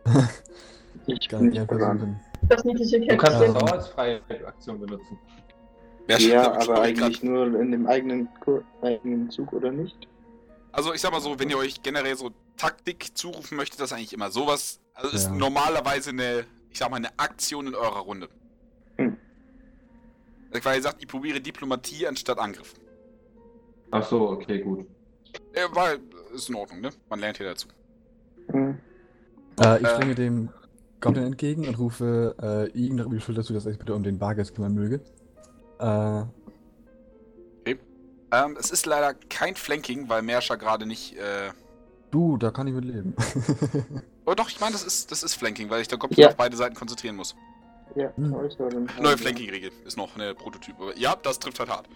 B: ich bin
D: nicht dran.
E: Das niedliche
C: Du kannst
E: Kätzchen.
C: das auch als freie Aktion benutzen.
A: Wer
B: Ja, aber eigentlich nur in dem eigenen, Kur- eigenen Zug oder nicht?
A: Also ich sag mal so, wenn ihr euch generell so Taktik zurufen möchtet, das ist eigentlich immer sowas. Also ist
D: Ja.
A: normalerweise eine, ich sag mal, eine Aktion in eurer Runde. Weil ihr sagt, ich probiere Diplomatie anstatt Angriff.
C: Ach so, okay, gut.
A: Äh, weil, ist in Ordnung, ne? Man lernt hier dazu.
B: Hm.
D: Äh, ich
A: Äh.
D: springe dem Goblin entgegen und rufe äh, ihm noch über die Schulter zu, dass er sich bitte um den Bargeist kümmern möge. Äh,
A: Ähm, es ist leider kein Flanking, weil Merscher gerade nicht, äh...
D: du, da kann ich mit leben.
A: Oh doch, ich meine, das ist, das ist Flanking, weil ich der Goblin
B: Ja.
A: auf beide Seiten konzentrieren muss.
B: Ja,
D: Hm.
A: Neue Flanking-Regel ist noch eine Prototyp. Aber ja, das trifft halt hart.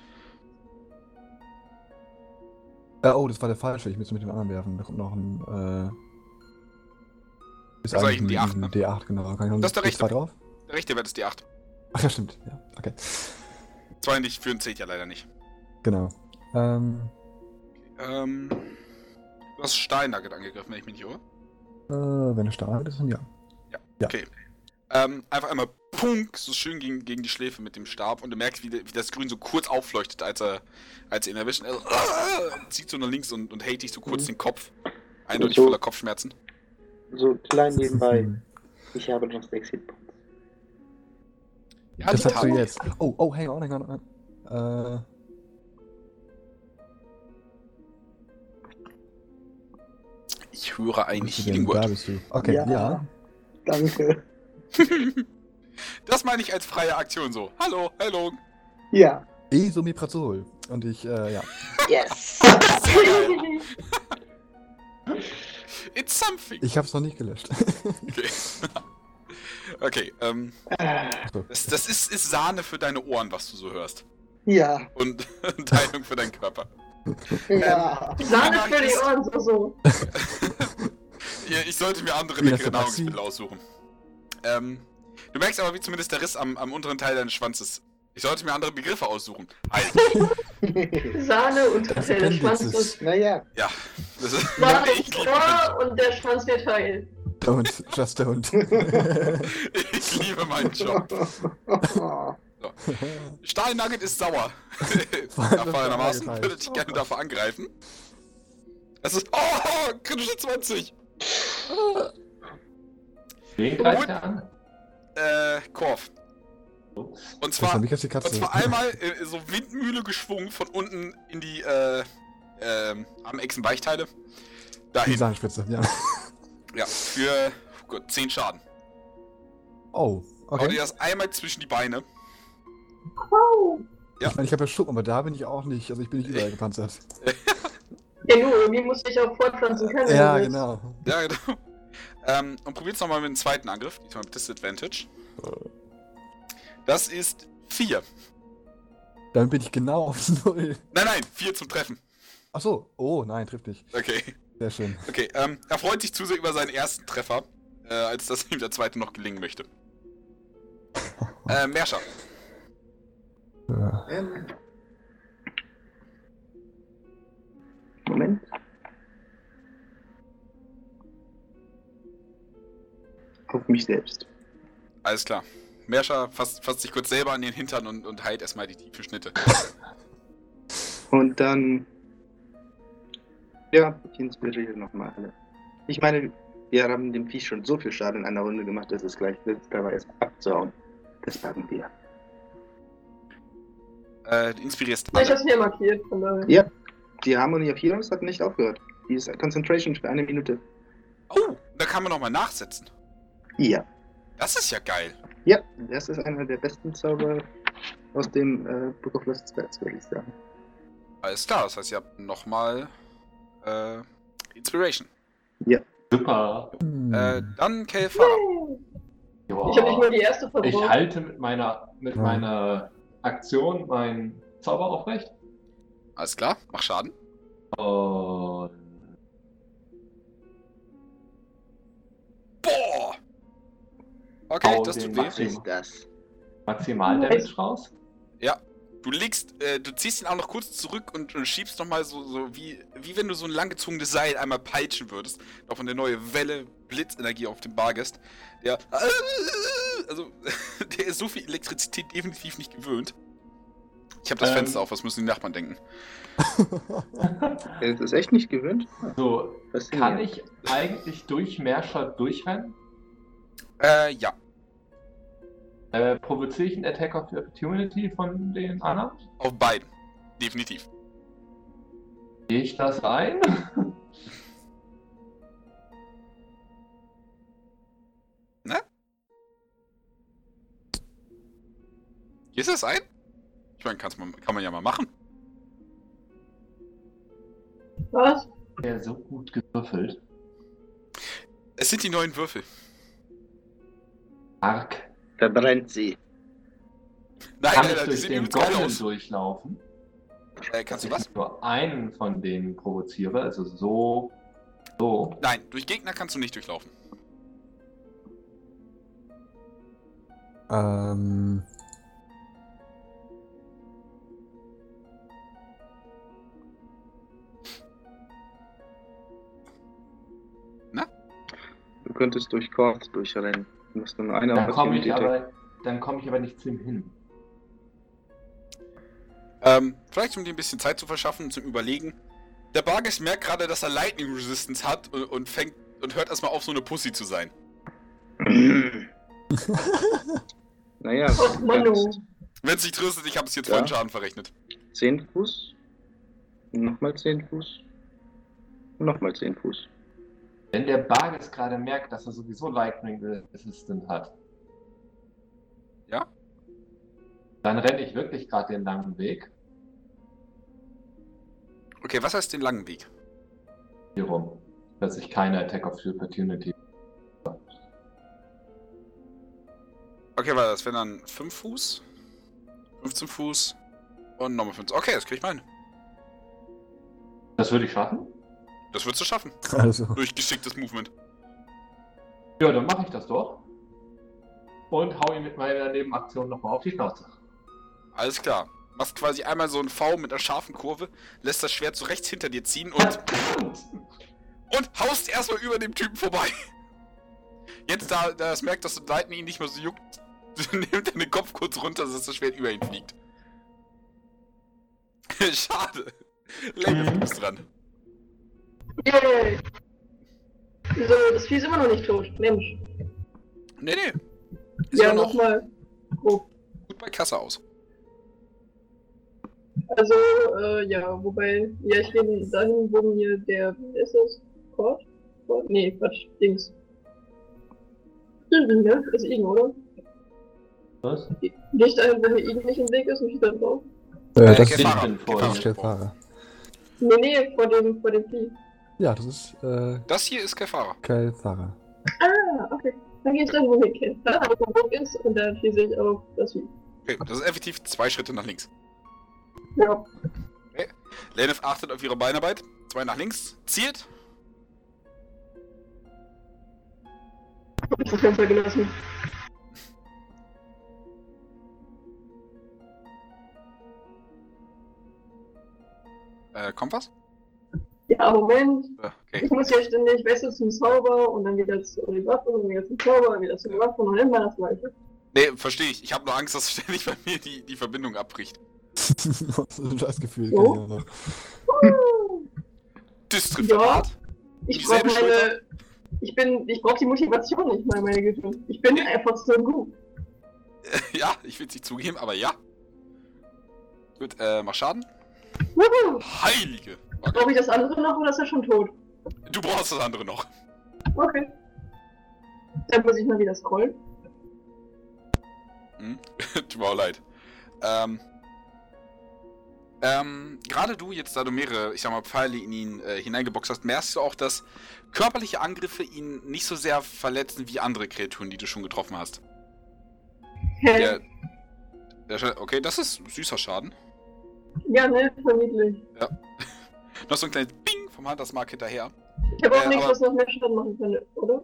D: äh, oh, das war der falsche. Ich müsste mit dem anderen werfen. Da kommt noch ein. Äh, ist
A: Also
D: eigentlich
A: ein D8,
D: ein
A: ne?
D: D8, genau. Kann ich noch
A: Das ist der rechte.
D: drauf?
A: Der rechte Wert ist die 8.
D: Ach ja, stimmt. Ja, okay.
A: Zwei nicht für einen zählt ja leider nicht.
D: Genau. Ähm,
A: Ähm... Du hast Stein-Nugget angegriffen, wenn ich mich nicht irre.
D: äh, wenn er stark ist, dann ja. Ja.
A: Okay. Ähm, einfach einmal punk, so schön gegen, gegen die Schläfe mit dem Stab und du merkst, wie, wie das Grün so kurz aufleuchtet, als er, als er ihn erwischt. Er äh, zieht so nach links und, und hält dich so kurz
B: Mhm.
A: den Kopf. Eindeutig
B: So.
A: voller Kopfschmerzen.
B: So klein nebenbei.
D: Hm.
B: Ich habe noch sechs Hitpoints.
A: Ja,
D: Das
A: die
D: hast du jetzt. Oh, oh, hang on, hang on. hang on. Äh.
A: Ich höre ein? Healing
D: Da
A: Word.
D: bist du. Okay,
B: Ja.
D: ja.
B: Danke.
A: Das meine ich als freie Aktion so. Hallo, hallo.
B: Ja.
D: Esomeprazol. Und ich, äh, ja.
B: Yes.
A: It's something.
D: Ich hab's noch nicht gelöscht.
A: Okay. okay, ähm,
D: Achso.
A: das, das ist, ist Sahne für deine Ohren, was du so hörst.
B: Ja.
A: Und Teilung für deinen Körper.
B: Ja.
E: Sahne für die Ohren, so, so.
A: Ja, ich sollte mir andere leckere Nahrungsmittel aussuchen. Ähm, du merkst aber, wie zumindest der Riss am, am unteren Teil deines Schwanzes. Ich sollte mir andere Begriffe aussuchen. Halt.
E: Sahne und
D: Das
E: der Schwanz
D: ist-
B: naja,
A: Ja. Das ist,
E: Sahne
A: ich,
E: ist
A: liebe
E: Ohr und der Schwanz wird heil.
D: Don't, just don't.
A: ich liebe meinen Job. Stahlnugget ist sauer. Erfahrenermaßen würde ich gerne dafür angreifen. Es ist. Oh! Kritische 20!
C: Wen greift er an?
A: Äh, Korf.
C: Ups.
A: Und zwar. Und zwar einmal äh, so Windmühle geschwungen von unten in die äh, ähm, am Echsen Weichteile.
D: Die
A: Dahin.
D: Sahnespitze, ja.
A: Ja, für oh Gott, 10 Schaden.
D: Oh,
A: Hau dir
D: okay.
A: das einmal zwischen die Beine.
E: Wow.
A: Ja.
D: Ich meine, ich habe ja Schuppen, aber da bin ich auch nicht. Also ich bin nicht überall gepanzert.
E: Ja, nur, irgendwie musste ich auch fortpflanzen können.
D: Ja, genau.
A: Ja, genau. Ähm, und probiert's nochmal mit dem zweiten Angriff. Diesmal mit Disadvantage. Das ist 4.
D: Dann bin ich genau auf Null.
A: Nein, nein, 4 zum Treffen.
D: Ach so. Oh, nein, trifft nicht.
A: Okay.
D: Sehr schön.
A: Okay, ähm, er freut sich zu sehr über seinen ersten Treffer, äh, als dass ihm der zweite noch gelingen möchte. Äh, Merscher.
D: Ja.
B: ähm. Moment. Auf mich selbst.
A: Alles klar. Merscher fasst, fasst sich kurz selber an den Hintern und, und heilt erstmal die tiefen Schnitte.
B: Und dann. Ja, ich inspiriere nochmal alle. Ich meine, wir haben dem Viech schon so viel Schaden in einer Runde gemacht, dass es gleich dabei ist abzuhauen. Das machen wir.
A: Äh, du inspirierst
E: Ich
A: alle.
E: hab's mir markiert, von daher.
B: Ja, die Harmony of Heroes hat nicht aufgehört. Die ist Concentration für eine Minute.
A: Oh, da kann man nochmal nachsetzen.
B: Ja.
A: Das ist ja geil.
B: Ja, das ist einer der besten Zauber aus dem äh, Book of Lost Spells, würde ich sagen.
A: Alles klar, das heißt, ihr habt nochmal äh, Inspiration.
C: Super.
D: Hm.
A: Äh, dann Kelfar.
C: Joa.
E: Ich habe nicht mal die erste
C: Ich
E: verbraucht.
C: halte mit meiner, mit
D: Ja.
C: meiner Aktion meinen Zauber aufrecht.
A: Alles klar, mach Schaden.
C: Und
A: Boah! Okay,
C: Hau
A: das tut weh.
B: Was ist das?
C: Maximal. Damage raus.
A: Du legst, äh, du ziehst ihn auch noch kurz zurück und, und schiebst nochmal so, so wie, wie wenn du so ein langgezogenes Seil einmal peitschen würdest. Noch von der neue Welle Blitzenergie auf dem Bargest. Der, also, der ist so viel Elektrizität definitiv nicht gewöhnt. Ich habe das
C: Ähm.
A: Fenster auf, was müssen die Nachbarn denken?
B: Er ist echt nicht gewöhnt.
C: So,
B: Was
C: kann ich eigentlich durch Merscher durchrennen?
A: Äh, ja.
C: Äh, provoziere ich einen Attack of the Opportunity von den anderen?
A: Auf beiden. Definitiv.
C: Gehe ich das ein?
A: Ist das ein? Ich meine, kann's man, kann man ja mal machen.
E: Was?
C: Der so gut gewürfelt.
A: Es sind die neuen Würfel.
C: Arg.
B: Verbrennt sie.
A: Nein,
C: Kann
A: nein,
C: ich
A: nein, die
C: durch den Golem durchlaufen?
A: Äh, kannst du was?
C: ich nur einen von denen provoziere, also so, so.
A: Nein, durch Gegner kannst du nicht durchlaufen.
D: Ähm.
B: Du könntest durch Korps durchrennen. Du musst nur eine
C: Dann komme ich aber, dann komme ich aber nicht zu ihm hin.
A: Ähm, vielleicht um dir ein bisschen Zeit zu verschaffen, zum Überlegen. Der Bargis merkt gerade, dass er Lightning Resistance hat und, und fängt und hört erstmal auf, so eine Pussy zu sein.
B: naja,
A: Wenn es dich tröstet, ich habe es jetzt
B: Ja.
A: vollen Schaden verrechnet.
B: 10 Fuß. Nochmal 10 Fuß. Nochmal 10 Fuß.
C: Wenn der Bargis gerade merkt, dass er sowieso Lightning Resistant hat.
A: Ja?
C: Dann renne ich wirklich gerade den langen Weg
A: Okay, was heißt den langen Weg?
C: hier rum. Dass ich keine Attack of the Opportunity.
A: Okay, weil das wären dann 5 Fuß, 15 Fuß und nochmal 15. Okay, das krieg ich hin.
C: Das würde ich schaffen?
A: Das würdest du schaffen.
D: Also,
A: Durch geschicktes Movement.
C: Ja, dann mache ich das doch. Und hau ihn mit meiner Nebenaktion nochmal auf die Schnauze.
A: Alles klar. Machst quasi einmal so ein V mit einer scharfen Kurve, lässt das Schwert so rechts hinter dir ziehen und, und haust erstmal über dem Typen vorbei. Jetzt, da, da es merkt, dass du Leiten ihn nicht mehr so juckt, nimmt er den Kopf kurz runter, dass das Schwert über ihn fliegt. Schade. Lenny, du bist dran.
E: Yay! So, das Vieh ist immer noch nicht tot. Mensch.
A: Nee, nee. Sieht
E: Ja, nochmal. Grob.
A: gut bei Kasse aus.
E: Also, äh, ja, wobei, ja, ich gehe dahin, wo mir der, wie ist das? Cord? Cord? Nee, Quatsch, Dings. Stimmt, ne? Ist Igen, oder?
C: Was?
E: Ich dahin, wenn mir Igen nicht im Weg ist und ich dann drauf?
D: äh,
A: Äh,
D: das ist ist der Fahrer.
E: Nee, nee, vor dem, vor dem Vieh.
D: Ja, das ist äh,
A: Das hier ist Kefara.
D: Kelthara.
E: Ah, okay. Dann gehe ich dahin, wo mir kennt. Da habe ich einen Weg ist und dann schließe ich auf das Vieh.
A: Okay, das ist effektiv zwei Schritte nach links.
E: Ja.
A: Lenef achtet auf ihre Beinarbeit. Zwei nach links. Zielt.
E: Ich habe Fenster gelassen.
A: Äh, kommt was?
E: Ja, Moment.
A: Äh, Okay.
E: Ich muss ja ständig wechseln zum Zauber und dann wieder zu die Waffe und dann wieder zum Zauber, wieder zur Waffe und dann immer das gleiche.
A: Nee, verstehe ich. Ich habe nur Angst, dass ständig bei mir die, die Verbindung abbricht.
D: das Gefühl.
E: So?
D: kenn ich auch noch.
A: Das trifft
E: Ja.
A: hart.
E: Ich brauche
A: Dieselbe Schulter?
E: meine. Ich bin. Ich brauche die Motivation nicht mal, meine Güte. Ich bin einfach so gut.
A: ja, ich will es nicht zugeben, aber ja. Gut, äh, mach Schaden.
E: Wuhu!
A: Heilige!
E: Brauche ich das andere noch oder ist er schon tot?
A: Du brauchst das andere noch.
E: Okay. Dann muss ich mal wieder scrollen.
A: Hm? Tut mir auch leid. Ähm. Ähm, gerade du jetzt, da du mehrere, ich sag mal, Pfeile in ihn äh, hineingeboxt hast, merkst du auch, dass körperliche Angriffe ihn nicht so sehr verletzen wie andere Kreaturen, die du schon getroffen hast.
E: Hä?
A: Der, der, okay, das ist süßer Schaden.
E: Ja, ne, vermutlich.
A: Noch so ein kleines Ping vom Huntersmark hinterher.
E: Ich habe auch
A: Äh,
E: nichts,
A: aber-
E: was noch mehr Schaden machen könnte, oder?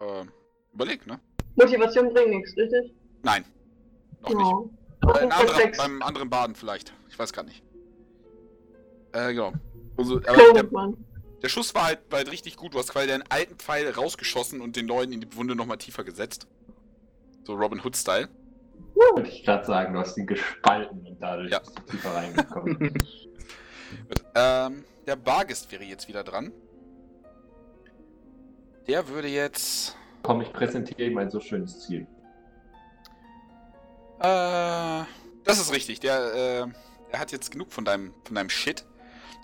A: Äh, überleg, ne?
E: Motivation bringt nichts, richtig?
A: Nein. Noch nicht.
E: Ja.
A: Ein anderer,
E: Reflex.
A: beim anderen Baden vielleicht. Ich weiß gar nicht. Äh, genau. Also, der, der Schuss war halt, war halt richtig gut. Du hast quasi deinen alten Pfeil rausgeschossen und den neuen in die Wunde nochmal tiefer gesetzt. So Robin Hood-Style.
C: Wollte ich gerade sagen, du hast ihn gespalten und dadurch
A: Ja.
C: tiefer reingekommen.
A: Gut. Ähm, der Bargist wäre jetzt wieder dran. Der würde jetzt.
C: Komm, ich präsentiere ihm ein so schönes Ziel.
A: Äh, das ist richtig. Der, äh, er hat jetzt genug von deinem, von deinem Shit.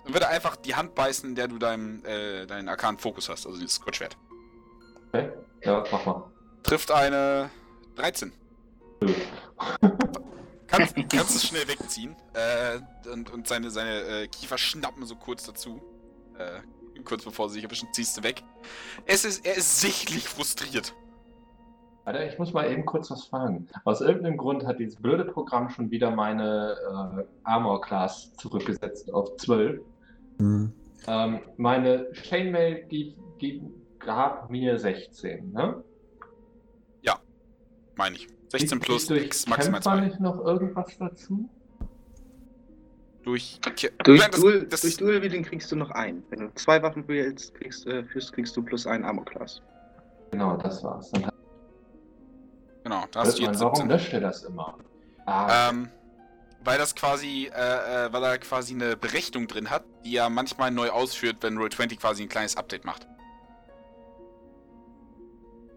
A: Und würde einfach die Hand beißen, in der du deinen, äh, deinen arkanen Fokus hast, also dieses Kurzschwert.
C: Okay? Ja, mach mal.
A: Trifft eine 13. Kannst, kannst es schnell wegziehen. Äh, und, und seine, seine äh, Kiefer schnappen so kurz dazu. Äh, kurz bevor sie sich erwischen, ziehst du weg. Es ist, er ist sichtlich frustriert.
C: Alter, ich muss mal eben kurz was fragen. Aus irgendeinem Grund hat dieses blöde Programm schon wieder meine äh, Armor Class zurückgesetzt auf 12.
D: Hm.
C: Ähm, meine Chainmail gab mir 16, ne?
A: Meine ich. 16 plus
C: ich
A: X, maximal
C: Kämpfer
A: 2.
C: nicht noch irgendwas dazu?
A: Durch,
B: Durch,
A: Nein, das-
B: Dual,
A: das-
B: durch Dual Wielding kriegst du noch einen. Wenn du zwei Waffen wählst, kriegst, äh, führst, kriegst du plus einen Armor Class.
C: Genau, das war's. Dann
A: Genau, da hast du
C: man,
A: jetzt
C: warum
A: 17.
C: löscht er das immer? Ah,
A: Ähm, weil das quasi, äh, äh, weil er quasi eine Berechnung drin hat, die er manchmal neu ausführt, wenn Roll20 quasi ein kleines Update macht.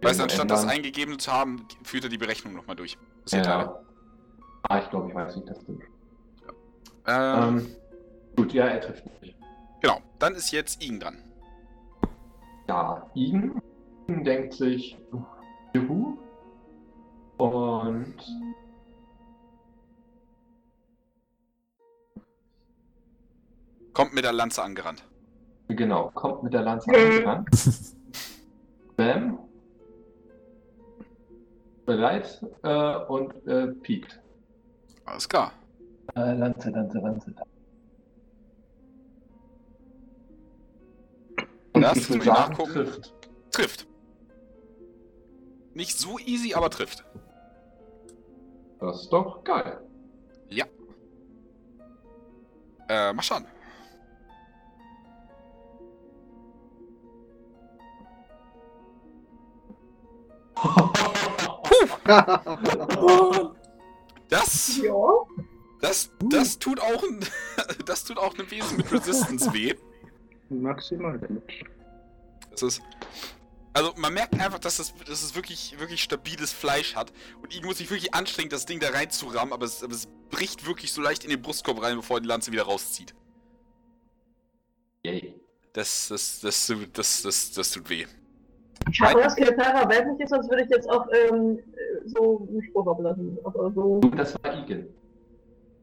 A: Weißt du, anstatt das
C: ändern.
A: eingegeben zu haben, führt er die Berechnung nochmal durch. Passiert
C: ja. Ah, ich glaube, ich weiß nicht, das stimmt.
A: Ähm,
C: Ähm, gut, ja, er trifft mich.
A: genau, dann ist jetzt Igen dran.
C: Ja, Igen denkt sich, juhu. Und
A: Kommt mit der Lanze angerannt.
C: genau, kommt mit der Lanze angerannt. Bam. Bereit äh, und äh, piekt.
A: Alles klar.
C: Äh, Lanze, Lanze, Lanze.
A: Das muss ich
C: Sagen
A: nachgucken.
C: trifft.
A: Trifft. Nicht so easy, aber trifft.
C: Das ist doch geil.
A: Äh, mach schon. Das,
E: Ja.
A: das, das tut auch ein, das tut auch einem Wesen mit Resistance weh.
B: Maximal Damage.
A: Das ist, also man merkt einfach, dass es, dass es wirklich, wirklich stabiles Fleisch hat. Und Igor muss sich wirklich anstrengen, das Ding da reinzurammen, aber es, aber es bricht wirklich so leicht in den Brustkorb rein, bevor er die Lanze wieder rauszieht.
C: Yay.
A: Das, das, das, das, das, das tut weh.
E: Schade, dass Keltara weiblich ist, sonst würde ich jetzt auch ähm, äh, so einen Spruch ablassen. Aber so.
C: Du, das war Igen.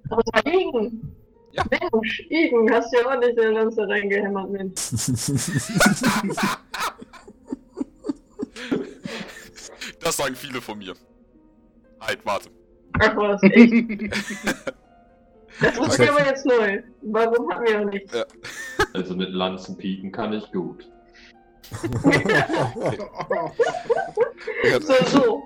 E: Aber es war Igen.
A: Ja.
E: Mensch, Igen, hast ja auch nicht in der Lanze reingehämmert, Mensch.
A: Das sagen viele von mir. Halt, warte.
E: Ach was, echt. Das ist mir aber jetzt neu. Warum haben wir noch nichts?
C: Also mit Lanzen pieken kann ich gut.
E: So, so.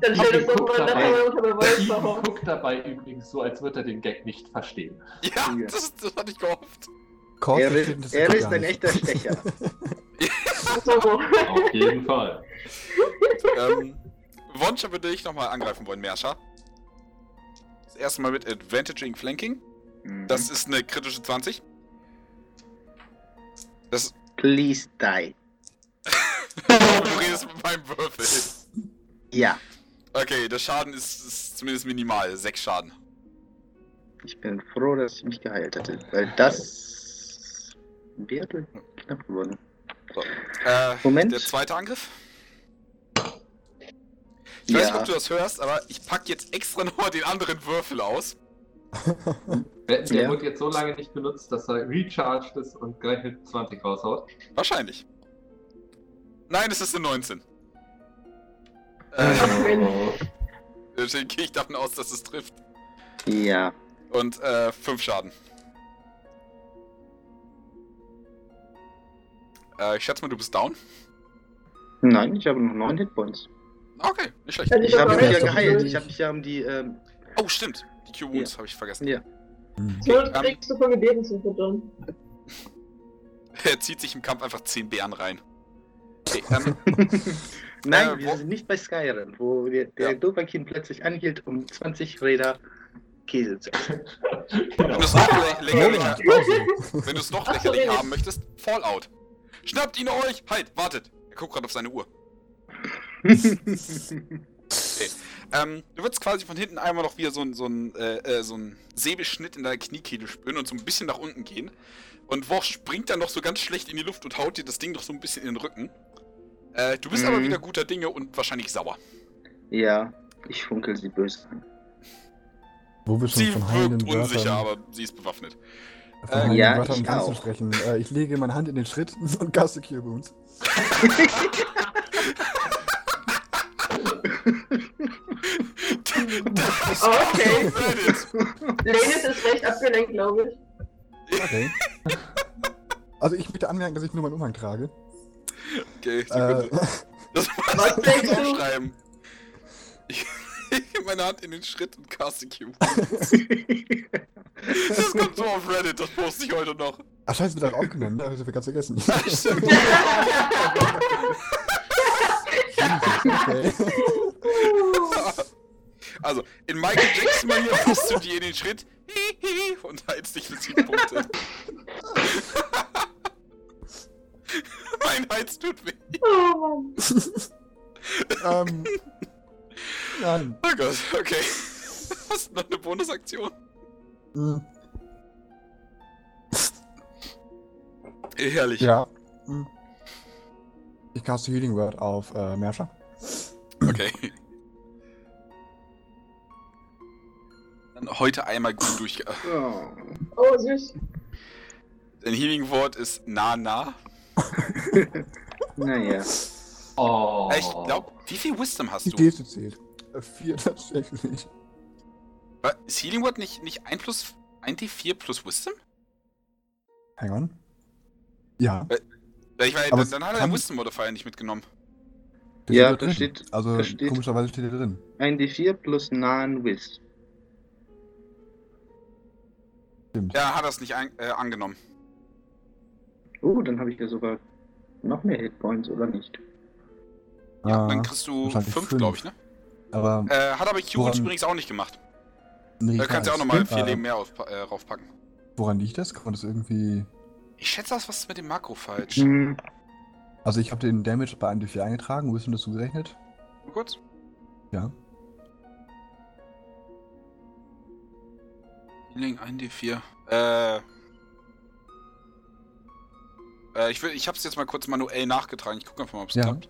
E: Dann stell das doch mal
C: dabei.
E: nachher unter Beweis machen.
C: guckt dabei übrigens so, als würde er den Gag nicht verstehen.
A: Ja, das, das hatte ich gehofft.
D: Kord
B: er ist, er ist ein
D: nicht.
B: echter Stecher.
C: Auf jeden Fall.
A: ähm, Wonscher würde ich nochmal angreifen wollen, Merscher. Das erste Mal mit Advantage in Flanking.
B: Mhm.
A: Das ist eine kritische 20. Das,
B: Please die.
A: du redest mit meinem Würfel.
B: Ja,
A: Okay, der Schaden ist, ist zumindest minimal. Sechs Schaden.
B: ich bin froh, dass ich mich geheilt hatte. Weil das wäre knapp geworden.
A: Äh,
B: Moment.
A: Der zweite Angriff. Ich weiß nicht,
B: Ja.
A: ob du das hörst, aber ich pack jetzt extra nochmal den anderen Würfel aus.
C: Der, der
B: Ja.
C: wird jetzt so lange nicht benutzt, dass er recharged ist und gleich mit 20 raushaut.
A: Wahrscheinlich. Nein, es ist eine 19.
C: Oh.
A: Äh, deswegen gehe ich davon aus, dass es trifft.
B: Ja.
A: Und äh, 5 Schaden. Äh, ich schätze mal, du bist down.
B: Nein, ich habe noch 9 Hitpoints.
A: Okay, nicht schlecht.
E: Also
B: Ich habe mich ja geheilt. Ich habe mich ja um die. Ähm,
A: Oh, stimmt. Die Q-Wounds habe ich vergessen.
B: ja.
E: So kriegst du von Gebeten zu füttern.
A: Er zieht sich im Kampf einfach 10 Bären rein. Okay, ähm,
B: Nein,
A: Äh,
B: wir sind nicht bei Skyrim, wo der, der
A: Ja.
B: Dovahkiin plötzlich anhielt, um 20 Räder Käse zu essen.
A: wenn du es noch lä lächerlich, wenn du es noch
E: Ach so,
A: lächerlich
E: nee.
A: haben möchtest, Fallout. Schnappt ihn euch! Halt, wartet. Er guckt gerade auf seine Uhr. Ähm, du würdest quasi von hinten einmal noch wieder so ein, so ein, äh, äh, so ein Säbelschnitt in deiner Kniekehle spüren und so ein bisschen nach unten gehen. Und Woch springt dann noch so ganz schlecht in die Luft und haut dir das Ding noch so ein bisschen in den Rücken. Äh, du bist aber
B: Mhm.
A: wieder guter Dinge und wahrscheinlich sauer.
B: ja, ich funkel sie böse an.
D: Wo wir schon
A: Sie
D: von
A: wirkt unsicher,
D: Wörtern,
A: aber sie ist bewaffnet.
D: von
A: Äh,
B: ja,
D: Wörtern
B: ich auch.
D: sprechen. Äh, ich lege meine Hand in den Schritt und caste Cure Wounds.
A: Das
E: Okay. Lenis ist recht abgelenkt, glaube ich.
D: Okay. Also ich möchte anmerken, dass ich nur meinen Umhang trage.
A: Okay,
D: Äh,
A: Sekunde. Das
E: Was
A: muss ich aufschreiben. Ich lege meine Hand in den Schritt und caste Q. Das kommt so auf Reddit, das poste ich heute noch.
D: ach scheiße, wird das aufgenommen, ne? Hab ich ganz vergessen.
A: Stimmt.
D: okay.
A: Also, in Michael Jackson Manier fasst du dir in den Schritt und heilst dich für 7 Punkte. mein Hals tut weh.
E: Oh Mann.
D: ähm, nein.
A: Oh Gott, okay. Hast du noch eine Bonusaktion?
D: Hm,
A: Herrlich.
D: Ja. Hm. Ich caste Healing Word auf äh, Merscher.
A: Okay. Dann heute einmal gut durch.
B: oh.
E: Oh, süß.
A: Dein Healing Wort ist na na.
B: Naja.
C: Oh.
A: Äh, Ich glaube, wie viel Wisdom hast
D: Die
A: du?
D: Geste zählt. Äh, Vier tatsächlich.
A: Ist Healing Word nicht, nicht 1 plus 1d4 plus Wisdom?
D: Hang on. Ja.
A: Ja, Ich weiß,
D: Aber
A: dann, hat er den Wisdom Modifier nicht mitgenommen.
D: Der
B: Ja, da steht-
D: also
B: da steht-
D: komischerweise steht er drin.
B: Ein D4 plus nahen Wiss.
D: Stimmt.
A: Ja, hat er es nicht ein, äh, angenommen.
B: Oh, dann habe ich ja sogar noch mehr Hitpoints, oder nicht?
A: Ja,
D: Ah,
A: dann kriegst du
D: wahrscheinlich
A: 5,
D: fünf.
A: glaube ich, ne?
D: aber
A: Äh, hat aber Q übrigens auch nicht gemacht.
D: nee,
A: Da kannst du auch
D: weiß.
A: nochmal 4
D: Äh,
A: Leben mehr auf, äh, raufpacken.
D: Woran liegt das? Kann man das irgendwie.
A: Ich schätze, das was ist mit dem Makro falsch.
B: Hm,
D: Also ich habe den Damage bei einem D4 eingetragen, wo ist denn das zugerechnet?
A: Mal kurz.
D: Ja.
A: Healing 1d4. Äh. Äh, ich, will, ich hab's jetzt mal kurz manuell nachgetragen. Ich gucke einfach mal, ob es
D: Ja.
A: klappt.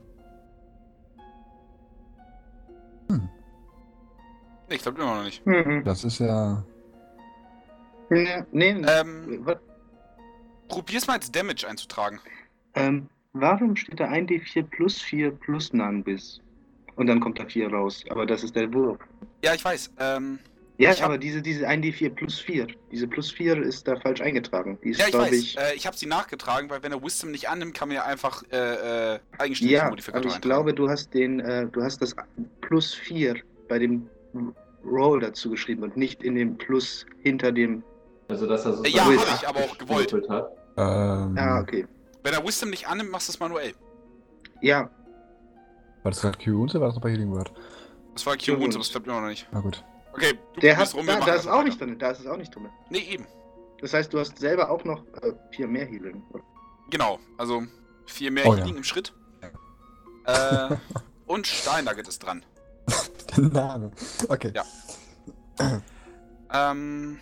D: Hm.
A: Nee, ich glaube immer noch nicht.
B: mhm.
D: Das ist ja.
B: Nee, nee,
A: Ähm,
B: was,
A: probier's mal als Damage einzutragen.
B: ähm, warum steht da ein D4 plus 4 plus nahen Wiss? Und dann kommt da 4 raus. Aber das ist der Wurf.
A: Ja, ich weiß. Ähm,
B: Ja,
A: Ich hab-
B: aber diese, diese 1D4 plus 4, diese plus 4 ist da falsch eingetragen. Die ist,
A: ja, ich weiß.
B: ich.
A: Äh, ich habe sie nachgetragen, weil wenn er Wisdom nicht annimmt, kann man ja einfach äh, äh, eigenständige
B: Ja, aber
A: Modifikator
B: ich
A: eintragen.
B: glaube, du hast den, äh, du hast das plus 4 bei dem Roll dazu geschrieben und nicht in dem Plus hinter dem.
C: Also, dass er so
A: Äh, ja,
B: hab
A: ich, aber auch gewollt.
C: hat.
D: Ähm,
B: Ah, okay.
A: Wenn er Wisdom nicht annimmt, machst du es manuell.
B: Ja,
D: War das gerade Q oder war das noch bei Healing Word?
A: Das war Q und das klappt immer noch nicht.
D: Na gut.
A: Okay, du
B: der hat,
A: rum,
B: da, da ist
A: einfach
B: auch
A: weiter.
B: nicht drin, da ist es auch nicht drin.
A: Nee, eben.
B: Das heißt, du hast selber auch noch äh, 4 mehr Healing.
A: Genau, also vier mehr
D: Oh,
A: Healing
D: ja.
A: im Schritt. Äh, und Steinnugget ist dran.
D: Der Name. Okay.
A: Ja. Ähm,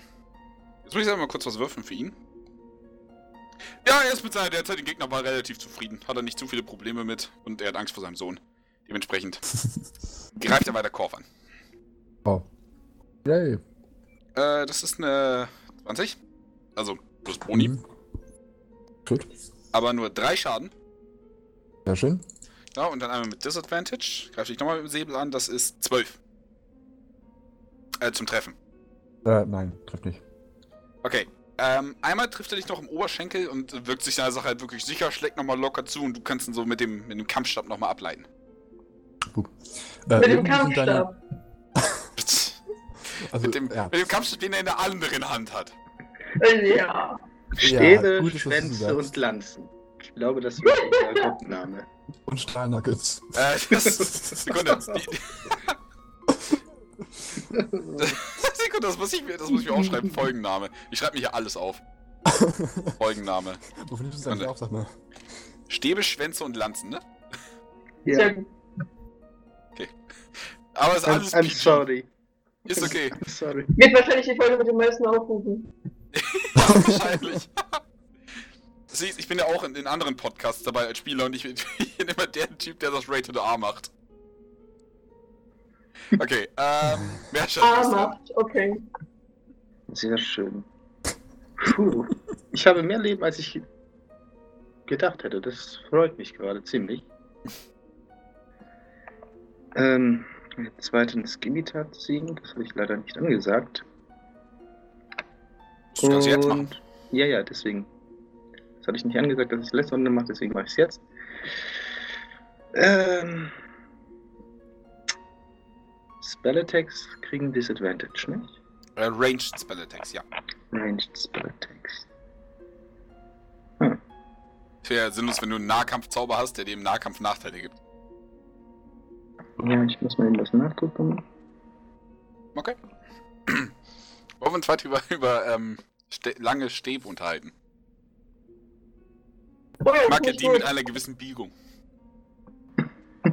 A: jetzt muss ich mal kurz was würfeln für ihn. Ja, er ist mit seiner derzeitigen Gegner war relativ zufrieden. Hat er nicht zu viele Probleme mit und er hat Angst vor seinem Sohn. Dementsprechend greift er weiter Korf an.
D: Oh. Yay.
A: Äh, das ist eine 20. Also plus Boni.
D: Mhm. Gut.
A: Aber nur drei Schaden.
D: Sehr schön.
A: Ja, und dann einmal mit Disadvantage. Greife ich nochmal mit dem Säbel an. Das ist 12. Äh, zum Treffen.
D: Äh, nein, trifft nicht.
A: Okay. Ähm, einmal trifft er dich noch im Oberschenkel und wirkt sich seiner Sache halt wirklich sicher, schlägt nochmal locker zu und du kannst ihn so mit dem, mit dem Kampfstab nochmal ableiten.
D: Äh,
E: Mit dem
D: deine-
E: Kampfstab.
D: Also,
A: mit, dem,
D: ja.
A: mit dem Kampfstab, den er in der anderen Hand hat.
E: Äh, Ja.
B: Stäbe,
D: das
B: Schwänze und Lanzen. Ich glaube, das wird unser Gruppenname.
D: Und Stahlnuggets.
A: Äh, das, Sekunde. Sekunde, das muss, ich, mir- das muss ich mir aufschreiben. Folgenname. Ich schreibe mir hier alles auf. Folgenname.
D: Wo findest du das eigentlich auf, sag mal?
A: Stäbe, Schwänze und Lanzen, ne?
B: Ja,
E: gut.
A: Aber ist
B: I'm,
A: alles
B: I'm
A: PG.
B: sorry.
A: Ist okay.
B: Sorry.
E: Wird wahrscheinlich die Folge mit den meisten Aufrufen.
A: Ja, wahrscheinlich. Siehst, ich bin ja auch in, in anderen Podcasts dabei als Spieler und ich bin, ich bin immer der Typ, der das Rated A macht. Okay, ähm,
E: Ah,
A: ist dran.
E: macht. Okay.
B: Sehr schön. Puh. Ich habe mehr Leben, als ich gedacht hätte. Das freut mich gerade ziemlich. Ähm, zweitens Gimitat ziehen, das habe ich leider nicht angesagt.
A: Das kannst du jetzt machen.
B: Ja, ja, deswegen. Das hatte ich nicht angesagt, dass ich es letzte Runde mache, deswegen mache ich es jetzt. Ähm, Spell Attacks kriegen Disadvantage, nicht?
A: Äh, Ranged Spell Attacks, ja.
B: Ranged Spell Attacks.
A: Wäre sinnlos, wenn du einen Nahkampfzauber hast, der dir im Nahkampf Nachteile gibt.
B: Ja, ich muss mal eben das nachgucken.
A: Okay. Wollen wir uns weiter über, über ähm, Ste lange Stäbe unterhalten?
E: Oh,
A: Ich mag ja
E: nicht
A: die
E: gut.
A: mit einer gewissen Biegung.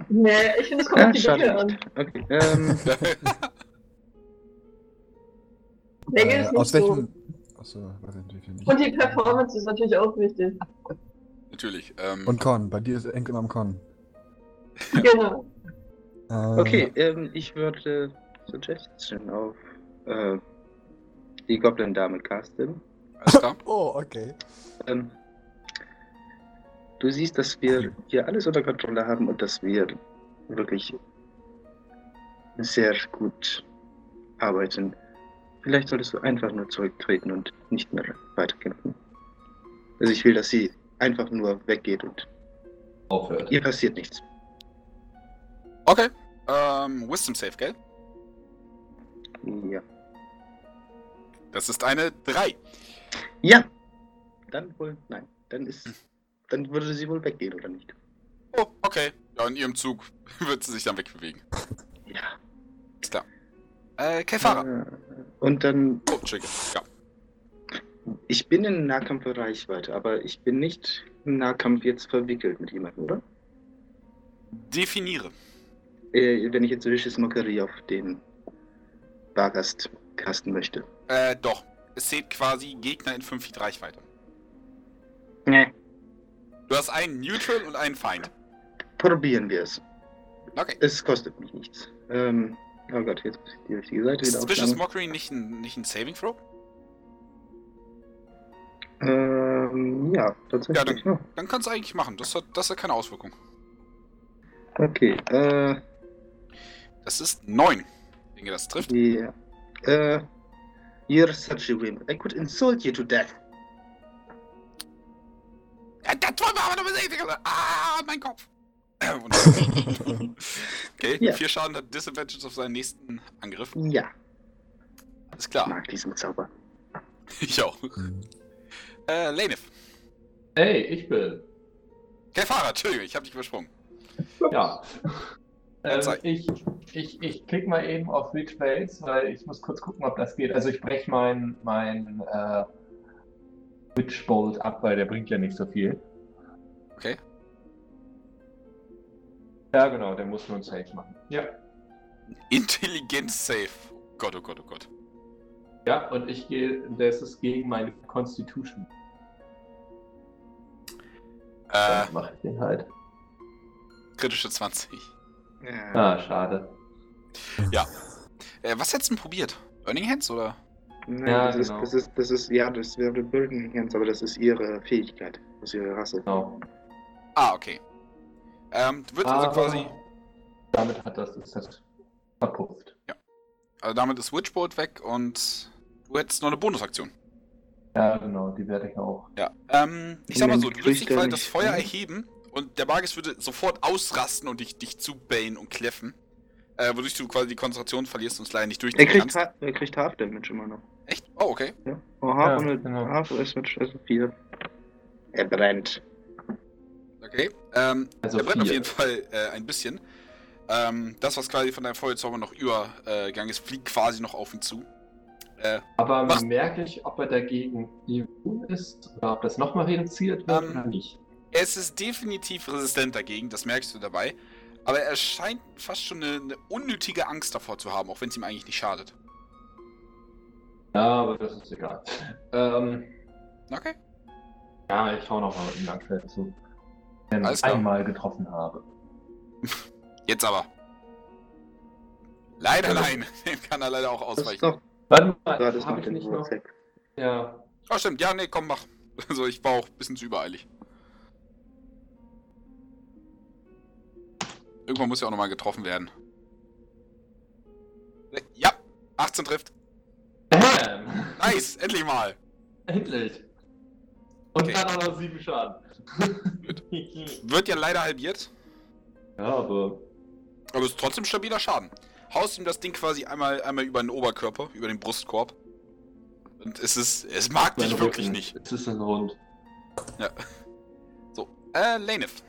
E: Nee, ich finde, es kommt
B: Ja,
E: auf die an.
B: Okay, ähm,
E: Länge
D: Äh,
E: ist nicht
D: aus
E: so.
D: welchem. Achso, weiß ich natürlich nicht.
E: Und die Performance ist natürlich auch wichtig.
A: Natürlich. Ähm,
D: Und Con, bei dir ist Enkel am Con.
E: Genau.
D: Äh,
B: okay, ähm, ich würde Suggestion auf äh, die Goblin-Dame casten.
A: alles klar.
D: Oh, okay.
B: Ähm, du siehst, dass wir hier alles unter Kontrolle haben und dass wir wirklich sehr gut arbeiten. Vielleicht solltest du einfach nur zurücktreten und nicht mehr weiterkämpfen. Also ich will, dass sie einfach nur weggeht und
C: Aufhört.
B: ihr passiert nichts.
A: Okay. Ähm, Wisdom Save, gell?
B: Ja.
A: Das ist eine 3.
B: Ja. Dann wohl, nein. Dann ist, dann würde sie wohl weggehen, oder nicht?
A: Oh, okay. Ja, in ihrem Zug wird sie sich dann wegbewegen.
B: Ja.
A: Ist klar. Äh, Kefara.
B: Äh, Und dann,
A: Oh, Entschuldige. Ja.
B: ich bin in Nahkampfreichweite, aber ich bin nicht im Nahkampf jetzt verwickelt mit jemandem, oder?
A: Definiere.
B: Äh, wenn ich jetzt Vicious Mockery auf den Bargast casten möchte.
A: Äh, doch. Es zählt quasi Gegner in 5 Feet Reichweite.
B: Nee.
A: Du hast einen Neutral und einen Feind.
B: Probieren wir es.
A: Okay.
B: Es kostet mich nichts. Ähm, oh Gott, jetzt muss ich die richtige Seite
A: Ist
B: wieder
A: Vicious
B: aufschlagen.
A: Mockery nicht ein, nicht ein Saving Throw?
B: Ähm, ja, tatsächlich. Ja,
A: Dann kannst du eigentlich machen. Das hat, das hat keine Auswirkung.
B: okay, äh,
A: Das ist 9. Ich denke, das trifft.
B: yeah. Äh, you're such a wimp. I could insult you to death.
A: Ja, das wollen wir aber noch besiegen. Ah, mein Kopf. Äh, wunderbar. okay,
B: Ja.
A: 4 Schaden hat Disadvantage auf seinen nächsten Angriff.
B: Ja,
A: Ist
B: ich
A: klar.
B: mag diesen Zauber.
A: Ich auch.
D: Mhm.
A: Äh, Lanef.
C: Hey, ich bin.
A: Kefara, Entschuldigung, ich hab dich übersprungen.
C: Ja. Ähm, ich, ich, ich klick mal eben auf Face, weil ich muss kurz gucken, ob das geht. Also ich breche mein, mein äh, Witch Bolt ab, weil der bringt ja nicht so viel.
A: Okay.
C: Ja, genau, der muss nur ein Save machen. Ja.
A: Intelligenz Save. Oh Gott, oh Gott, oh Gott.
C: Ja, und ich gehe, das ist gegen meine Constitution.
A: Äh,
C: mache ich den halt.
A: kritische 20.
B: Ja.
C: Ah, schade.
A: Äh, was hättest du denn probiert? Burning Hands oder?
B: Nein,
C: Ja,
B: das,
C: genau.
B: ist, das ist, das ist, ja, das wäre Burden Hands, aber das ist ihre Fähigkeit. Das ist ihre Rasse.
C: Genau.
A: Ah, okay. Ähm, du würdest also quasi.
C: Damit hat das, ist das verpufft.
A: Also damit ist Witchbolt weg und du hättest noch eine Bonusaktion.
C: Ja, genau, die werde ich auch.
A: Ja. Ähm, ich sag mal so, du würdest dich das Feuer? erheben und der Magus würde sofort ausrasten und dich, dich zubellen und kläffen. Äh, wodurch du quasi die Konzentration verlierst und es leider nicht
B: Er
A: durchdrücken
B: kriegt,
A: kannst.
B: er kriegt Half Damage immer noch.
A: Echt? Oh, okay.
B: Ja. Oh, Half
C: Ja,
B: und
C: genau.
B: Half ist mit also 4. Er brennt.
A: Okay. Ähm,
C: Also
A: der brennt auf
C: vier.
A: jeden Fall äh, ein bisschen. Ähm, das, was quasi von deinem Feuerzauber noch übergegangen ist, fliegt quasi noch auf ihn zu. Äh,
C: Aber merke ich, ob er dagegen immun ist oder ob das nochmal reduziert wird
A: Ähm,
C: oder nicht?
A: Es ist definitiv resistent dagegen, das merkst du dabei. Aber er scheint fast schon eine, eine unnötige Angst davor zu haben, auch wenn es ihm eigentlich nicht schadet.
C: Ja, aber das ist egal. Ähm,
A: Okay.
C: ja, ich hau nochmal mit dem Langschwert zu. Wenn ich einmal getroffen habe.
A: Jetzt aber. Leider
C: Ja.
A: nein. Den kann er leider auch ausweichen.
B: doch
C: Warte mal,
B: gerade das
C: habe ich nicht noch.
B: Wurzelk.
C: Ja,
A: Oh, stimmt. Ja, nee, komm, mach. Also, ich war auch ein bisschen zu übereilig. Irgendwann muss ja auch nochmal getroffen werden. Ja, 18 trifft.
C: Bam!
A: Nice, endlich mal.
C: Endlich! Und
A: Okay.
C: dann auch noch sieben Schaden.
A: Wird ja leider halbiert,
C: ja, aber
A: aber ist trotzdem stabiler Schaden. Haust ihm das Ding quasi einmal, einmal über den Oberkörper, über den Brustkorb. Und es ist, es mag dich wirklich
C: Rücken,
A: nicht.
C: Es ist ein Rund.
A: So, äh, Lanef.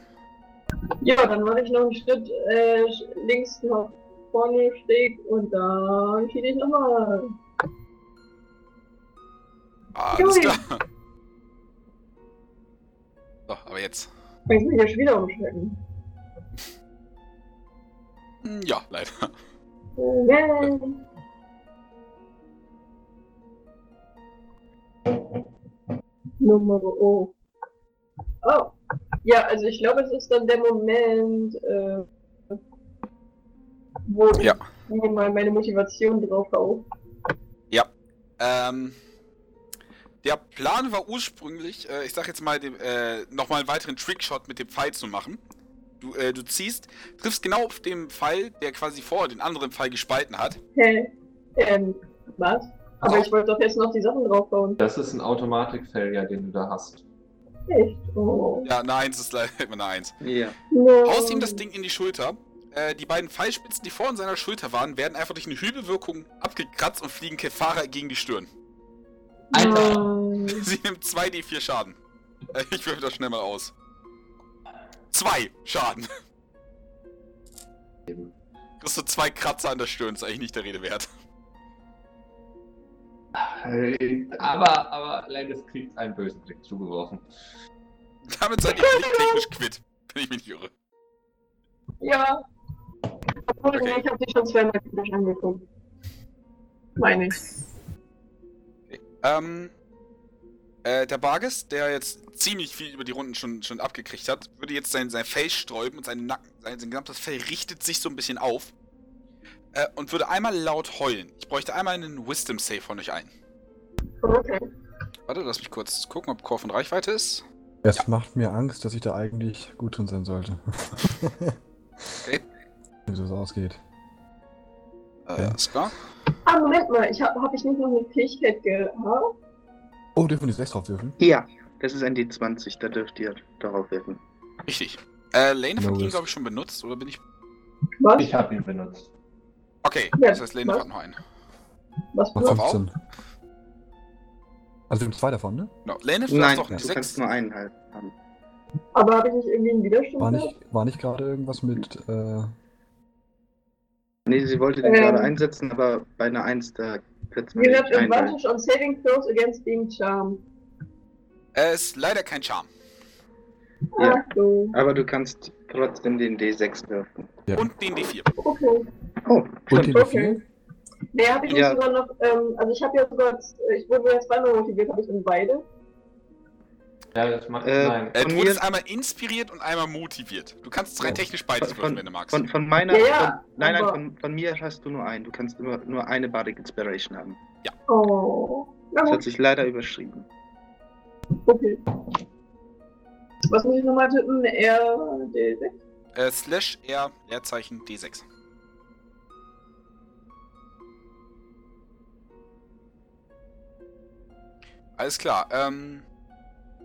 E: Ja, dann mache ich noch einen Schritt äh, links nach vorne schräg und dann schiebe ich nochmal.
A: Alles
E: Ui.
A: klar. So, aber jetzt.
E: Kann ich mich ja schon wieder umschalten.
A: Hm, Ja, leider.
E: Yeah. Nummer O. Oh. Ja, also ich glaube, es ist dann der Moment, äh, wo
A: Ja.
E: ich mir mal meine Motivation drauf hau.
A: Ähm, der Plan war ursprünglich, äh, ich sag jetzt mal, dem, äh, nochmal einen weiteren Trickshot mit dem Pfeil zu machen. Du, äh, du ziehst, triffst genau auf dem Pfeil, der quasi vor den anderen Pfeil gespalten hat.
E: Hä? Ähm, was? Aber
A: Oh.
E: ich wollte doch jetzt noch die Sachen draufbauen.
C: Das ist ein Automatik-Failure, den du da hast.
E: Echt? Oh.
A: Ja, eine Eins ist leider immer eine Eins.
B: Ja.
E: No.
A: Haust ihm das Ding in die Schulter. Äh, die beiden Pfeilspitzen, die vor in seiner Schulter waren, werden einfach durch eine Hübelwirkung abgekratzt und fliegen Kefara gegen die Stirn.
C: Alter.
E: Nein.
A: Sie nimmt 2d4 Schaden. Äh, ich würfel das schnell mal aus. Zwei Schaden. Kriegst du zwei Kratzer an der Stirn, ist eigentlich nicht der Rede wert.
C: Äh, Aber, aber Landis kriegt einen bösen Blick zugeworfen.
A: Damit seid ihr technisch quitt, wenn ich mich nicht irre.
E: Ja. Obwohl,
A: Okay.
E: ich hab dich schon zweimal kritisch angeguckt. Meine ich.
A: Ähm, äh, der Barges, der jetzt ziemlich viel über die Runden schon, schon abgekriegt hat, würde jetzt sein, sein Face sträuben und seinen Nacken, sein, sein gesamtes Fell richtet sich so ein bisschen auf. Äh, und würde einmal laut heulen. Ich bräuchte einmal einen Wisdom Save von euch ein.
E: Okay.
A: Warte, lass mich kurz gucken, ob Chor von Reichweite ist.
D: Es macht mir Angst, dass ich da eigentlich gut drin sein sollte.
A: Okay.
D: Wie das ausgeht.
A: Äh,
D: Okay.
A: ist klar.
E: Ah, Moment mal, ich hab, hab ich nicht noch eine Fähigkeit gehabt?
D: Oh, dürfen wir jetzt rechts drauf würfeln?
B: Ja, das ist ein D20, da dürft ihr darauf werfen.
A: Richtig. Äh, Lane von
D: No
A: ihm,
D: risk.
A: glaube ich, schon benutzt, oder bin ich.
E: Was?
C: Ich habe ihn benutzt.
A: Okay,
E: Ja,
A: das
E: was?
A: hat noch einen.
E: Was für
A: Auf.
D: 15. Also wir haben zwei davon, ne?
A: Lane, du
B: Nein,
A: doch
B: du
A: sechs.
B: kannst nur einen halt haben.
E: Aber habe ich nicht irgendwie einen Widerstand?
D: War nicht, war nicht gerade irgendwas mit, äh,
B: Nee, sie wollte den
E: Ähm.
B: gerade einsetzen, aber bei einer 1, da man
E: You have advantage on saving throws against being charmed.
A: Äh, ist leider kein Charme.
B: Ja.
E: Ach so.
B: Aber du kannst trotzdem den D6 werfen.
D: Ja.
A: Und den D4.
E: Okay.
B: Oh,
D: Und den
E: Okay.
D: D4?
E: Nee, habe ich
B: Ja.
E: sogar noch, ähm, also ich habe ja sogar, ich wurde ja zweimal motiviert, habe ich in beide.
C: Ja, das macht
B: Äh,
C: nein.
A: Äh, du wurdest einmal inspiriert und einmal motiviert. Du kannst rein
D: Oh.
A: technisch beides
B: Von-
A: würfeln, wenn du magst.
B: Von, von meiner.
E: Ja, ja,
B: von, nein, nein, von, von mir hast du nur einen. Du kannst nur, nur eine Bardic Inspiration haben.
E: Oh. Na
B: Das hat sich leider überschrieben.
E: okay. Was muss ich nochmal tippen? RD6?
A: Äh, slash R, Leerzeichen D6. Alles klar. Ähm,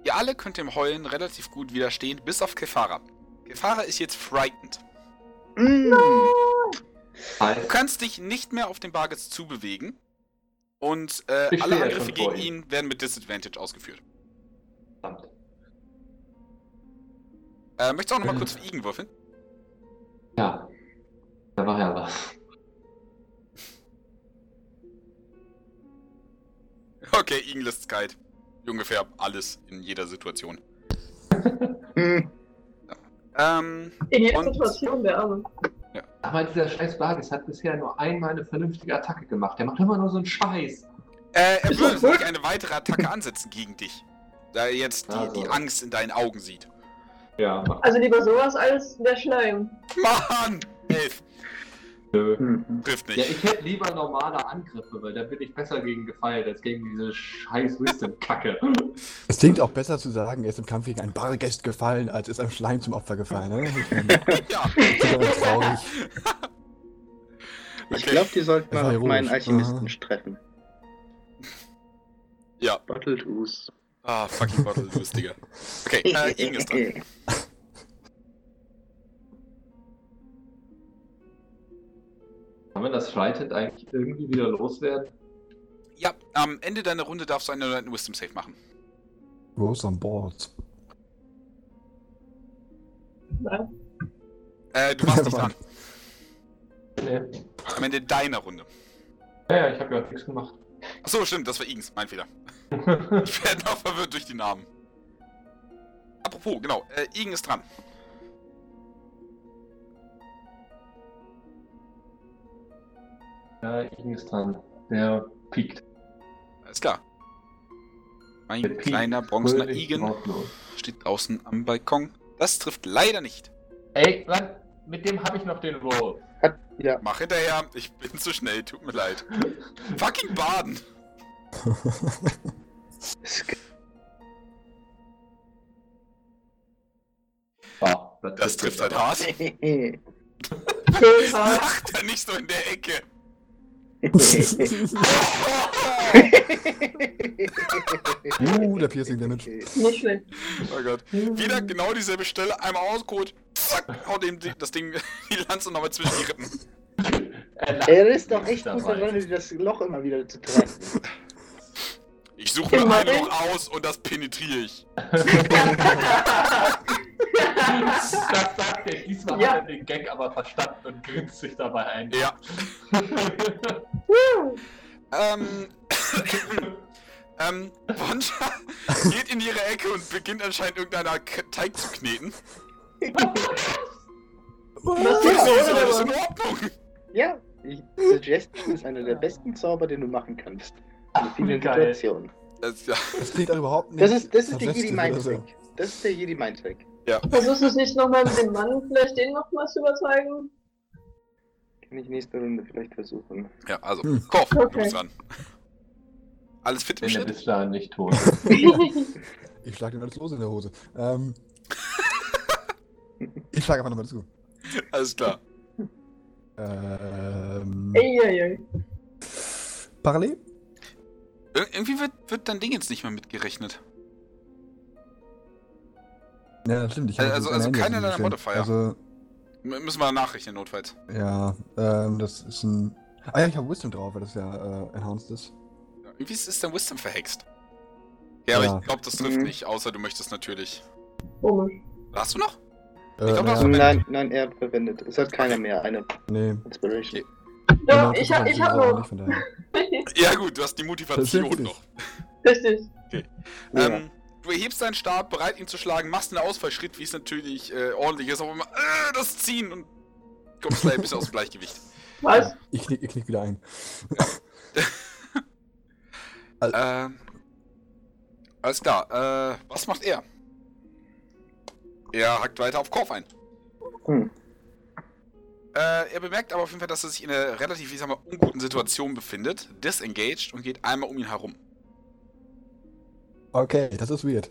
A: ihr alle könnt dem Heulen relativ gut widerstehen, bis auf Kefara. Kefara ist jetzt frightened.
B: Mm.
A: Du kannst dich nicht mehr auf den Bargets zubewegen. Und äh, alle Angriffe gegen ihn werden mit Disadvantage ausgeführt.
C: verdammt.
A: Äh, möchtest du auch nochmal
C: Mhm.
A: kurz für Igen würfeln?
C: Ja. Da war ja was.
A: Okay, Igen lässt es kalt. Ungefähr alles in jeder Situation.
B: Hm.
A: Ähm,
E: In jeder
A: Und-
E: Situation, der Arme.
C: Aber dieser scheiß Bargis hat bisher nur einmal eine vernünftige Attacke gemacht. Der macht immer nur so einen Scheiß.
A: äh, er würde eine weitere Attacke ansetzen gegen dich. Da er jetzt die,
C: Also.
A: die Angst in deinen Augen sieht.
C: Ja,
E: Also lieber sowas als der Schleim.
A: Mann! Elf.
C: nö.
B: Mhm.
A: Trifft
C: Ja,
A: nicht.
C: ich hätte lieber normale Angriffe, weil da bin ich besser gegen gefeilt als gegen diese scheiß Wisdom-Kacke.
D: Es klingt auch besser zu sagen, er ist im Kampf gegen einen Bargest gefallen, als ist einem Schleim zum Opfer gefallen, ne? Ich meine,
A: ja.
D: das ist aber traurig.
B: Ich
A: Okay.
B: glaube, die sollten mal auf meinen. Alchemisten
D: Aha.
B: treffen.
A: Ja.
B: Bottled Ooze.
A: Ah, fucking Bottle Loose, Digga. Okay, äh, Igen ist dran.
C: Kann man das Frightened eigentlich irgendwie wieder loswerden?
A: Ja, am Ende deiner Runde darfst du einen neuen Wisdom Save machen.
D: Rose on board.
E: Ja.
A: Äh, du warst nicht dran.
C: Nee.
A: Am Ende deiner Runde.
C: Ja, ja, ich habe ja nichts gemacht.
A: Achso, stimmt, das war Igens, mein Fehler. Ich werde noch verwirrt durch die Namen. Apropos, genau, äh, Igen ist dran.
C: ja, Igen ist dran. Der piekt.
A: Alles klar. Mein
C: Der
A: kleiner bronzener Igen steht draußen am Balkon. Das trifft leider nicht.
C: Ey, Mann, mit dem habe ich noch den.
B: Hat, ja,
A: Mach hinterher, ich bin zu schnell, tut mir leid. Fucking Baden!
C: Ah,
A: Das trifft halt hart.
E: Schön hart.
A: Macht er nicht so in der Ecke.
D: Uh, der Piercing Damage.
E: Nicht schlecht.
A: Oh Gott. Wieder genau dieselbe Stelle, einmal ausgeholt, zack, haut dem Ding- das Ding die Lanze nochmal zwischen die Rippen.
B: Er ist doch echt gut
C: dabei.
B: darin, das Loch immer wieder zu treffen.
A: Ich suche mir ein. Loch aus und das penetriere ich.
C: Das sagt er. Diesmal
E: Ja.
C: hat er den Gag aber verstanden und grinst sich dabei ein.
A: Ja. Ähm. ähm, Boncha geht in ihre Ecke und beginnt anscheinend irgendeiner K Teig zu kneten.
E: Was ist
A: sie ist
E: das?
A: alles in Ordnung.
B: Ja, ich, Suggestion ist einer der besten Zauber, den du machen kannst. In vielen
C: Geil.
B: Situationen.
A: Das, ja.
D: Das klingt auch überhaupt nicht.
B: Das ist, das ist der
D: suggestive
B: Jedi
D: oder so.
B: Mindtrick. Das ist der Jedi Mindtrick.
E: Versuchst du es nicht nochmal mit dem Mann, vielleicht den nochmal zu überzeugen?
B: Kann ich nächste Runde vielleicht versuchen.
A: ja, also,
D: Hm.
A: Korf, du
E: Okay.
A: bist dran. Alles fit im
C: Wenn
A: Shit?
C: bis dahin nicht tot.
D: Ich schlag ihm alles los in der Hose. Ähm, ich schlag einfach nochmal zu.
A: Alles klar.
D: Ähm,
E: Eieiei.
D: parallel?
A: Ir irgendwie wird, wird dein Ding jetzt nicht mehr mitgerechnet.
D: Ja, das stimmt. Ich
A: Also- also- also
D: gesehen.
A: deiner Modifier.
D: Also,
A: müssen wir nachrechnen, notfalls.
D: ja, ähm, das ist ein. Ah ja, ich habe Wisdom drauf, weil das ja äh, enhanced ist.
A: Ja, Irgendwie ist ist dein Wisdom verhext. Ja, aber
D: Ja.
A: ich glaube, das trifft
B: Mhm.
A: nicht, außer du möchtest natürlich.
E: Komisch.
A: Hast du noch?
D: Äh,
A: glaub,
D: ja,
A: ist-
B: Nein, nein, er verwendet. Es hat keiner mehr eine
D: nee.
B: Inspiration.
E: Ja,
D: Genau,
E: ich hab, ich hab noch.
D: nicht von daher.
A: Ja gut, du hast die Motivation noch.
E: Richtig.
B: Ja.
A: Ähm, du erhebst deinen Stab, bereit ihn zu schlagen, machst einen Ausfallschritt, wie es natürlich äh, ordentlich ist, aber immer äh, das Ziehen und kommst gleich ein bisschen aus dem Gleichgewicht.
E: Was?
D: Ich knick, ich knick wieder ein.
A: Ähm, alles klar, äh, was macht er? Er hackt weiter auf Korf ein.
B: Hm.
A: Äh, er bemerkt aber auf jeden Fall, dass er sich in einer relativ, ich sag mal, unguten Situation befindet, disengaged und geht einmal um ihn herum.
D: Okay, das ist weird.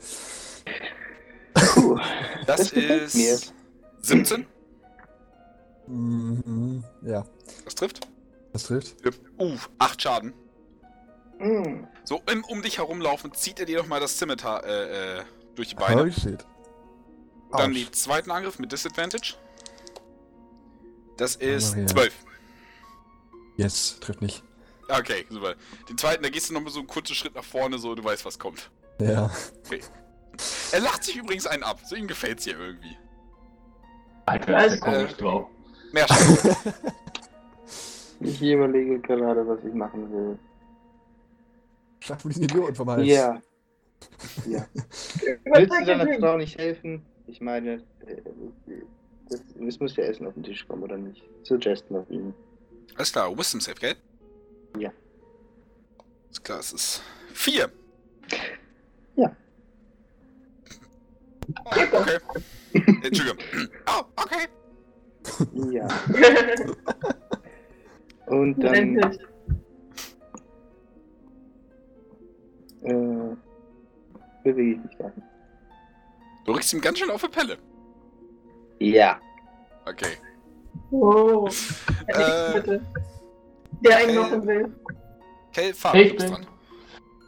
B: Puh.
A: Das,
B: Das
A: ist
B: mir.
A: 17,
D: Mhm, ja,
A: das trifft.
D: das trifft.
A: Uh, 8 Schaden.
B: Hm.
A: So, im um dich herumlaufen, zieht er dir nochmal das Scimitar äh, äh, durch die Beine.
D: Holy shit.
A: Dann den zweiten Angriff mit Disadvantage. Das ist
D: Maria.
A: 12.
D: Yes, trifft nicht.
A: Okay, super. Den zweiten, da gehst du nochmal so einen kurzen Schritt nach vorne, so, du weißt, was kommt.
D: Ja.
A: Er lacht sich übrigens einen ab, so ihm gefällt's hier irgendwie.
C: Alter, ist komisch drauf.
A: Mehr Schaden.
B: Ich überlege gerade, was ich machen will.
D: Schlag mir diesen Idioten vom Hals.
B: Ja. Ja. Willst du deiner Frau nicht helfen? Ich meine, äh, das, es muss ja Essen auf den Tisch kommen, oder nicht? Suggestion auf ihn.
A: Alles klar, Wisdom Save, gell?
B: Ja.
A: Alles klar, es ist 4.
B: Ja.
A: Okay. Entschuldigung. Oh, okay.
B: Ja. Und dann äh, bewege ich mich dann.
A: Du riechst ihm ganz schön auf die Pelle.
B: Ja.
A: Okay.
E: Wow.
A: Äh.
E: Der einen noch will.
A: Okay, Fabian,
C: Ich
A: du bist
C: bin.
A: dran.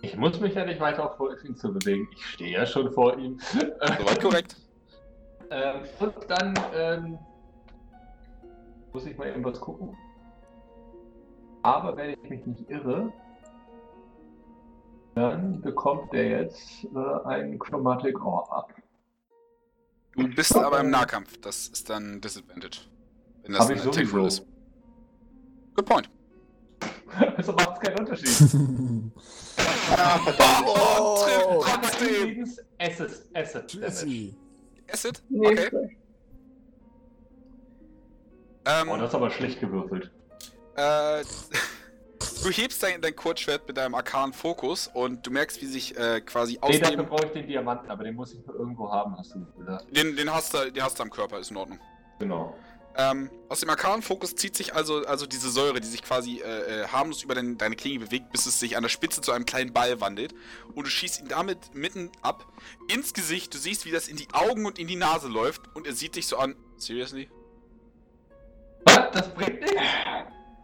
C: Ich muss mich ja nicht weiter vor ihm zu bewegen. Ich stehe ja schon vor ihm.
A: Soweit korrekt.
C: Ähm, und dann ähm, muss ich mal irgendwas gucken. Aber wenn ich mich nicht irre, dann bekommt der jetzt äh, einen Chromatic Orb ab.
A: Du bist aber im Nahkampf. Das ist dann Disadvantage. Wenn das
C: Hab
A: ein Attack Roll ist. Good point.
C: also macht es keinen Unterschied.
B: Ah, verdammt.
A: Oh, trifft
D: Oh.
A: trotzdem.
C: Acid, Acid.
A: Acid?
E: Nee,
A: Okay. Ähm,
C: Oh, das ist aber schlecht gewürfelt.
A: Äh, du hebst dein, dein Kurzschwert mit deinem arkanen Fokus und du merkst, wie sich äh, quasi aus
C: Nee, dafür brauche ich den Diamanten, aber den muss ich nur irgendwo haben, hast du gesagt.
A: Den, den, hast du, den hast du am Körper, ist in Ordnung.
C: Genau.
A: Ähm, aus dem arkanen Fokus zieht sich also, also diese Säure, die sich quasi äh, äh, harmlos über dein, deine Klinge bewegt, bis es sich an der Spitze zu einem kleinen Ball wandelt. Und du schießt ihn damit mitten ab ins Gesicht. Du siehst, wie das in die Augen und in die Nase läuft und er sieht dich so an. Seriously?
C: Was? Das bringt nichts?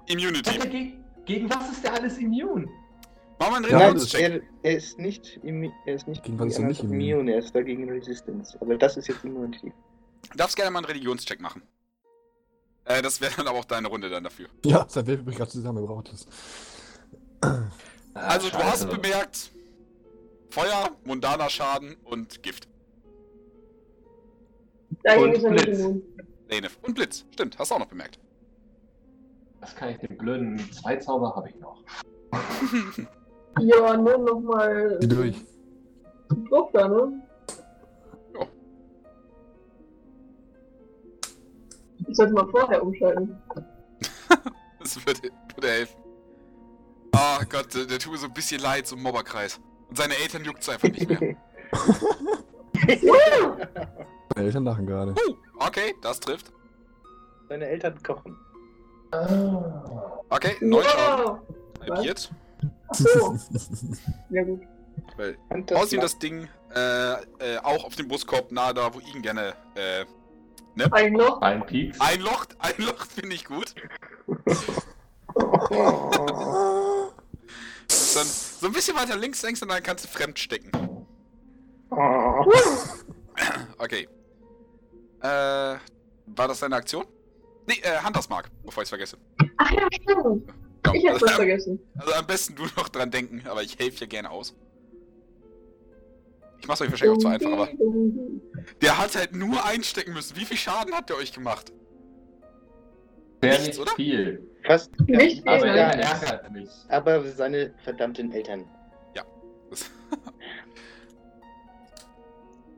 A: Immunity.
C: Gegen, was ist der alles immun?
A: Mach mal einen
B: Nein,
A: Religionscheck.
B: er, er ist nicht immi- er ist nicht
D: Gegen was ist er nicht
B: immun? er ist dagegen Resistance. Aber das ist jetzt Immunität.
A: Du darfst gerne mal einen Religionscheck machen. Äh, das wäre dann aber auch deine Runde dann dafür.
D: Ja, Welpe bricht gerade zusammen, er braucht es.
A: Also, du hast
C: Scheiße.
A: bemerkt: Feuer, mundaner Schaden und Gift.
C: Und Blitz.
A: Lenef. Und Blitz. Stimmt, hast du auch noch bemerkt.
C: Was kann ich den blöden? Zwei Zauber habe ich noch.
E: Ja, nur nochmal
D: Geh durch.
E: Druck da, ne?
A: Ja.
E: Ich sollte mal vorher umschalten.
A: Das würde, würde helfen. Oh Gott, der, der tut mir so ein bisschen leid, so ein Mobberkreis. Und seine Eltern juckt's einfach nicht mehr.
D: Meine Eltern lachen gerade.
A: Uh, okay, das trifft.
B: Seine Eltern kochen.
A: Okay, neun Schaden. Halbiert.
E: Achso. Ja gut.
A: Weil
B: Und das
A: Außerdem
B: macht-
A: das Ding äh, äh, auch auf dem Brustkorb nahe da, wo ihn gerne äh,
E: Ein Loch.
C: Ein Pieks.
A: einlocht. Einlocht finde ich gut. Dann so ein bisschen weiter links denkst und dann kannst du fremd stecken.
B: Oh.
A: Okay. Äh, war das deine Aktion? Nee, äh, Huntersmark, bevor ich's vergesse.
E: Ach ja, stimmt.
A: Komm,
E: Ich hab's
A: also,
E: was vergessen.
A: also am besten du noch dran denken, aber ich helfe ja gerne aus. Ich mach's euch wahrscheinlich auch zu einfach, aber der hat halt nur einstecken müssen. Wie viel Schaden hat der euch gemacht?
C: Sehr
A: nichts,
C: nicht
A: oder?
C: viel.
B: Fast
E: Nicht
C: Aber
E: viel,
C: er ärgert mich.
B: Aber seine verdammten Eltern.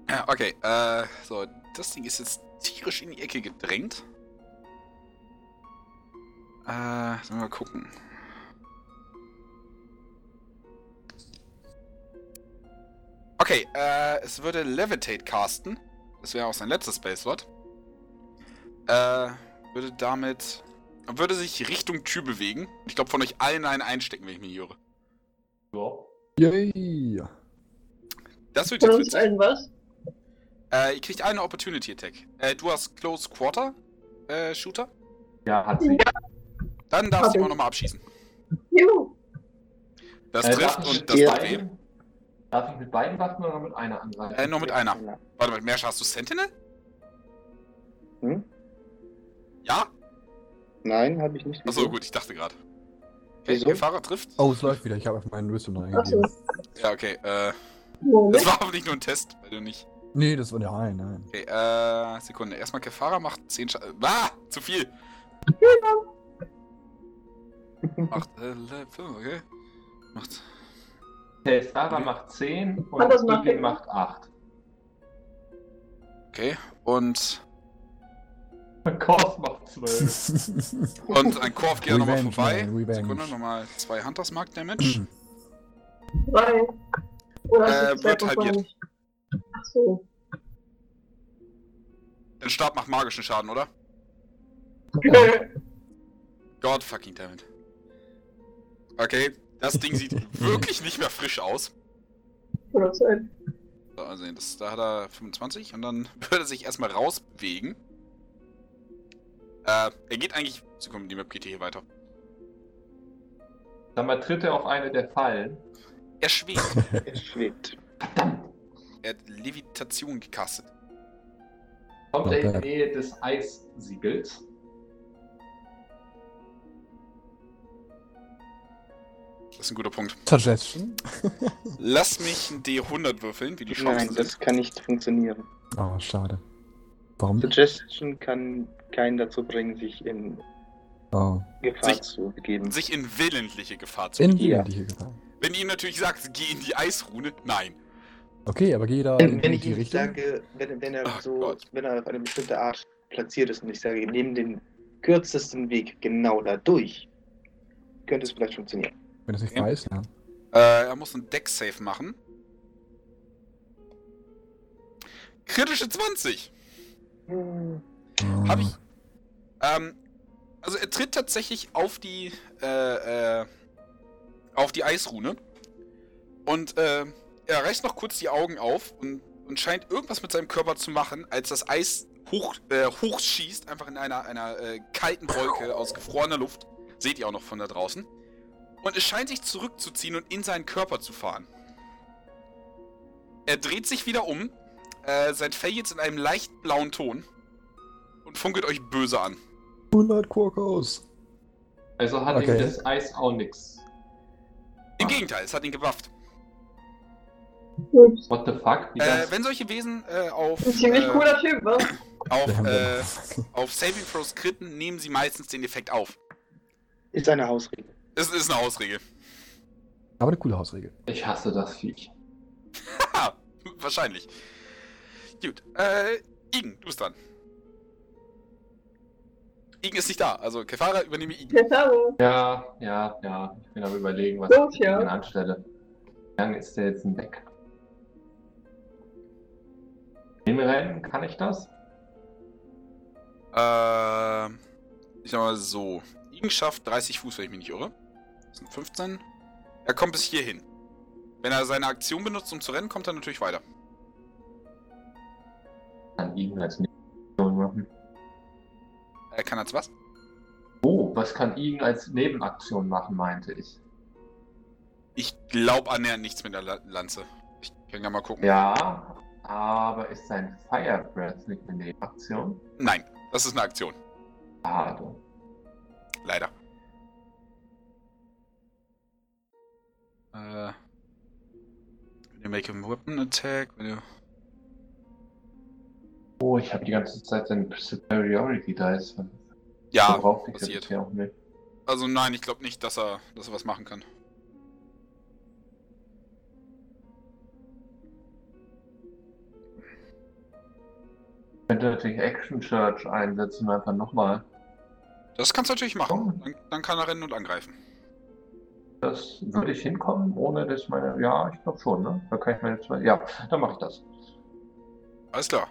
A: Ja, okay, äh, so, das Ding ist jetzt tierisch in die Ecke gedrängt. Äh, sollen wir mal gucken. Okay, äh, es würde Levitate casten. Das wäre auch sein letztes Spell-Slot. Äh, würde damit. Würde sich Richtung Tür bewegen. Ich glaube, von euch allen einen einstecken, wenn ich mich höre.
C: So.
D: Yay!
A: Das wird
E: Von
A: jetzt
E: uns
A: witzig.
E: allen was?
A: Äh, ihr kriegt eine Opportunity Attack. Äh, du hast Close Quarter äh, Shooter.
C: Ja, hat sie.
A: Dann darfst du
E: ich.
A: auch nochmal abschießen.
E: Juhu.
A: Das
C: Äh,
A: trifft und das macht weh.
C: Darf ich mit beiden Waffen oder mit einer angreifen?
A: Äh, nur mit einer. Warte mal, Mersha, hast du Sentinel?
B: Hm?
A: Ja?
B: Nein, habe ich nicht.
A: Achso, gut, ich dachte gerade. Okay,
B: Wieso?
A: der Fahrer trifft.
D: Oh, es läuft wieder. Ich habe auf meinen Wisdom noch
E: Achso.
D: eingegeben.
A: Ja, okay, äh. Das war aber nicht nur ein Test, weil du nicht.
D: Nee, das war der ein, nein.
A: Okay, äh, Sekunde. Erstmal Kefara macht 10 Schaden. Ah! Zu viel! Macht, äh, le- okay. Macht.
C: Der Sarah macht 10 und
E: das macht
C: Igel
E: er?
C: macht 8.
A: Okay, und.
C: Kors macht 12.
A: Und ein Korf geht nochmal vorbei.
D: man.
A: Sekunde, nochmal zwei Hunters Mark Damage.
E: Drei. Oder
A: Äh, wird halbiert.
E: Ach so.
A: Dein Stab macht magischen Schaden, oder? God fucking damn it. Okay, das Ding sieht wirklich nicht mehr frisch aus.
E: Oder.
A: So, also das, da hat er 25 und dann würde er sich erstmal rausbewegen. Äh, er geht eigentlich. Sekunde, die Map geht hier weiter.
C: Sag mal, tritt er auf eine der Fallen.
A: Er schwebt.
B: Es schwebt.
A: er hat Levitation gecastet.
C: Kommt er in die Nähe des Eissiegels.
A: Das ist ein guter Punkt.
D: Suggestion?
A: Lass mich ein D100 würfeln, wie die Chancen
B: Nein,
A: sind.
B: das kann nicht funktionieren.
D: Oh, schade. Warum?
B: Suggestion kann keinen dazu bringen, sich in
D: Oh.
B: Gefahr
A: Sich-
B: zu begeben.
A: Sich in willentliche Gefahr zu
D: In
A: begeben.
B: Ja.
D: die Gefahr.
A: Wenn ihr natürlich sagt, geh in die Eisrune, nein.
D: Okay, aber geh da
B: Wenn,
D: in
B: wenn ich
D: die
B: ihm
D: Richtung.
B: sage, wenn, wenn er
A: Ach
B: so,
A: Gott.
B: wenn er auf eine bestimmte Art platziert ist und ich sage, nehme den kürzesten Weg genau da durch, könnte es vielleicht funktionieren.
D: Wenn das nicht
A: Okay.
D: weiß, ja.
A: Äh, er muss einen Deck-Save machen. Kritische 20.
B: Hm,
A: Hab ich. Ähm, also er tritt tatsächlich auf die, äh, äh, auf die Eisrune. Und, äh, er reißt noch kurz die Augen auf und, und scheint irgendwas mit seinem Körper zu machen, als das Eis hoch, äh, hochschießt, einfach in einer, einer äh, kalten Wolke aus gefrorener Luft. Seht ihr auch noch von da draußen. Und es scheint sich zurückzuziehen und in seinen Körper zu fahren. Er dreht sich wieder um, äh, sein Fell jetzt in einem leicht blauen Ton und funkelt euch böse an.
D: 100 Quokos.
C: Also hat
D: Okay.
C: ihm das Eis auch nix.
A: Im Gegenteil, es hat ihn gebufft.
E: Ups.
C: What the fuck?
A: Äh, wenn solche Wesen äh, auf,
E: ziemlich
A: äh,
E: cooler Typ, was?
A: auf, äh, auf Saving Throws kritten, nehmen sie meistens den Effekt auf.
B: Ist eine Hausregel.
A: Es ist eine Ausregel.
D: Aber eine coole Hausregel.
C: Ich hasse das Viech.
A: Haha, wahrscheinlich. Gut, äh, Igen, du bist dran. Igen ist nicht da, also Kefara übernehme Igen.
E: Habe
C: Ja, ja, ja. Ich bin am überlegen, was
E: Gut,
C: ich
E: ja.
C: anstelle. Wie lange ist der jetzt weg? Hinrennen, kann ich das?
A: Äh, ich sag mal so. Igen schafft 30 Fuß, wenn ich mich nicht irre. Das sind 15. Er kommt bis hierhin. Wenn er seine Aktion benutzt, um zu rennen, kommt er natürlich weiter.
C: Kann ihn als Nebenaktion machen.
A: Er kann als was?
C: Oh, was kann ihn als Nebenaktion machen, meinte ich.
A: Ich glaube annähernd nichts mit der La Lanze. Ich kann ja mal gucken.
C: Ja, aber ist sein Fire Breath nicht eine Nebenaktion?
A: Nein, das ist eine Aktion.
C: Schade.
A: Leider. Äh. Wenn you make a weapon attack, wenn du.
C: Oh, ich habe die ganze Zeit seinen Superiority Dice.
A: Ja,
C: ich
A: passiert.
C: ja.
A: Also nein, ich glaube nicht, dass er, dass er was machen kann.
C: Ich könnte natürlich Action Church einsetzen und einfach nochmal.
A: Das kannst du natürlich machen. Dann, dann kann er rennen und angreifen.
C: Das würde ich hinkommen, ohne dass meine. Ja, ich glaube schon, ne? Da kann ich meine zwei. Ja, dann mache ich das.
A: Alles klar.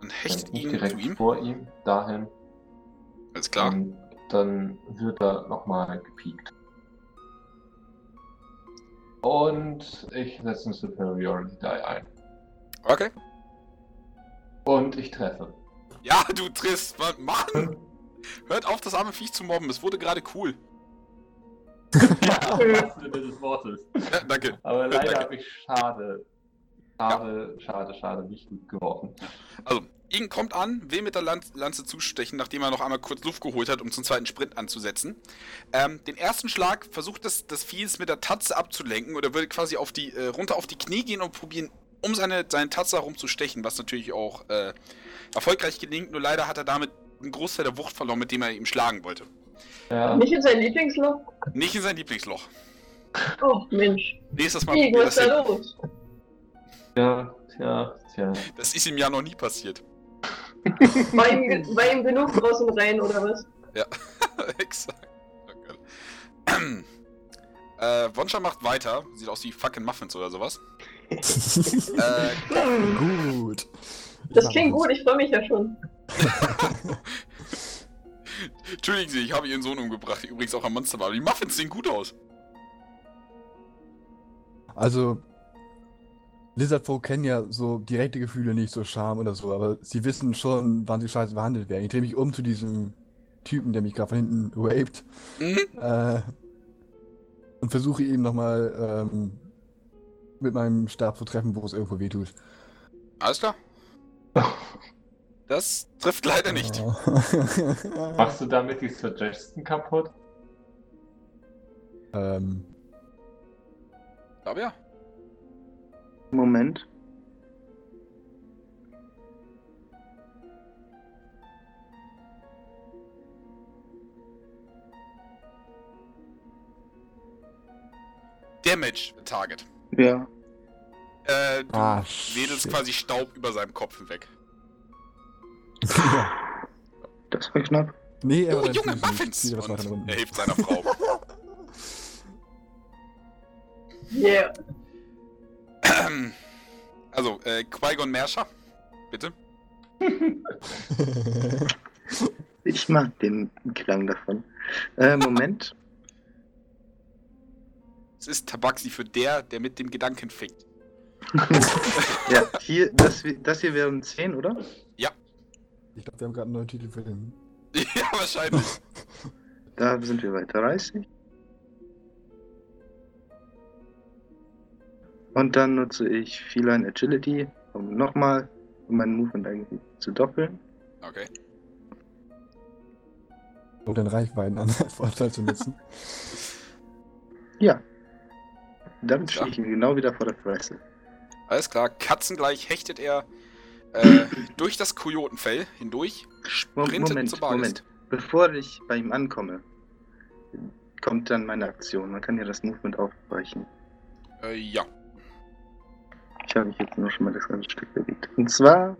A: Dann hechtet ihn
C: direkt
A: ihm.
C: vor ihm, dahin.
A: Alles klar.
C: Und dann wird er nochmal gepiekt. Und ich setze einen Superiority Die ein.
A: Okay.
C: Und ich treffe.
A: Ja, du triffst. Mann! Hört auf, das arme Viech zu mobben. Es wurde gerade cool.
C: Ja, im wahrsten Sinne des Wortes.
A: Ja, danke.
C: Aber leider
A: Danke.
C: habe ich schade, schade, schade, schade nicht gut geworfen.
A: Also, Igen kommt an, will mit der Lan Lanze zustechen, nachdem er noch einmal kurz Luft geholt hat, um zum zweiten Sprint anzusetzen. Ähm, den ersten Schlag versucht das, das Vieh es mit der Tatze abzulenken oder würde quasi auf die, äh, runter auf die Knie gehen und probieren, um seine, seine Tatze herum zu stechen, was natürlich auch äh, erfolgreich gelingt, nur leider hat er damit einen Großteil der Wucht verloren, mit dem er ihm schlagen wollte.
C: Ja,
E: Nicht in sein Lieblingsloch?
A: Nicht in sein Lieblingsloch.
E: Oh, Mensch.
A: Nächstes Mal
E: Hey, was ist da
A: hin.
E: los?
C: ja, tja, tja.
A: Das ist ihm ja noch nie passiert.
E: War ihm, war ihm genug draußen rein, oder was?
A: Exakt. Oh äh, Wonscha macht weiter. Sieht aus wie fucking Muffins oder sowas. äh,
D: gut.
E: Das klingt gut, ich freue mich ja schon.
A: Entschuldigen Sie, ich habe Ihren Sohn umgebracht, der übrigens auch ein Monster war. Aber die Muffins sehen gut aus.
D: Also, Lizardfolk kennen ja so direkte Gefühle nicht, so Scham oder so, aber sie wissen schon, wann sie scheiße behandelt werden. Ich drehe mich um zu diesem Typen, der mich gerade von hinten raped,
A: Mhm.
D: äh, und versuche ihn nochmal ähm, mit meinem Stab zu treffen, wo es irgendwo wehtut.
A: Alles klar. Das trifft leider nicht.
D: Oh.
C: Machst du damit die Suggestion kaputt?
D: ähm,
A: Aber ja.
B: Moment.
A: Damage Target.
B: Ja.
A: Äh, du
D: Ah,
A: wedelst quasi Staub über seinem Kopf hinweg.
D: Ja.
B: Das war knapp.
D: Nee, er
A: Oh,
D: war
A: junge
D: nicht.
A: Muffins! Er hilft seiner Frau.
E: Yeah.
A: also, äh, Qui-Gon Merscher. Bitte.
B: Ich mag den Klang davon. Äh, Moment.
A: Es ist Tabaxi für der, der mit dem Gedanken fickt.
B: ja, hier, das, das hier wären 10, oder?
D: Ich glaube, wir haben gerade einen neuen Titel für den.
A: ja, wahrscheinlich.
B: da sind wir weiter 30. Und dann nutze ich Feline Agility, um nochmal, meinen Movement eigentlich zu doppeln.
A: Okay.
D: Um den Reichweiten an Vorteil zu nutzen.
B: ja. Damit stehe ich ihn genau wieder vor der Fresse.
A: Alles klar, katzengleich hechtet er äh, durch das Kojotenfell hindurch, sprintet
B: Moment,
A: zum Bargest.
B: Moment. Bevor ich bei ihm ankomme, kommt dann meine Aktion. Man kann ja das Movement aufweichen.
A: Äh, ja.
B: Ich habe mich jetzt nur schon mal das ganze Stück bewegt. Und zwar.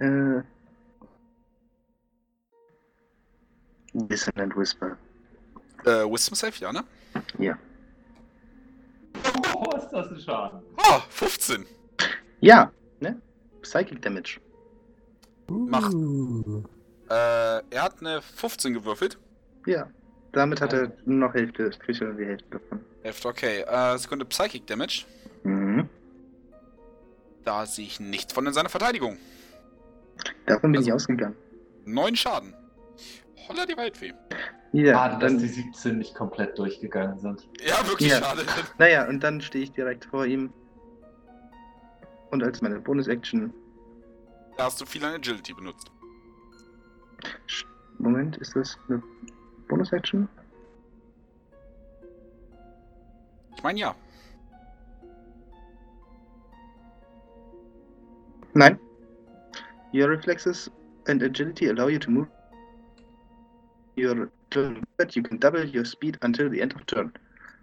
B: Äh. Dissonant Whisper.
A: Äh, Wisdom Safe, ja, ne?
C: Oh, ist das ein Schaden.
A: Oh, 15.
B: Ja, ne? Psychic Damage.
A: Mach.
D: Uh.
A: Äh, er hat eine 15 gewürfelt.
B: Ja. Damit hat er nur noch Hälfte, kriegt er nur die Hälfte davon.
A: Hälfte, okay. Äh, Sekunde Psychic Damage.
B: Mhm.
A: Da sehe ich nichts von in seiner Verteidigung.
B: Davon bin
A: Also-
B: ich ausgegangen.
A: Neun Schaden. Holla die Waldfee.
B: Ja,
C: Schade, dass
B: dann,
C: die 17 nicht komplett durchgegangen sind.
A: Ja, wirklich
B: Ja.
A: schade.
B: naja, und dann stehe ich direkt vor ihm. Und als meine Bonus-Action.
A: Da hast du viel an Agility benutzt.
B: Moment, ist das eine Bonus-Action?
A: Ich meine ja.
B: Nein. Your reflexes and agility allow you to move your turn, but you can double your speed until the end of turn.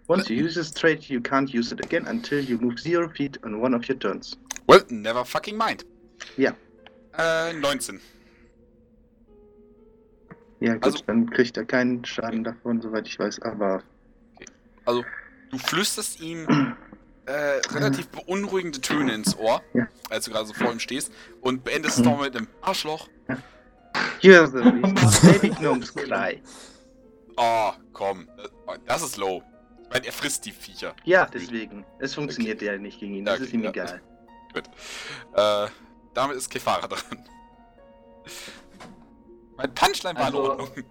B: Once you use this trait, you can't use it again until you move zero feet on one of your turns.
A: Well, never fucking mind.
B: Ja.
A: Äh, 19.
B: Ja, gut,
A: Also-
B: dann kriegt er keinen Schaden davon, soweit ich weiß, aber
A: Also, du flüsterst ihm äh, relativ beunruhigende Töne ins Ohr,
B: Ja.
A: als du gerade so vor ihm stehst, und beendest es nochmal mit einem Arschloch.
B: You're reason baby gnomes cry.
A: Oh, komm. Das- ist low. Ich meine, er frisst die Viecher.
B: Ja, deswegen. Es funktioniert ja nicht gegen ihn, das
A: Okay,
B: ist ihm
A: ja.
B: egal.
A: Äh, damit ist Kefara dran. Mein Punchline war
C: Also-
A: in Ordnung.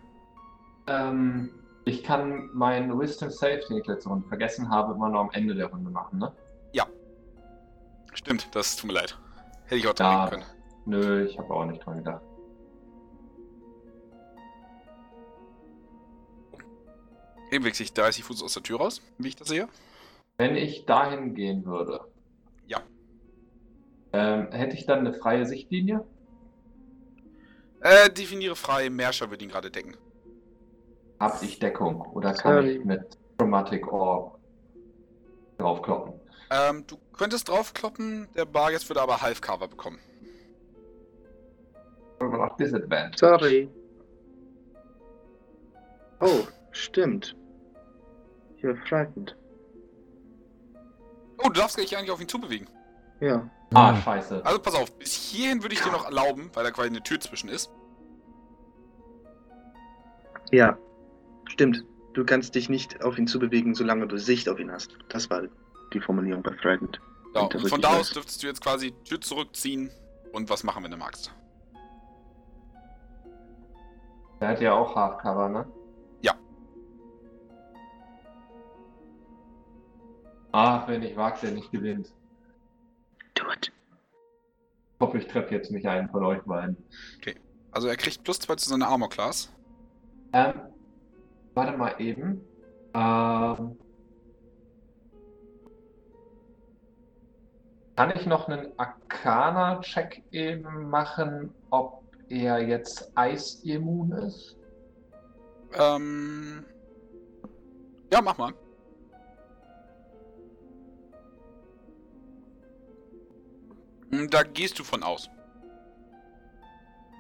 C: Ähm, ich kann meinen Wisdom Save, den ich letzte Runde vergessen habe, immer nur am Ende der Runde machen, ne?
A: Stimmt, das tut mir leid. Hätte ich auch dran
C: Ja,
A: denken können.
C: nö, ich habe auch nicht dran gedacht.
A: Eben wechsle ich 30 Fuß aus der Tür raus, wie ich das sehe.
C: Wenn ich dahin gehen würde,
A: Ja.
C: ähm, hätte ich dann eine freie Sichtlinie?
A: Äh, definiere frei, Merscher wird ihn gerade decken.
C: Hab ich Deckung? Oder kann
B: Sorry.
C: ich mit Chromatic Orb draufkloppen?
A: Ähm, du könntest draufkloppen, der Bargest würde aber Half-Cover bekommen.
C: Aber noch Disadvantage.
B: Sorry. Oh, stimmt. You're frightened.
A: Oh, du darfst dich eigentlich auf ihn zubewegen.
B: Ja.
C: Ah, scheiße.
A: Also pass auf, bis hierhin würde ich dir noch erlauben, weil da quasi eine Tür zwischen ist.
B: Ja. Stimmt. Du kannst dich nicht auf ihn zubewegen, solange du Sicht auf ihn hast. Das war die Formulierung bei Frightened.
A: Ja, und von da
B: weiß.
A: aus dürftest du jetzt quasi Tür zurückziehen und was machen, wenn du magst.
C: Der hat ja auch Hardcover, ne? Ach, wenn ich wagt, der nicht gewinnt.
B: Do it.
C: Ich hoffe, ich treffe jetzt nicht einen von euch beiden.
A: Also er kriegt plus zwei zu seiner Armor Class.
C: Ähm, warte mal eben. Ähm, kann ich noch einen Arcana-Check eben machen, ob er jetzt eisimmun ist?
A: Ähm. Ja, mach mal. Da gehst du von aus.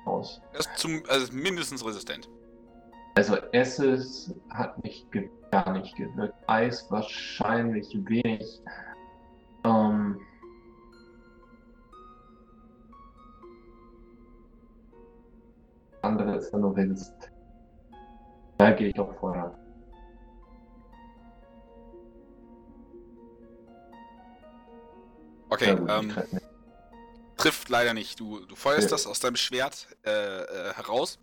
C: Aus.
A: Er ist zum, also mindestens resistent.
C: Also Esses hat nicht gar nicht gewirkt. Eis wahrscheinlich wenig. Ähm, andere ist ja nur resistent. Da gehe ich doch vorher.
A: Okay,
C: Ja, gut,
A: ähm. Trifft leider nicht. Du, du feuerst
C: Ja.
A: das aus deinem Schwert äh, äh, heraus.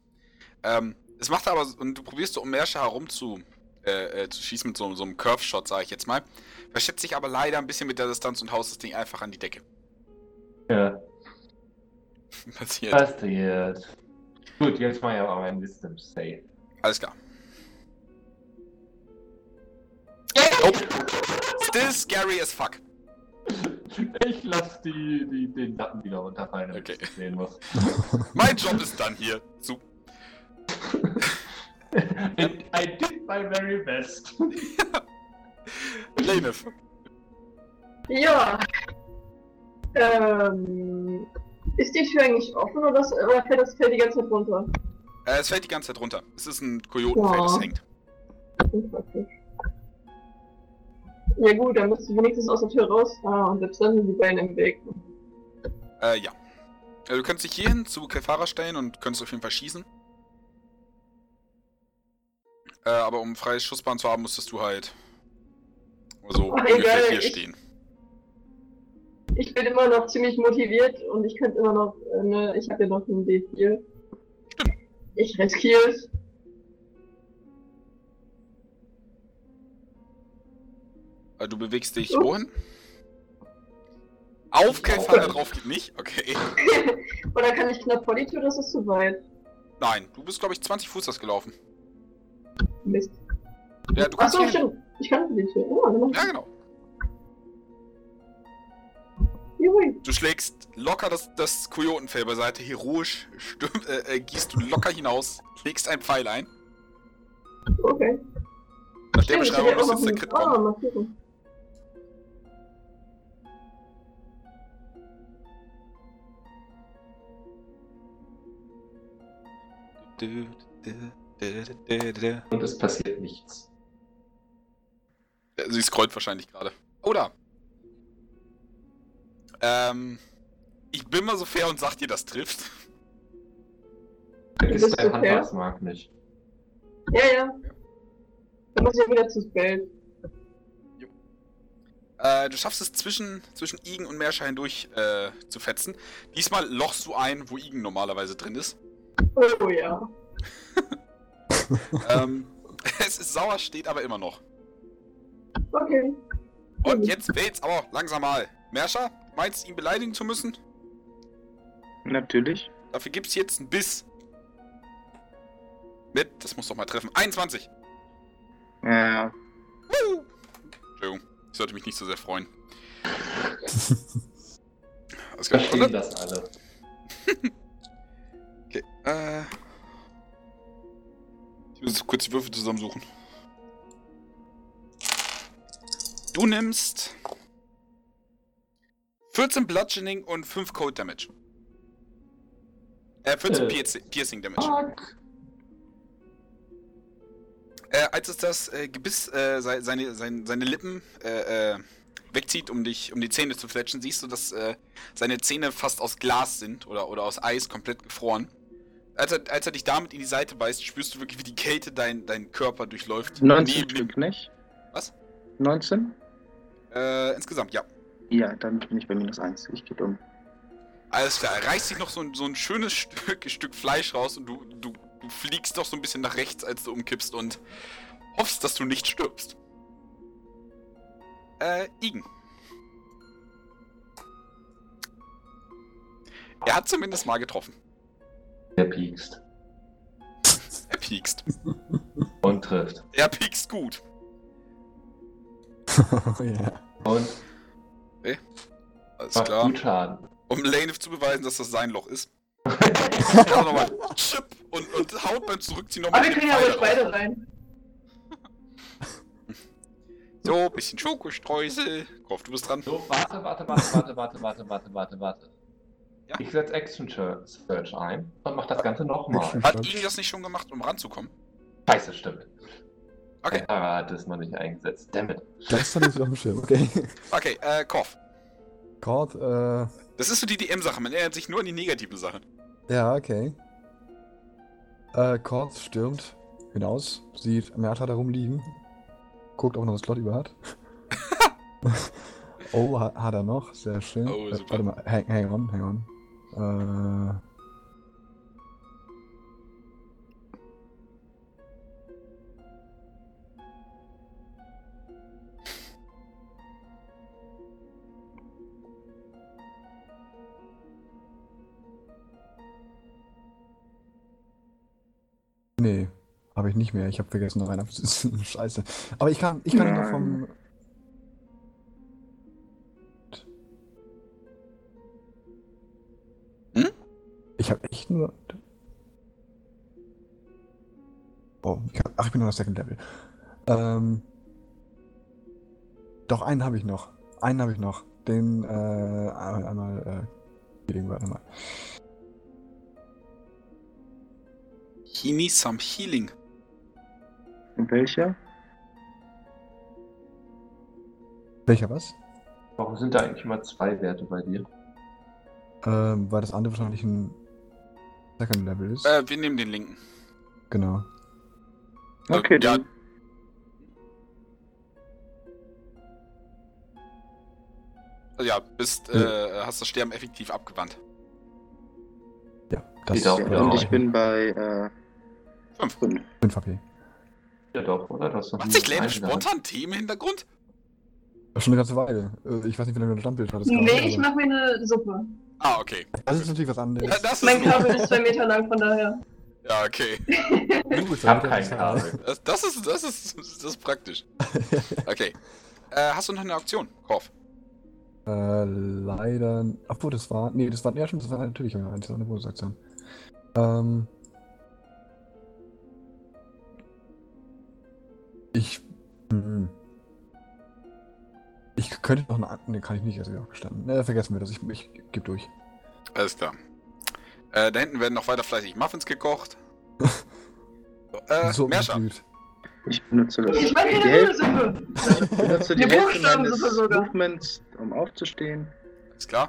A: Ähm, es macht aber, und du probierst so um Mersche herum zu äh, äh, zu schießen mit so, so einem Curve-Shot, sage ich jetzt mal. Verschätzt sich aber leider ein bisschen mit der Distanz und haust das Ding einfach an die Decke.
C: Ja,
A: Passiert.
C: passiert. Gut, jetzt mal ja auch ein Wisdom Save.
A: Alles klar. Nope. Still scary as fuck.
C: Ich lass die, die, den Lappen wieder runterfallen, damit
A: Okay.
C: ich sehen muss.
A: Mein Job ist dann hier. Zu.
C: And I did my very best.
A: Lenef.
E: Ja. Ähm, ist die Tür eigentlich offen oder, das, oder fällt das fällt die ganze Zeit runter?
A: Äh, es fällt die ganze Zeit runter. Es ist ein Kojotenfeld, das
E: Ja.
A: hängt.
E: Unpraktisch. Ja gut, dann müsst ihr wenigstens aus der Tür raus. Ah, und selbst dann sind die Beine im Weg.
A: Äh, ja. Äh, du könntest dich hierhin zu Kelfara stellen und könntest auf jeden Fall schießen. Äh, aber um freies Schussbahn zu haben, musstest du halt so
E: Ach,
A: ungefähr
E: egal,
A: hier
E: ich-
A: stehen.
E: Ich bin immer noch ziemlich motiviert und ich könnte immer noch, äh, ne, ich habe ja noch einen D4. Ich riskiere es.
A: Du bewegst dich wohin? Auf Kelfara
E: Okay.
A: drauf geht nicht? Okay.
E: Oder kann ich knapp vor die Tür, das ist zu weit.
A: Nein, du bist, glaube ich, 20 Fuß das gelaufen.
E: Mist.
A: Ja, du kannst
E: Achso, stimmt. Ich kann vor die Tür. Oh, dann
A: Ja, genau.
E: Juhui.
A: Du schlägst locker das, das Kojotenfell beiseite, heroisch stürm, äh, äh, gehst du locker hinaus, legst einen Pfeil ein.
E: Okay.
A: Nach der
E: Stimmt, ich
A: Beschreibung
E: auch
A: muss
E: noch
A: jetzt der
E: einen-
A: Crit
E: Ah,
A: kommen.
E: gucken.
C: Und es passiert nichts.
A: Sie scrollt wahrscheinlich gerade. Oder? Ähm, ich bin mal so fair und sag dir, das trifft.
C: Vergiss
E: Bist
C: dein
E: du?
C: Handwerksmark nicht.
E: Ja, ja. Dann muss ich ja wieder zu Spell.
A: Äh, du schaffst es zwischen, zwischen Igen und Merscher hindurch äh, zu fetzen. Diesmal lochst du ein, wo Igen normalerweise drin ist.
E: Oh ja.
A: ähm, es ist sauer, steht aber immer noch.
E: Okay.
A: Und jetzt wählt's aber langsam mal. Merscher, meinst ihn beleidigen zu müssen?
B: Natürlich.
A: Dafür gibt's jetzt einen Biss. Mit, das muss doch mal treffen. 21.
B: Ja,
A: Woo! Entschuldigung, ich sollte mich nicht so sehr freuen.
C: Verstehen das alle.
A: Äh. Ich muss kurz die Würfel zusammensuchen. Du nimmst 14 Bludgeoning und 5 Cold Damage. Äh, 14
C: Äh.
A: Piercing, Piercing Damage.
C: Fuck.
A: Äh, als es das äh, Gebiss äh, sei- seine, sein, seine Lippen äh, äh, wegzieht, um dich, um die Zähne zu fletschen, siehst du, dass äh, seine Zähne fast aus Glas sind oder, oder aus Eis komplett gefroren. Als er, als er dich damit in die Seite beißt, spürst du wirklich, wie die Kälte dein, deinen Körper durchläuft.
B: 19
A: Neben-
B: Stück, nicht?
A: Was?
B: 19?
A: Äh, insgesamt, ja.
B: Ja, dann bin ich bei minus 1. Ich gehe um.
A: Alles klar, er reißt sich noch so ein, so ein schönes Stück, Stück Fleisch raus und du, du, du fliegst doch so ein bisschen nach rechts, als du umkippst und hoffst, dass du nicht stirbst. Äh, Igen. Er hat zumindest mal getroffen.
C: Der piekst.
A: Er piekst.
C: Und trifft.
A: Er piekst gut.
D: ja.
C: Und
A: Alles
C: macht
A: klar.
C: gut Schaden.
A: Um Lanef zu beweisen, dass das sein Loch ist. Er nochmal Chip und, und haut beim Zurückziehen nochmal
E: Aber wir kriegen ja ruhig beide rein.
A: So, bisschen Schokostreusel. Kopf, du bist dran.
C: So, warte, warte, warte, warte, warte, warte, warte, warte, warte.
A: Ja.
C: Ich setze Action Search ein und mach das Ganze nochmal.
A: Hat Igen das nicht schon gemacht, um ranzukommen?
C: Scheiße, stimmt.
A: Okay,
C: Sarah hat es noch nicht eingesetzt. Dammit.
D: Das ist doch nicht so auf dem Schirm, okay.
A: okay, äh, Korf.
D: Cord, äh,
A: Das ist so die DM-Sache, man erinnert sich nur an die negative Sache.
D: ja, okay. Äh, Cord stürmt hinaus, sieht Merta da rumliegen, guckt, ob er noch das Slot über hat. oh, ha hat er noch, sehr schön.
A: Oh,
D: Äh,
A: super.
D: warte mal, hang, hang on, hang on. Äh, Nee, habe ich nicht mehr. Ich habe vergessen, noch einen abzusetzen. Scheiße. Aber ich kann, ich kann ihn noch vom nur. Oh, ich hab, ach, ich bin nur auf Second Level. Ähm. Doch, einen habe ich noch. Einen habe ich noch. Den, äh, einmal, äh, Healing, warte mal.
A: He needs some healing.
B: Und welcher?
D: Welcher was?
C: Warum sind da eigentlich immer zwei Werte bei dir?
D: Ähm, weil das andere wahrscheinlich ein Second Level ist.
A: Äh, wir nehmen den linken.
D: Genau.
B: Okay,
A: ja,
B: dann.
A: Also ja, bist, äh, hast das Sterben effektiv abgewandt.
D: Ja, das
C: Geht auch, ja.
B: Und
D: reichen.
B: ich bin bei äh,
A: Fünf.
B: 5.
D: 5 HP.
C: Ja doch, oder? Das ist
A: Macht sich
C: eine
A: spontan Themen im Hintergrund?
D: Das ist schon eine ganze Weile. Äh, Ich weiß nicht, wie lange du ein Standbild hattest.
E: Nee,
D: gerade,
E: ich
D: aber-
E: mach mir eine Suppe.
A: Ah, okay.
D: Das ist natürlich was anderes.
A: Ja, das
E: Mein Kabel ist zwei Meter lang, von daher.
A: Ja, okay.
D: Du bist
C: Ich hab kein Kabel.
A: Das, das, ist, das, ist, das ist praktisch. Okay. Äh, hast du noch eine Auktion, Korf?
D: Äh, leider. Obwohl, das war. Nee, das war. Ja, stimmt, das war natürlich ja, das war eine Bonusaktion. Ähm. Ich. Hm. Ich könnte noch eine. Nee, kann ich nicht, also ja, gestanden. Ne, vergessen wir das. Ich, ich geb durch.
A: Alles klar. Äh, da hinten werden noch weiter fleißig Muffins gekocht. So, äh,
D: so blüht.
B: Ich benutze das.
E: Ich mir
B: die
E: eine
B: Hälfte, ich benutze die
E: Die
B: Hälfte meines
E: sogar.
B: Movements, um aufzustehen.
A: Ist klar?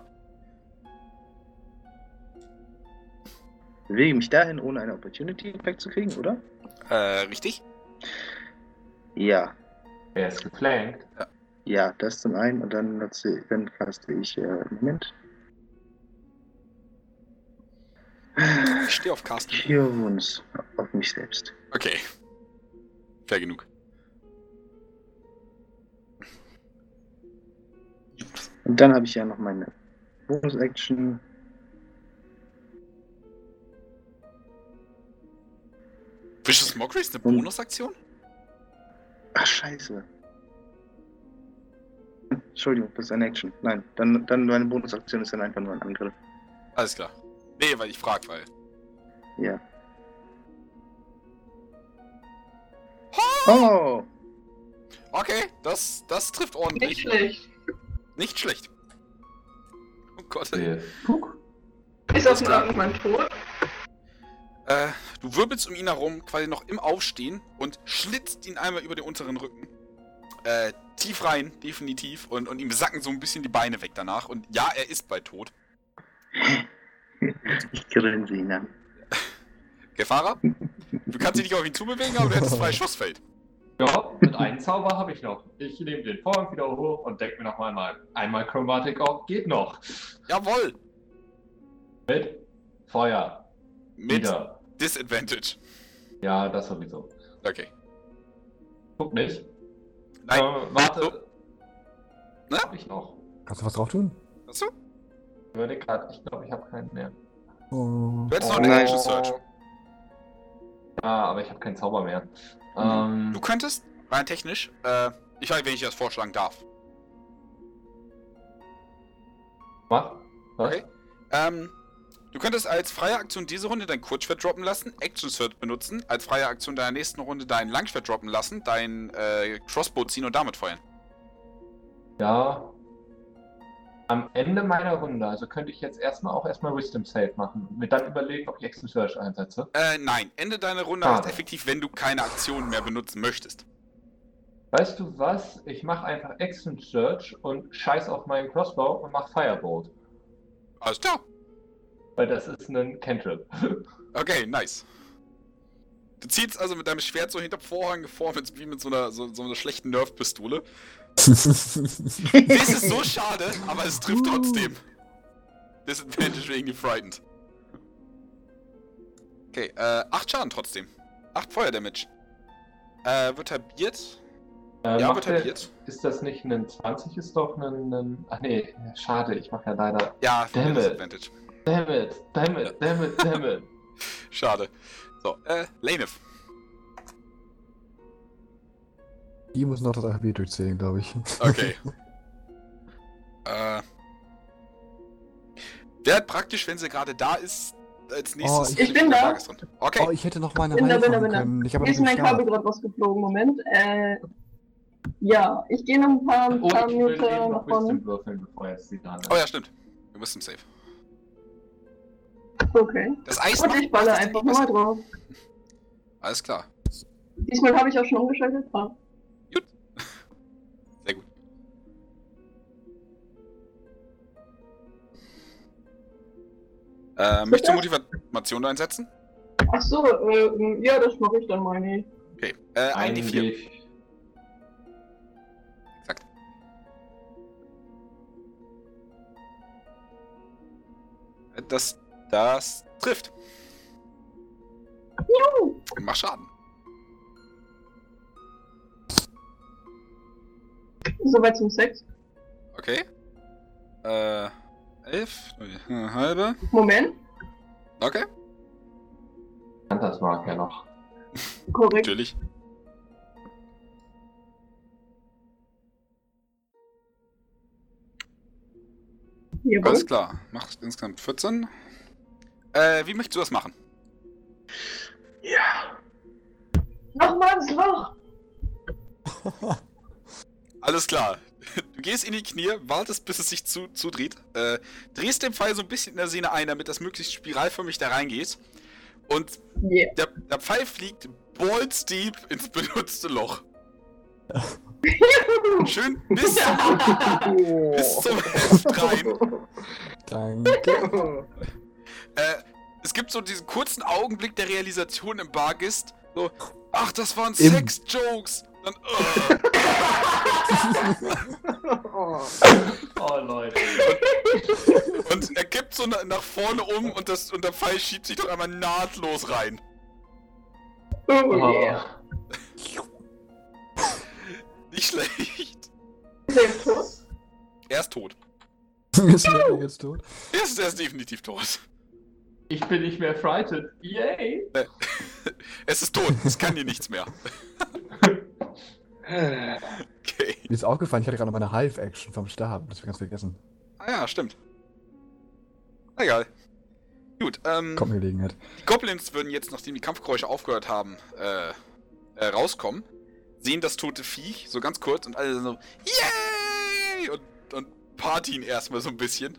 B: Bewege mich dahin, ohne einen Opportunity-Effekt zu kriegen, oder?
A: Äh, richtig?
B: Ja.
C: Er ist geflankt.
B: Ja, das zum einen und dann nutze dann caste ich, äh, Moment.
A: Ich stehe auf Casten.
B: Cure Wounds auf mich selbst.
A: Okay. Fair genug.
B: Und dann habe ich ja noch meine Bonus-Action.
A: Vicious Mockery ist eine. Bonusaktion?
B: Ach, scheiße. Entschuldigung, das ist eine Action. Nein, dann, dann meine Bonusaktion ist dann einfach nur ein Angriff.
A: Alles klar. Nee, weil ich frag, weil.
B: Ja. Oh!
A: Okay, das, das trifft ordentlich.
E: Nicht schlecht.
A: Nicht schlecht. Oh Gott.
C: Puck.
E: Ist auf dem irgendwann tot?
A: Äh, du wirbelst um ihn herum, quasi noch im Aufstehen und schlitzt ihn einmal über den unteren Rücken. Äh, tief rein, definitiv. Und, und ihm sacken so ein bisschen die Beine weg danach. Und ja, er ist bei Tod.
B: Ich grinse ihn an.
A: Gefahrer? Du kannst dich nicht auf ihn zubewegen, aber du hättest zwei Schussfeld.
C: Ja, mit einem Zauber habe ich noch. Ich nehme den Vorhang wieder hoch und denke mir noch einmal, einmal Chromatic Orb geht noch.
A: Jawohl!
C: Mit Feuer.
A: Mit
C: Wieder.
A: Disadvantage.
C: Ja, das sowieso.
A: Okay.
C: Guck nicht.
A: Nein.
C: Äh, warte.
A: So. Na?
C: Hab ich noch.
D: Kannst du was drauf tun?
A: Hast du?
C: Ich überlege gerade, ich glaube, ich habe keinen mehr.
D: Oh.
A: Du hättest noch
B: Oh
A: eine
B: nein.
A: Action Search.
C: Ja, aber ich habe keinen Zauber mehr.
A: Du
C: Ähm,
A: könntest, rein technisch, äh, ich weiß, wenn ich das vorschlagen darf.
C: mach. Was?
A: Okay. Ähm, du könntest als freie Aktion diese Runde dein Kurzschwert droppen lassen, Action Search benutzen, als freie Aktion deiner nächsten Runde dein Langschwert droppen lassen, dein äh, Crossbow ziehen und damit feuern.
C: Ja. Am Ende meiner Runde, also könnte ich jetzt erstmal auch erstmal Wisdom Save machen und mir dann überlegen, ob ich Action Search einsetze.
A: Äh, nein, Ende deiner Runde heißt effektiv, wenn du keine Aktionen mehr benutzen möchtest.
C: Weißt du was? Ich mache einfach Action Search und scheiß auf meinen Crossbow und mach Firebolt.
A: Alles klar.
C: Weil das ist ein Cantrip.
A: Okay, nice. Du ziehst also mit deinem Schwert so hinter Vorhang vor, mit, wie mit so einer, so, so einer schlechten Nerf-Pistole. Das ist so schade, aber es trifft trotzdem. Disadvantage wegen gefrightened. Okay, äh, 8 Schaden trotzdem. 8 Feuerdamage. Äh, wird halbiert.
C: Äh,
A: Ja, wird
C: der-
A: halbiert.
C: Ist das nicht ein 20? Ist doch ein. ein ach nee, schade, ich mache ja leider.
A: Ja,
C: Damn it. Damn it, damn it, damn it, damn it.
A: Schade. So, äh, Lanef.
D: Die muss noch das AB durchzählen, glaube ich.
A: Okay. äh. Wäre praktisch, wenn sie gerade da ist, als oh, nächstes.
D: Oh, ich,
E: ich bin da.
A: Okay.
D: Oh, ich hätte noch meine
E: bin Reihe
D: da,
E: bin da, bin da.
D: können. Da. Ich habe
E: ist mein Kabel gerade rausgeflogen. Moment. Äh, ja, ich gehe noch ein paar, ein
C: oh,
E: paar
C: oh,
E: Minuten nach vorne.
A: Oh ja, stimmt. Wir müssen safe.
E: Okay.
A: Das Eis
E: Und ich baller einfach mal drauf.
A: Alles klar.
E: Diesmal habe ich auch schon umgeschaltet. Ah.
A: Sehr gut. Äh, möchtest du Motivation einsetzen?
E: Ach so, äh, ja, das mache ich dann mal nicht.
A: Okay. Äh, ein D4.
C: Eigentlich-
A: Exakt. Das, das trifft.
E: Juhu.
A: Und mach Schaden.
E: Soweit zum Sex.
A: Okay. Äh, elf, eine halbe.
E: Moment.
A: Okay,
C: kann das mag ja noch.
E: Korrekt.
A: natürlich.
E: Jawohl.
A: Alles klar. Macht insgesamt 14. Äh, wie möchtest du das machen?
B: Ja.
E: Nochmal ins Loch.
A: Alles klar. Du gehst in die Knie, wartest, bis es sich zu, zudreht, äh, drehst den Pfeil so ein bisschen in der Sehne ein, damit das möglichst spiralförmig da reingeht. Und
E: Yeah.
A: der, der Pfeil fliegt balls deep ins benutzte Loch. Schön bis zum, bis zum Heft rein.
D: Danke.
A: Äh, es gibt so diesen kurzen Augenblick der Realisation im Bargist. So, ach, das waren Sex-Jokes. Dann, äh,
C: Oh Leute.
A: und er kippt so na, nach vorne um und, das, und der Pfeil schiebt sich doch einmal nahtlos rein.
E: Oh
C: Oh.
E: yeah.
A: Nicht schlecht.
E: Ist er tot?
A: Er ist tot.
D: ist Larry jetzt tot?
A: Er ist, er ist definitiv tot.
C: Ich bin nicht mehr frightened. Yay!
A: Es ist tot. Es kann dir nichts mehr. Okay.
D: Mir ist aufgefallen, ich hatte gerade noch meine Hive-Action vom Stab. Das hab ich ganz vergessen.
A: Ah ja, stimmt. Egal. Gut, ähm.
D: Kommt mir Gelegenheit.
A: Die Goblins würden jetzt, nachdem die Kampfgeräusche aufgehört haben, äh, äh, rauskommen, sehen das tote Viech so ganz kurz und alle so, yay! Und, und partien erstmal so ein bisschen.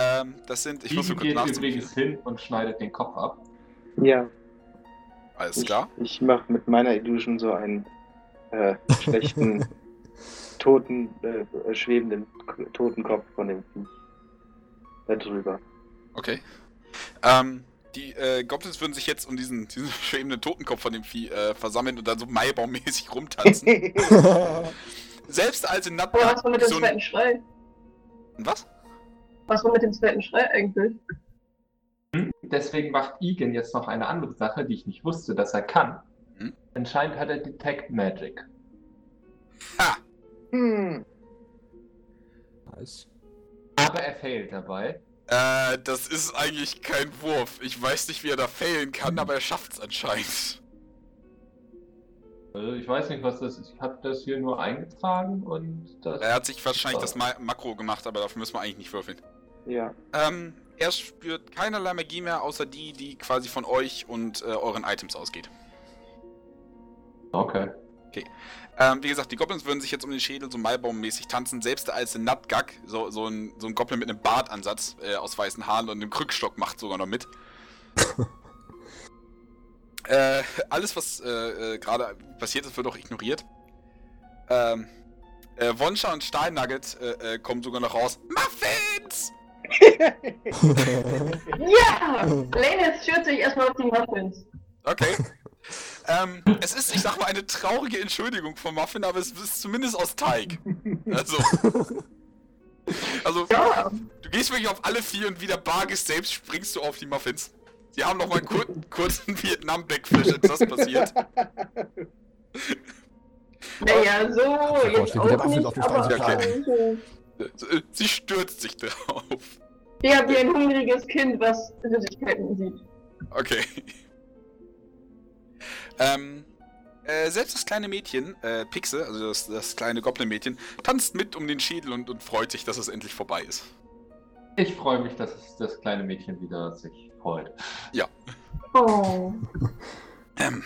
A: Ähm, das sind, ich muss
C: Die
A: nur kurz
C: geht übrigens hin und schneidet den Kopf ab.
B: Ja,
A: Alles
B: ich,
A: klar.
B: ich mache mit meiner Illusion so einen äh, schlechten, toten, äh, schwebenden Totenkopf von dem Viech da drüber.
A: Okay. Ähm, die äh, Goblins würden sich jetzt um diesen, diesen schwebenden Totenkopf von dem Vieh äh, versammeln und dann so Maibaummäßig rumtanzen. Selbst als in
E: Aber was war mit dem
A: so ein-
E: zweiten Schrei?
A: Was?
E: Was war mit dem zweiten Schrei eigentlich?
C: Deswegen macht Igen jetzt noch eine andere Sache, die ich nicht wusste, dass er kann.
A: Hm?
C: Anscheinend hat er Detect Magic.
A: Ha!
B: hm.
D: Nice.
C: Aber er fehlt dabei.
A: Äh, das ist eigentlich kein Wurf. Ich weiß nicht, wie er da failen kann, aber er schafft's anscheinend.
C: Also ich weiß nicht, was das ist. Ich habe das hier nur eingetragen und das.
A: Er hat sich wahrscheinlich das Ma Makro gemacht, aber dafür müssen wir eigentlich nicht würfeln.
B: Ja.
A: Ähm, er spürt keinerlei Magie mehr, außer die, die quasi von euch und äh, euren Items ausgeht.
C: Okay.
A: Ähm, wie gesagt, die Goblins würden sich jetzt um den Schädel so Maibaummäßig tanzen. Selbst der alte Nutgag, so, so, ein, so ein Goblin mit einem Bartansatz äh, aus weißen Haaren und einem Krückstock macht sogar noch mit. äh, alles, was äh, äh, gerade passiert ist, wird auch ignoriert. Ähm, äh, Wonscha und Steinnugget äh, äh, kommen sogar noch raus. Muffins!
E: Ja! Lane schürt sich erstmal auf die Muffins.
A: Okay. ähm, es ist, ich sag mal, eine traurige Entschuldigung von Muffin, aber es ist zumindest aus Teig. Also. Also,
E: Ja,
A: du gehst wirklich auf alle vier und wie der Bargis selbst springst du auf die Muffins. Sie haben noch mal kur kurz einen Vietnam-Backflash, als das passiert.
E: naja, so, jetzt
D: wieder
E: auch nicht,
D: auf die
E: aber
A: Speise. Äh, Sie stürzt sich drauf.
E: Ja, wie ein hungriges Kind, was Süßigkeiten sieht.
A: Okay. ähm, Äh, selbst das kleine Mädchen, äh, Pixe, also das, das kleine Goblin-Mädchen, tanzt mit um den Schädel und, und freut sich, dass es endlich vorbei ist.
C: Ich freue mich, dass es das kleine Mädchen wieder sich freut.
E: Oh.
A: Ähm,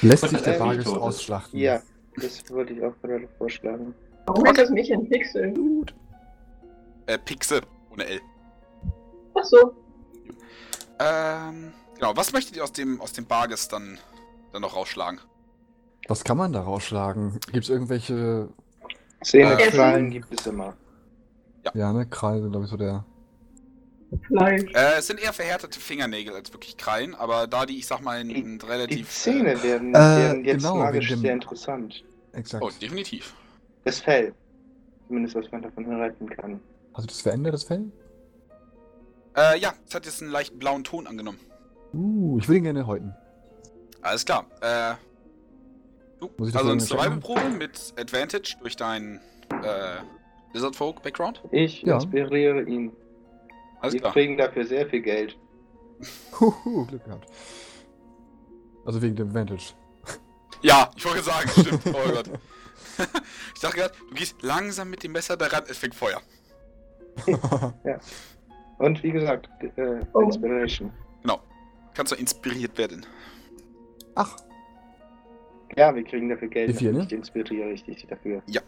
D: Lässt
C: Und
D: sich der
C: äh,
D: Bargest
C: Todes.
D: ausschlachten?
B: Ja, das wollte ich auch gerade vorschlagen.
E: Warum heißt das Mädchen Pixel?
A: äh, Pixe, ohne L.
E: Achso.
A: Ähm, genau, was möchtet ihr aus dem, aus dem Barges dann, dann noch rausschlagen?
D: Was kann man da rausschlagen? Gibt es irgendwelche.
B: Zähne,
A: Äh,
B: Krallen gibt es immer.
D: Ja, ne? Kreise, glaube ich, so der.
E: Fleisch.
A: Äh, es sind eher verhärtete Fingernägel als wirklich Krallen, aber da die, ich sag mal, in, in
B: Die
A: relativ...
B: Zähne werden,
D: Äh,
B: werden jetzt
D: genau,
B: magisch
D: dem-
B: sehr interessant.
D: Exakt.
A: Äh, oh, definitiv.
B: Das Fell. Zumindest was man davon erhalten kann.
D: Hast du das verändert, das Fell?
A: Äh, ja, es hat jetzt einen leicht blauen Ton angenommen.
D: Uh, ich will ihn gerne häuten.
A: Alles klar. Äh, du,
D: Muss ich das
A: also eine? Survival-Probe mit Advantage durch deinen äh, Lizard Folk Background.
B: Ich
D: Ja.
B: inspiriere ihn.
A: Alles
B: Wir
A: klar.
B: kriegen dafür sehr viel Geld.
D: Huhu, Glück gehabt. Also wegen dem Advantage.
A: Ja, ich wollte sagen, stimmt. Oh Gott. ich dachte gerade, du gehst langsam mit dem Messer daran, es fängt Feuer.
B: Und wie gesagt, äh,
E: Oh.
B: Inspiration.
A: Kannst du inspiriert werden.
D: Ach,
B: Ja, wir kriegen dafür Geld.
D: Wie viel, ne?
B: Ich inspiriere ich dich dafür.
A: Ja.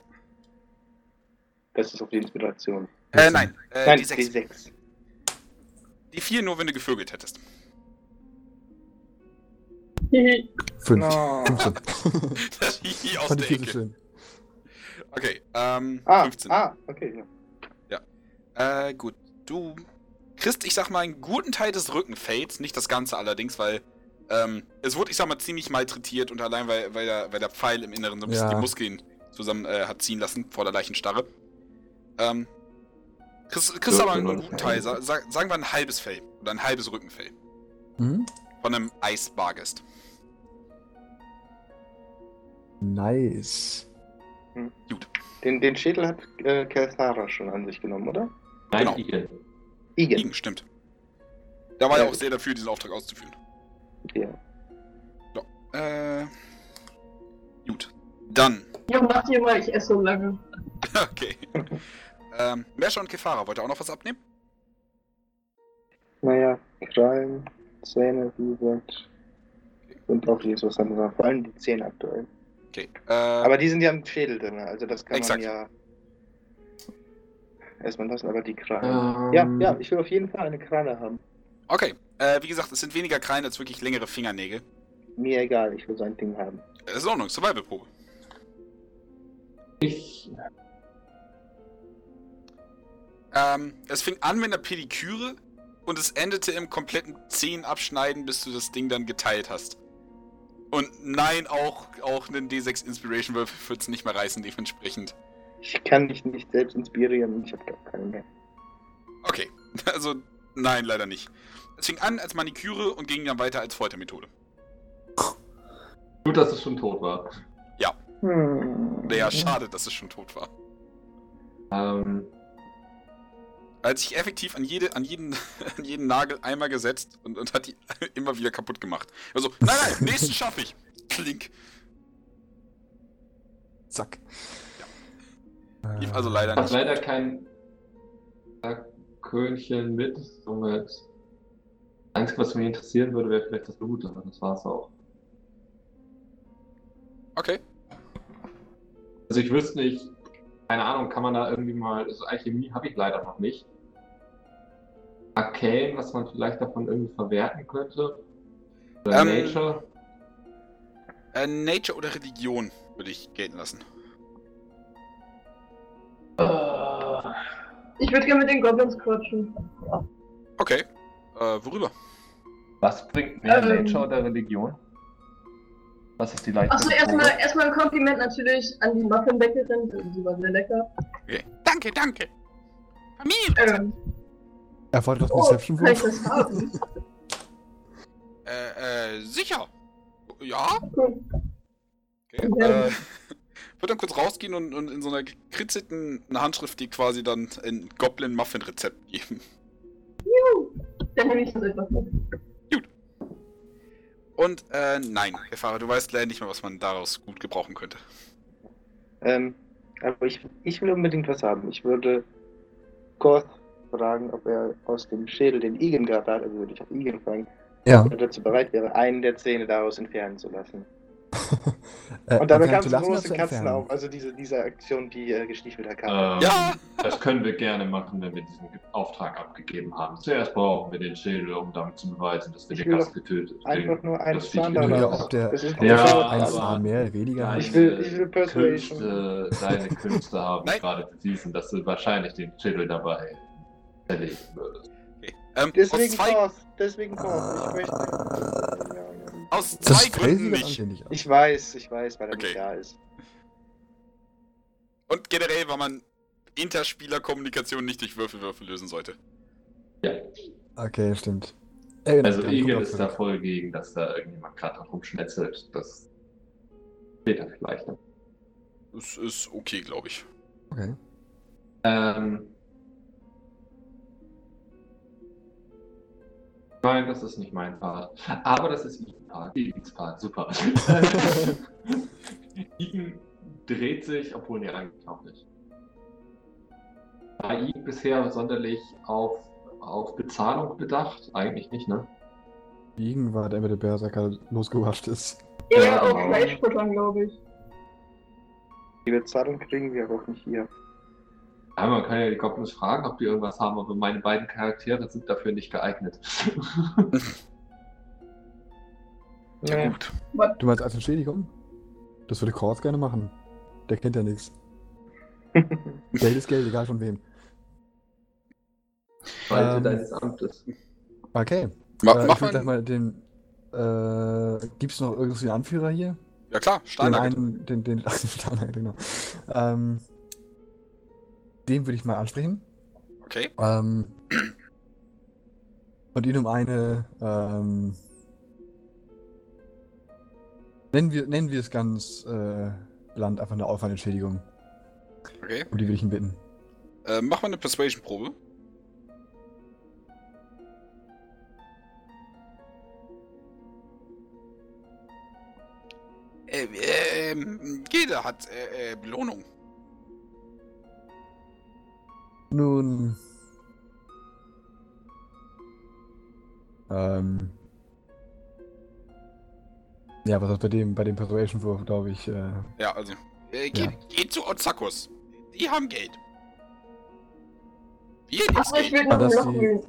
B: Das ist auf die Inspiration.
A: Äh, nein. Äh,
B: Nein,
A: die 6.
B: die 6.
A: Die 4 nur, wenn du gevögelt hättest.
E: Hihi.
D: fünf.
B: Oh.
D: 15.
A: Das aus
D: Fand
A: der
D: ich
A: Ecke.
D: schön.
A: Okay, ähm,
B: Ah,
A: 15.
B: ah, okay. Ja.
A: Äh, gut. Du kriegst, ich sag mal, einen guten Teil des Rückenfades, nicht das Ganze allerdings, weil ähm, es wurde, ich sag mal, ziemlich malträtiert und allein, weil, weil, der, weil der Pfeil im Inneren so ein bisschen
D: Ja.
A: die Muskeln zusammen äh, hat ziehen lassen vor der Leichenstarre. Ähm, kriegst, kriegst
C: Ja,
A: aber einen
C: genau.
A: guten Teil, sa sag, sagen wir ein halbes Fell oder ein halbes Rückenfell
D: Mhm.
A: von einem Eisbargest.
D: Nice.
B: Den, den Schädel hat äh, Kelthara schon an sich genommen, oder?
C: Nein,
A: Genau.
C: Igen.
B: Igen.
A: Igen, stimmt. Da war er
B: Ja.
A: auch sehr dafür, diesen Auftrag auszuführen.
B: Ja.
A: Äh, gut. Dann
E: Ja, mach dir mal, ich esse so lange.
A: Okay. ähm, Mersha und Kefara, wollt ihr auch noch was abnehmen?
B: Naja, Krallen, Zähne, wie gesagt. Und auch die was anderes. Vor allem die Zähne aktuell.
A: Okay. Äh,
B: Aber die sind ja im Schädel drin, also das kann
A: Exakt.
B: man ja erstmal lassen, aber die Krallen. Ja,
C: Ähm,
B: ja, ich will auf jeden Fall eine Kralle haben.
A: okay. Äh, wie gesagt, es sind weniger Krallen als wirklich längere Fingernägel.
B: Mir egal, ich will sein Ding haben.
A: Äh, ist in Ordnung, Survival-Probe.
C: Ich,
A: Ähm, es fing an mit einer Pediküre und es endete im kompletten Zehenabschneiden, bis du das Ding dann geteilt hast. Und nein, auch, auch einen D6 Inspiration Würfel wird es nicht mehr reißen, dementsprechend.
B: Ich kann mich nicht selbst inspirieren und ich habe gar keinen mehr.
A: Okay, also nein, leider nicht. Es fing an als Maniküre und ging dann weiter als Foltermethode.
C: gut, dass es schon tot war.
B: Hm.
A: Wäre ja schade, dass es schon tot war.
C: Ähm,
A: Er hat sich effektiv an, jede, an, jeden, an jeden Nagel einmal gesetzt und, und hat die immer wieder kaputt gemacht. Also, nein, nein, nächsten schaffe ich. Klink.
D: Zack.
A: Lief also leider
C: hat
A: nicht.
C: leider kein Krönchen mit, somit. Das Einzige, was mich interessieren würde, wäre vielleicht das Blut, aber das war's auch.
A: Okay.
C: Also ich wüsste nicht, keine Ahnung, kann man da irgendwie mal, also Alchemie habe ich leider noch nicht. Arcane, was man vielleicht davon irgendwie verwerten könnte. Oder
A: Ähm,
C: Nature.
A: Äh, Nature oder Religion würde ich gelten lassen.
C: Äh,
E: Ich würde gerne mit den Goblins quatschen.
A: Okay. Äh, worüber?
C: was bringt mehr
E: Ähm.
C: Nature oder Religion? Was ist die leichte
E: Achso, erstmal erstmal ein Kompliment natürlich an die Muffinbäckerin. Die war sehr lecker.
A: Okay. Danke, danke. Familie.
E: Ähm,
D: Er wollte doch
E: oh,
D: Deception
E: kann ich
D: Wurf.
E: das haben?
A: Äh, äh, sicher. Ja? Okay.
E: Ja.
A: Äh, würde dann kurz rausgehen und, und in so einer gekritzelten Handschrift die quasi dann ein Goblin Muffin Rezept geben.
E: Dann nehme ich das etwas mit.
A: Und, äh, nein, Herr Fahrer, du weißt leider nicht mehr, was man daraus gut gebrauchen könnte.
B: Ähm, aber ich, ich will unbedingt was haben. Ich würde Goth fragen, ob er aus dem Schädel, den Igen gerade hat, also würde ich auf Igen fragen,
D: Ja.
B: ob er dazu bereit wäre, einen der Zähne daraus entfernen zu lassen.
D: Äh,
B: Und damit
D: entfernen
B: ganz
D: oder
B: große Katzen auch, also diese, diese Aktion, die äh, gestiefelter kam.
C: Ähm,
A: Ja!
C: Das können wir gerne machen, wenn wir diesen Auftrag abgegeben haben. Zuerst brauchen wir den Schädel, um damit zu beweisen, dass wir
B: Ich
C: den
B: will
C: Gast getötet
B: Einfach nur
C: Viech
B: Zahn.
D: Ja, ob der-
B: Das ist
C: Ja, aber-
D: Eins A mehr, weniger.
C: Deine
B: Ich will- ich will Persuasion.
C: Künste, deine Künste haben gerade bewiesen, dass du wahrscheinlich den Schädel dabei erlegen würdest.
A: Okay. Ähm,
B: Deswegen
A: zwei,
B: Goth, deswegen Goth. Ich möchte.
A: Aus zwei Gründen nicht.
D: aus.
B: Ich weiß, ich weiß, weil er
A: Okay.
B: nicht da ist.
A: Und generell, weil man Interspielerkommunikation nicht durch Würfelwürfel lösen sollte.
C: Ja,
D: Okay, stimmt. Ey,
C: also
D: dann
C: Igel ist da voll gegen, dass da irgendjemand gerade noch rumschnetzelt. Das steht da vielleicht.
A: Das ist okay, glaube ich.
D: Okay.
C: Ähm, Nein, das ist nicht mein Part. Aber das ist Igens Part. Igens Part, super. Igen dreht sich, obwohl nee, eigentlich auch nicht. War Igen bisher sonderlich auf, auf Bezahlung bedacht? Eigentlich nicht, ne?
D: Igen war der mit der Berserker losgewascht ist.
C: Ja,
E: auf
C: genau.
E: Fleisch futtern, glaube ich.
B: Die Bezahlung kriegen wir auch nicht hier.
C: Ja, man kann ja die Goblins fragen, ob die irgendwas haben, aber meine beiden Charaktere sind dafür nicht geeignet.
A: Ja, gut.
D: Du meinst als Entschädigung? Das würde Kors gerne machen. Der kennt ja nichts. Geld ist Geld, egal von wem.
C: Weite
D: Ähm,
C: deines Amtes.
D: Okay.
A: Ma
D: äh,
A: mach
D: ich würde gleich
A: mal.
D: den. Äh, gibt's noch irgendwie einen Anführer hier?
A: Ja klar,
D: Den
A: Steiner.
D: einen, den, den, Steiner, genau. Ähm, den würde ich mal ansprechen.
A: Okay.
D: Ähm, und ihn um eine, ähm, nennen wir, nennen wir es ganz äh, bland einfach eine Aufwandentschädigung.
A: Okay.
D: Um die würde ich ihn bitten.
A: Äh, mach mal eine Persuasion-Probe. Äh, ähm, jeder hat äh, äh, Belohnung.
D: Nun. Ähm. Ja, was ist bei dem, bei dem Persuasion-Wurf, glaube ich, äh,
A: Ja, also. Äh, geht,
D: Ja.
A: geht zu Ozakus. Die haben Geld. Wir nichts
E: Achso, ich
A: Geld.
E: will noch
D: Ah,
E: im
D: das
E: Loch
D: die-
E: wühlen.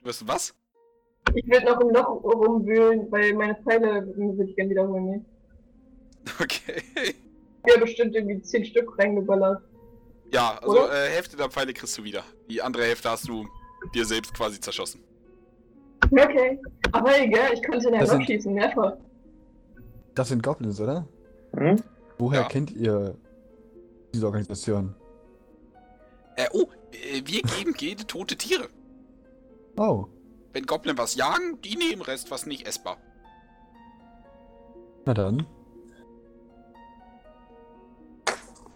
A: Du wirst was?
E: Ich will noch im Loch rumwühlen, weil meine Pfeile würde ich gerne wiederholen. Ne?
A: Okay.
E: Ja, bestimmt irgendwie 10 Stück reingeballert.
A: Ja, also äh, Hälfte der Pfeile kriegst du wieder. Die andere Hälfte hast du dir selbst quasi zerschossen.
E: Okay. Aber egal, ich konnte in ein
D: Das sind-
E: schießen, mehrfach.
D: das sind Goblins, oder?
B: Hm?
D: Woher
A: Ja.
D: kennt ihr diese Organisation?
A: Äh, oh, äh, wir geben jede tote Tiere.
D: Oh,
A: Wenn Goblin was jagen, die nehmen Rest, was nicht essbar.
D: na dann.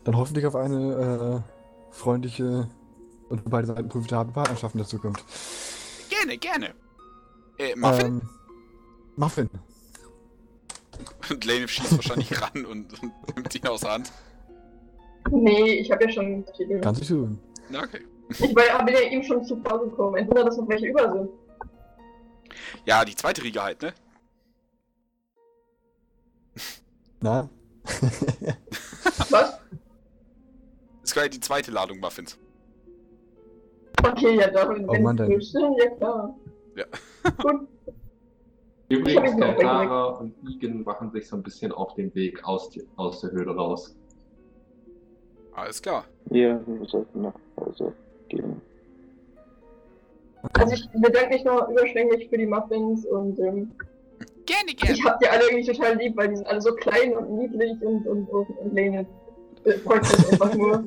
D: Dann hoffentlich auf eine äh, freundliche und für beide Seiten profitable Partnerschaft in der Zukunft.
A: Gerne, gerne. Äh, Muffin?
D: Ähm, Muffin.
A: Und Lane schießt wahrscheinlich ran und, und nimmt ihn aus der Hand.
E: Nee, ich habe ja schon.
D: Kannst du tun.
A: Na, okay.
E: Ich war ja, bin ja ihm schon zuvor gekommen. Entweder, dass noch welche über sind.
A: Ja, die zweite Riege halt, ne?
D: Na?
E: Was?
A: Das ist quasi die zweite Ladung Muffins.
E: Okay, ja, doch.
D: Oh Mann, dann-
E: Ja, klar.
A: Ja.
E: Gut.
C: Übrigens,
E: Ich.
C: Tara und Igen machen sich so ein bisschen auf den Weg aus, die, aus der Höhle raus.
A: Alles klar.
B: Ja, wir sollten nach Hause gehen.
E: Also ich bedanke mich noch überschwänglich für die Muffins und ähm,
A: Gerne,
E: ich
A: gerne.
E: hab die alle irgendwie total lieb, weil die sind alle so klein und niedlich und, und, und, und äh, freut sich einfach nur.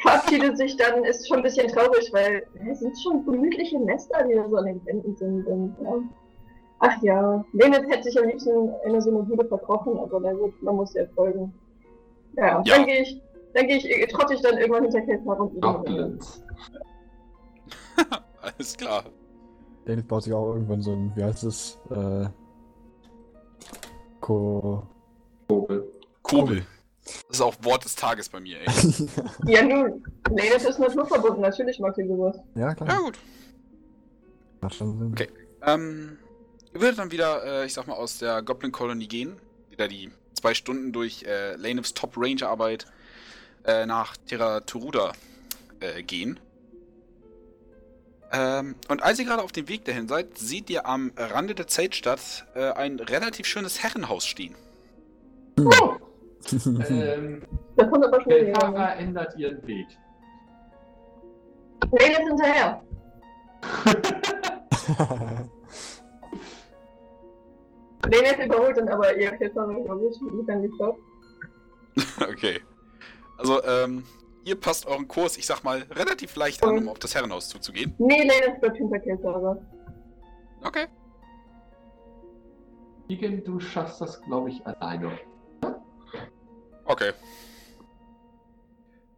E: Verabschiedet sich dann, ist schon ein bisschen traurig, weil es sind schon gemütliche Nester, die da so an den Wänden sind. Und, ja. Ach ja, Lenet hätte sich am liebsten in so eine Höhle verkrochen, aber na gut, man muss ja folgen. Ja,
A: Ja.
E: dann gehe ich, dann gehe ich, äh, trotte ich dann irgendwann hinter Keltar und.
A: Alles klar.
D: Dennis baut sich auch irgendwann so ein, wie heißt es? Äh, Ko.
C: Vogel.
A: Kobel. Das ist auch Wort des Tages bei mir, ey.
E: Ja, nun, Ladies ist naturverbunden, natürlich mag sie sowas.
D: ja, klar.
A: Ja, gut.
D: Macht schon Sinn.
A: Okay. Ähm, ihr würdet dann wieder, äh, ich sag mal, aus der Goblin Colony gehen. Wieder die zwei Stunden durch äh, Lanevs Top Ranger Arbeit äh, nach Terra Turuda äh, gehen. Ähm, und als ihr gerade auf dem Weg dahin seid, seht ihr am Rande der Zeltstadt äh, ein relativ schönes Herrenhaus stehen.
E: Oh,
C: ähm,
E: das her.
C: Kelfara ändert ihren Weg.
E: Ladies hinterher. Ladies überholt dann aber ihr mit dann nicht drauf.
A: okay. Also, ähm, ihr passt euren Kurs, ich sag mal, relativ leicht an, um auf das Herrenhaus zuzugehen.
E: Nee, Ladies bleibt hinter aber.
A: Okay.
C: Igen, du schaffst das, glaube ich, alleine.
A: Okay.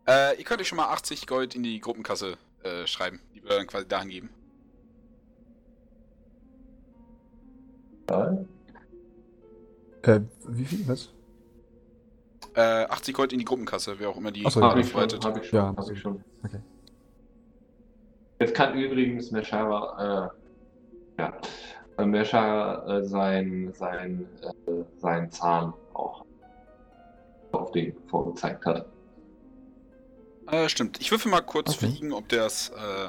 A: Äh, ihr könnt euch schon mal 80 Gold in die Gruppenkasse äh, schreiben. Die wir dann quasi dahin geben.
C: Ja.
D: äh, wie viel? Was?
A: Äh, 80 Gold in die Gruppenkasse, wer auch immer die
D: Ach so, ja.
C: Habe ich schon, habe ich schon,
D: Ja.
C: habe ich schon.
D: Okay.
C: Jetzt kann übrigens Meshara, äh, ja, Meshara äh, sein, sein, äh, sein Zahn auch auf den vorgezeigt hat.
A: Äh, stimmt. Ich würfel mal kurz
D: Okay.
A: für Igen, ob der es, äh,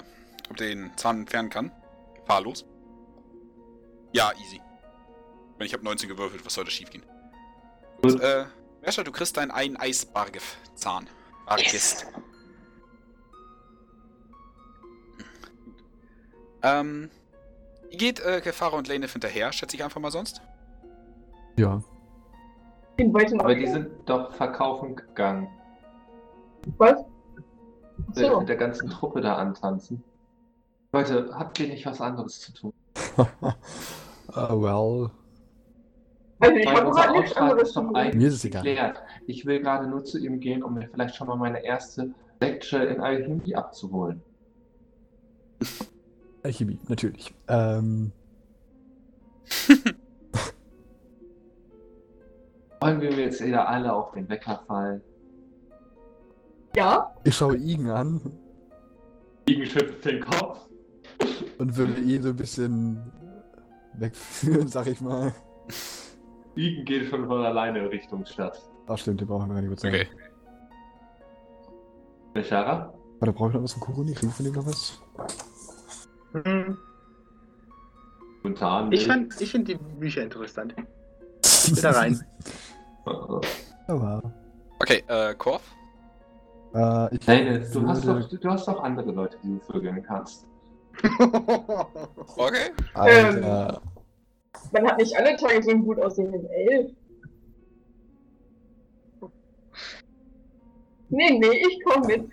A: ob der den Zahn entfernen kann. Gefahrlos. Ja, easy. Ich habe 19 gewürfelt, was soll da schief gehen?
C: Gut.
A: Äh, Mescher, du kriegst deinen einen Eisbargef-Zahn. Bargest. Ähm, ihr geht äh, Kefara und Lane hinterher, schätze ich einfach mal sonst.
D: Ja.
E: Den wollten
C: Aber die sind doch verkaufen gegangen.
E: Was?
C: Der,
E: So.
C: mit der ganzen Truppe da antanzen. Leute, habt ihr nicht was anderes zu tun?
D: uh, well.
E: Also ich habe gerade nichts anderes zu tun.
D: Mir ist es egal.
C: geklärt. Ich will gerade nur zu ihm gehen, um mir vielleicht schon mal meine erste Lecture in Alchemie abzuholen.
D: Alchemie, natürlich. Ähm,
C: Wollen wir jetzt wieder alle auf den Wecker fallen?
E: Ja,
D: ich schaue Igen an
C: Igen schüttelt den Kopf.
D: und würde ihn so ein bisschen wegführen, sag ich mal.
C: Igen geht schon von alleine Richtung Stadt.
D: Ach stimmt, den brauchen wir gar nicht überzeugen.
A: Okay.
C: Meshara?
D: Warte, brauche ich noch was von Kuruni? Kriegen wir von dem noch was?
B: Hm,
C: Spontan.
B: Ich, fand- ich finde die Bücher interessant. Wieder rein.
D: Oh, wow.
A: Okay, äh, Korf?
D: Äh, ich
C: Nein, du hast, doch, du hast doch andere Leute, die du vögeln kannst.
A: Okay.
D: Alter.
E: man hat nicht alle Tage so einen gut aussehenden Elf. Nee, nee, ich komm mit.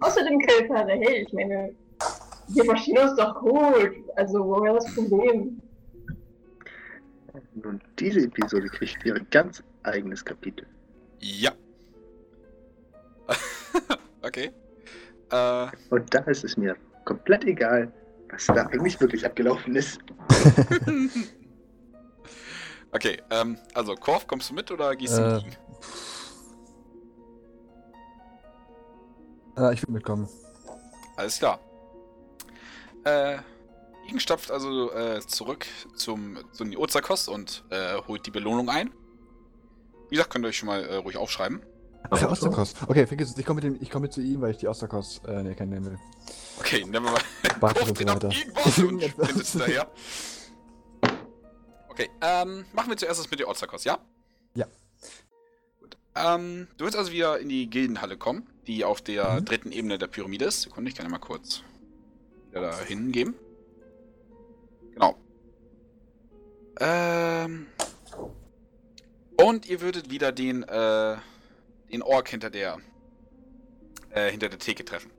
E: Außerdem Kelfahrer, hey, ich meine, wir verstehen uns doch gut. Also, wo wäre das Problem?
B: Nun, diese Episode kriegt ihr ganz eigenes Kapitel.
A: Ja. okay. Äh,
B: Und da ist es mir komplett egal, was da eigentlich wirklich abgelaufen ist.
A: okay, ähm, also Korf, kommst du mit oder gehst du
D: Äh,
A: mit?
D: Äh, ich würde mitkommen.
A: Alles klar. Äh, Igen stapft also äh, zurück zum, zu den Ozakos und äh, holt die Belohnung ein. Wie gesagt, könnt ihr euch schon mal äh, ruhig aufschreiben.
D: Ach, der Osterkos. Okay, vergiss es. Ich komme mit, dem- ich komm mit zu ihm, weil ich die Osterkos äh, nee, kennenlernen will.
A: Okay, nehmen wir mal.
D: Warte
A: Korf
D: und so weiter.
A: irgendwas und hinterher. Okay, ähm, machen wir zuerst das mit den Ozakos, ja?
D: Ja.
A: Gut. Ähm, du willst also wieder in die Gildenhalle kommen, die auf der
D: Mhm.
A: dritten Ebene der Pyramide ist. Sekunde, ich kann ja mal kurz wieder da hingeben. Genau. Ähm. Und ihr würdet wieder den, äh, den Ork hinter der, äh, hinter der Theke treffen.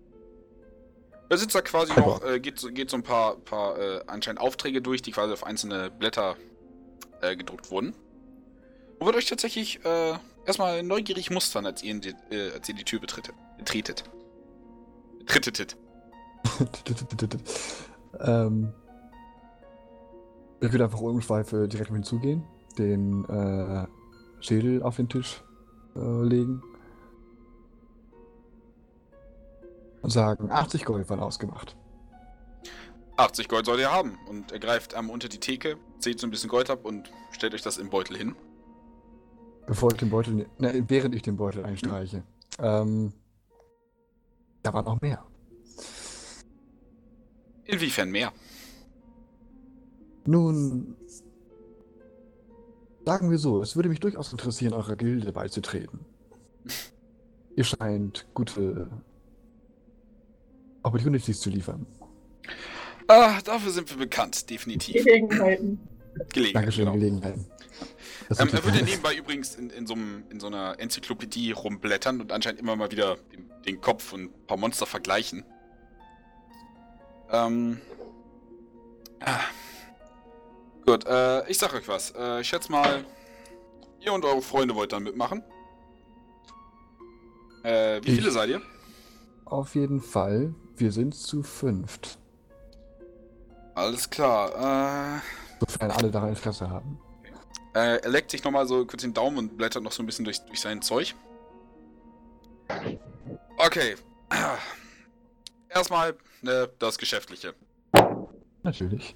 A: Da sitzt da quasi noch, äh, geht, so- geht so ein paar, paar äh, anscheinend Aufträge durch, die quasi auf einzelne Blätter äh, gedruckt wurden. Und wird euch tatsächlich äh, erstmal neugierig mustern, als ihr, die, äh, als ihr die Tür betretet. Betretet. Betretetet.
D: ähm, Ich würde einfach ohne Schweife direkt auf ihn zugehen, den äh, Schädel auf den Tisch äh, legen und sagen, 80 Gold waren ausgemacht.
A: 80 Gold sollt ihr haben. Und er greift einmal unter die Theke, zählt so ein bisschen Gold ab und stellt euch das im Beutel hin.
D: Bevor ich den Beutel, ne, ne, während ich den Beutel einstreiche. Ähm, da war noch mehr.
A: Inwiefern mehr?
D: Nun, sagen wir so, es würde mich durchaus interessieren, eurer Gilde beizutreten. Ihr scheint gute Opportunities zu liefern.
A: Ah, dafür sind wir bekannt, definitiv.
E: Gelegenheiten.
A: Gelegenheit,
D: Dankeschön,
A: genau.
D: Gelegenheiten.
A: Ähm, er würde nebenbei übrigens in, in, so einem, in so einer Enzyklopädie rumblättern und anscheinend immer mal wieder den, den Kopf und ein paar Monster vergleichen. Ähm. Ah. Gut, äh, ich sag euch was. Äh, ich schätze mal, ihr und eure Freunde wollt dann mitmachen. Äh, wie
D: Ich-
A: viele seid ihr?
D: Auf jeden Fall, wir sind zu fünft.
A: Alles klar.
D: Sofern alle daran Interesse haben.
A: Äh, er leckt sich nochmal so kurz den Daumen und blättert noch so ein bisschen durch, durch sein Zeug. Okay. Erstmal äh, das Geschäftliche.
D: Natürlich.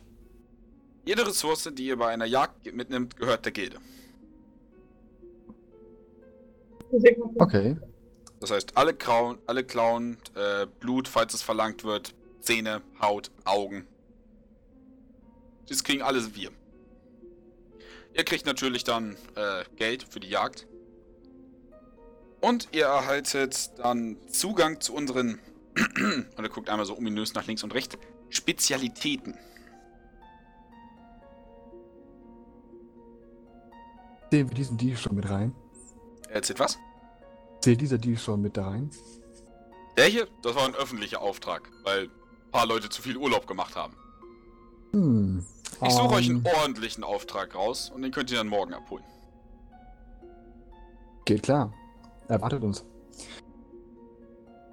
A: Jede Ressource, die ihr bei einer Jagd mitnimmt, gehört der Gilde.
D: Okay.
A: Das heißt, alle Klauen, alle Klauen äh, Blut, falls es verlangt wird, Zähne, Haut, Augen. Das kriegen alles wir. Ihr kriegt natürlich dann äh, Geld für die Jagd. Und ihr erhaltet dann Zugang zu unseren, und er guckt einmal so ominös nach links und rechts, Spezialitäten.
D: Zählen wir diesen Deal schon mit rein?
A: Er erzählt was?
D: Zählt dieser Deal schon mit da rein?
A: Der hier, das war ein öffentlicher Auftrag, weil ein paar Leute zu viel Urlaub gemacht haben.
D: Hm.
A: Ich suche euch einen
D: ähm,
A: ordentlichen Auftrag raus und den könnt ihr dann morgen abholen.
D: Geht klar. Erwartet uns.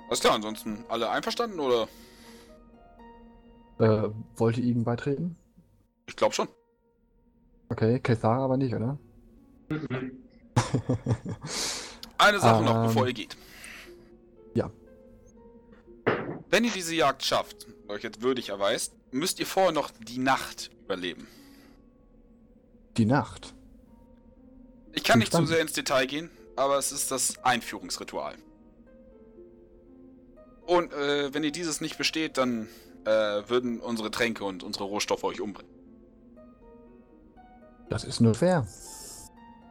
A: Alles klar, ansonsten alle einverstanden oder?
D: Äh, wollte Igen beitreten?
A: Ich glaube schon.
D: Okay, Kathara aber nicht, oder?
A: Eine Sache noch,
D: Ähm,
A: bevor ihr geht.
D: ja.
A: Wenn ihr diese Jagd schafft euch jetzt würdig erweist, müsst ihr vorher noch die Nacht überleben.
D: Die Nacht.
A: Ich kann nicht zu sehr ins Detail gehen, aber es ist das Einführungsritual. Und äh, wenn ihr dieses nicht besteht, dann äh, würden unsere Tränke und unsere Rohstoffe euch umbringen.
D: Das ist nur fair.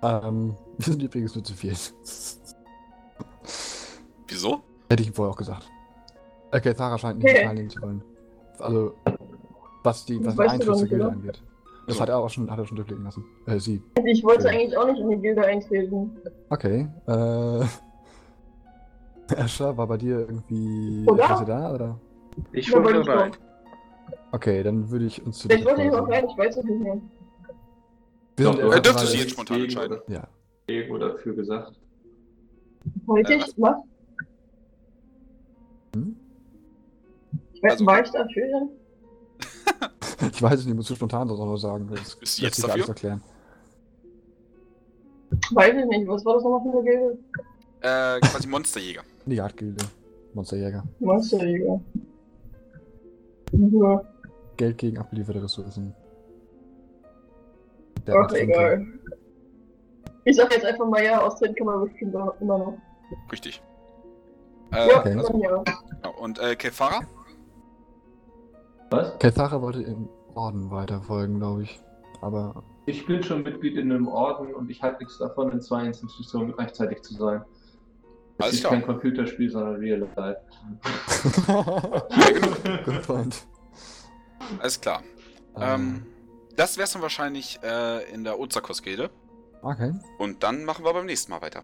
D: Ähm, wir sind übrigens nur zu viel.
A: Wieso?
D: Hätte ich ihm vorher auch gesagt. Äh, Kathara scheint nicht
E: Nee.
D: teilnehmen zu wollen. Also, was die, was
E: nicht,
D: Gilde
E: oder?
D: angeht. Das hat er auch schon, hat er schon durchblicken lassen. Äh, sie.
E: Ich wollte
D: Ja.
E: eigentlich auch nicht in die Gilde eintreten.
D: Okay, äh. Asher, war bei dir irgendwie
E: Oder?
D: Da, oder?
B: Ich
E: Da wollte
B: wollte
E: ich
B: rein.
E: noch.
D: Okay, dann würde ich uns zu dritt
E: wollte ich auch rein, ich weiß es nicht mehr.
D: Wir sind
C: Doch,
A: Er
D: erst
A: dürfte sich jetzt spontan
C: gegen
A: entscheiden.
C: oder-
D: Ja.
C: Gegen oder für gesagt.
E: Heute
A: Äh,
E: ich? Was?
D: Hm?
A: Also-
E: war ich dafür?
D: Ich weiß es nicht, muss zu spontan das auch noch sagen. Das lässt
A: jetzt
D: sich alles
A: dafür?
D: erklären.
E: Weiß ich nicht. Was war das nochmal für eine Gilde?
A: Äh, quasi Monsterjäger.
D: Die Jagdgilde. Monsterjäger.
E: Monsterjäger. Ja,
D: Geld gegen abgelieferte Ressourcen. Der
E: ach egal. Ich sag jetzt einfach mal ja, austreten kann man bestimmt immer noch.
A: Richtig. Äh,
E: Ja,
D: okay.
E: dann ja.
A: genau. Und äh, Kefara?
C: Was?
D: Kathara wollte im Orden weiterfolgen, glaube ich. Aber
C: Ich bin schon Mitglied in einem Orden und ich halte nichts davon, in zwei Institutionen gleichzeitig zu sein. Das
A: Alles
C: ist
A: klar.
C: kein Computerspiel, sondern Real Life.
D: Good point.
A: Alles klar. Ähm, das wär's dann wahrscheinlich äh, in der Ozakos-Gilde.
D: okay.
A: Und dann machen wir beim nächsten Mal weiter.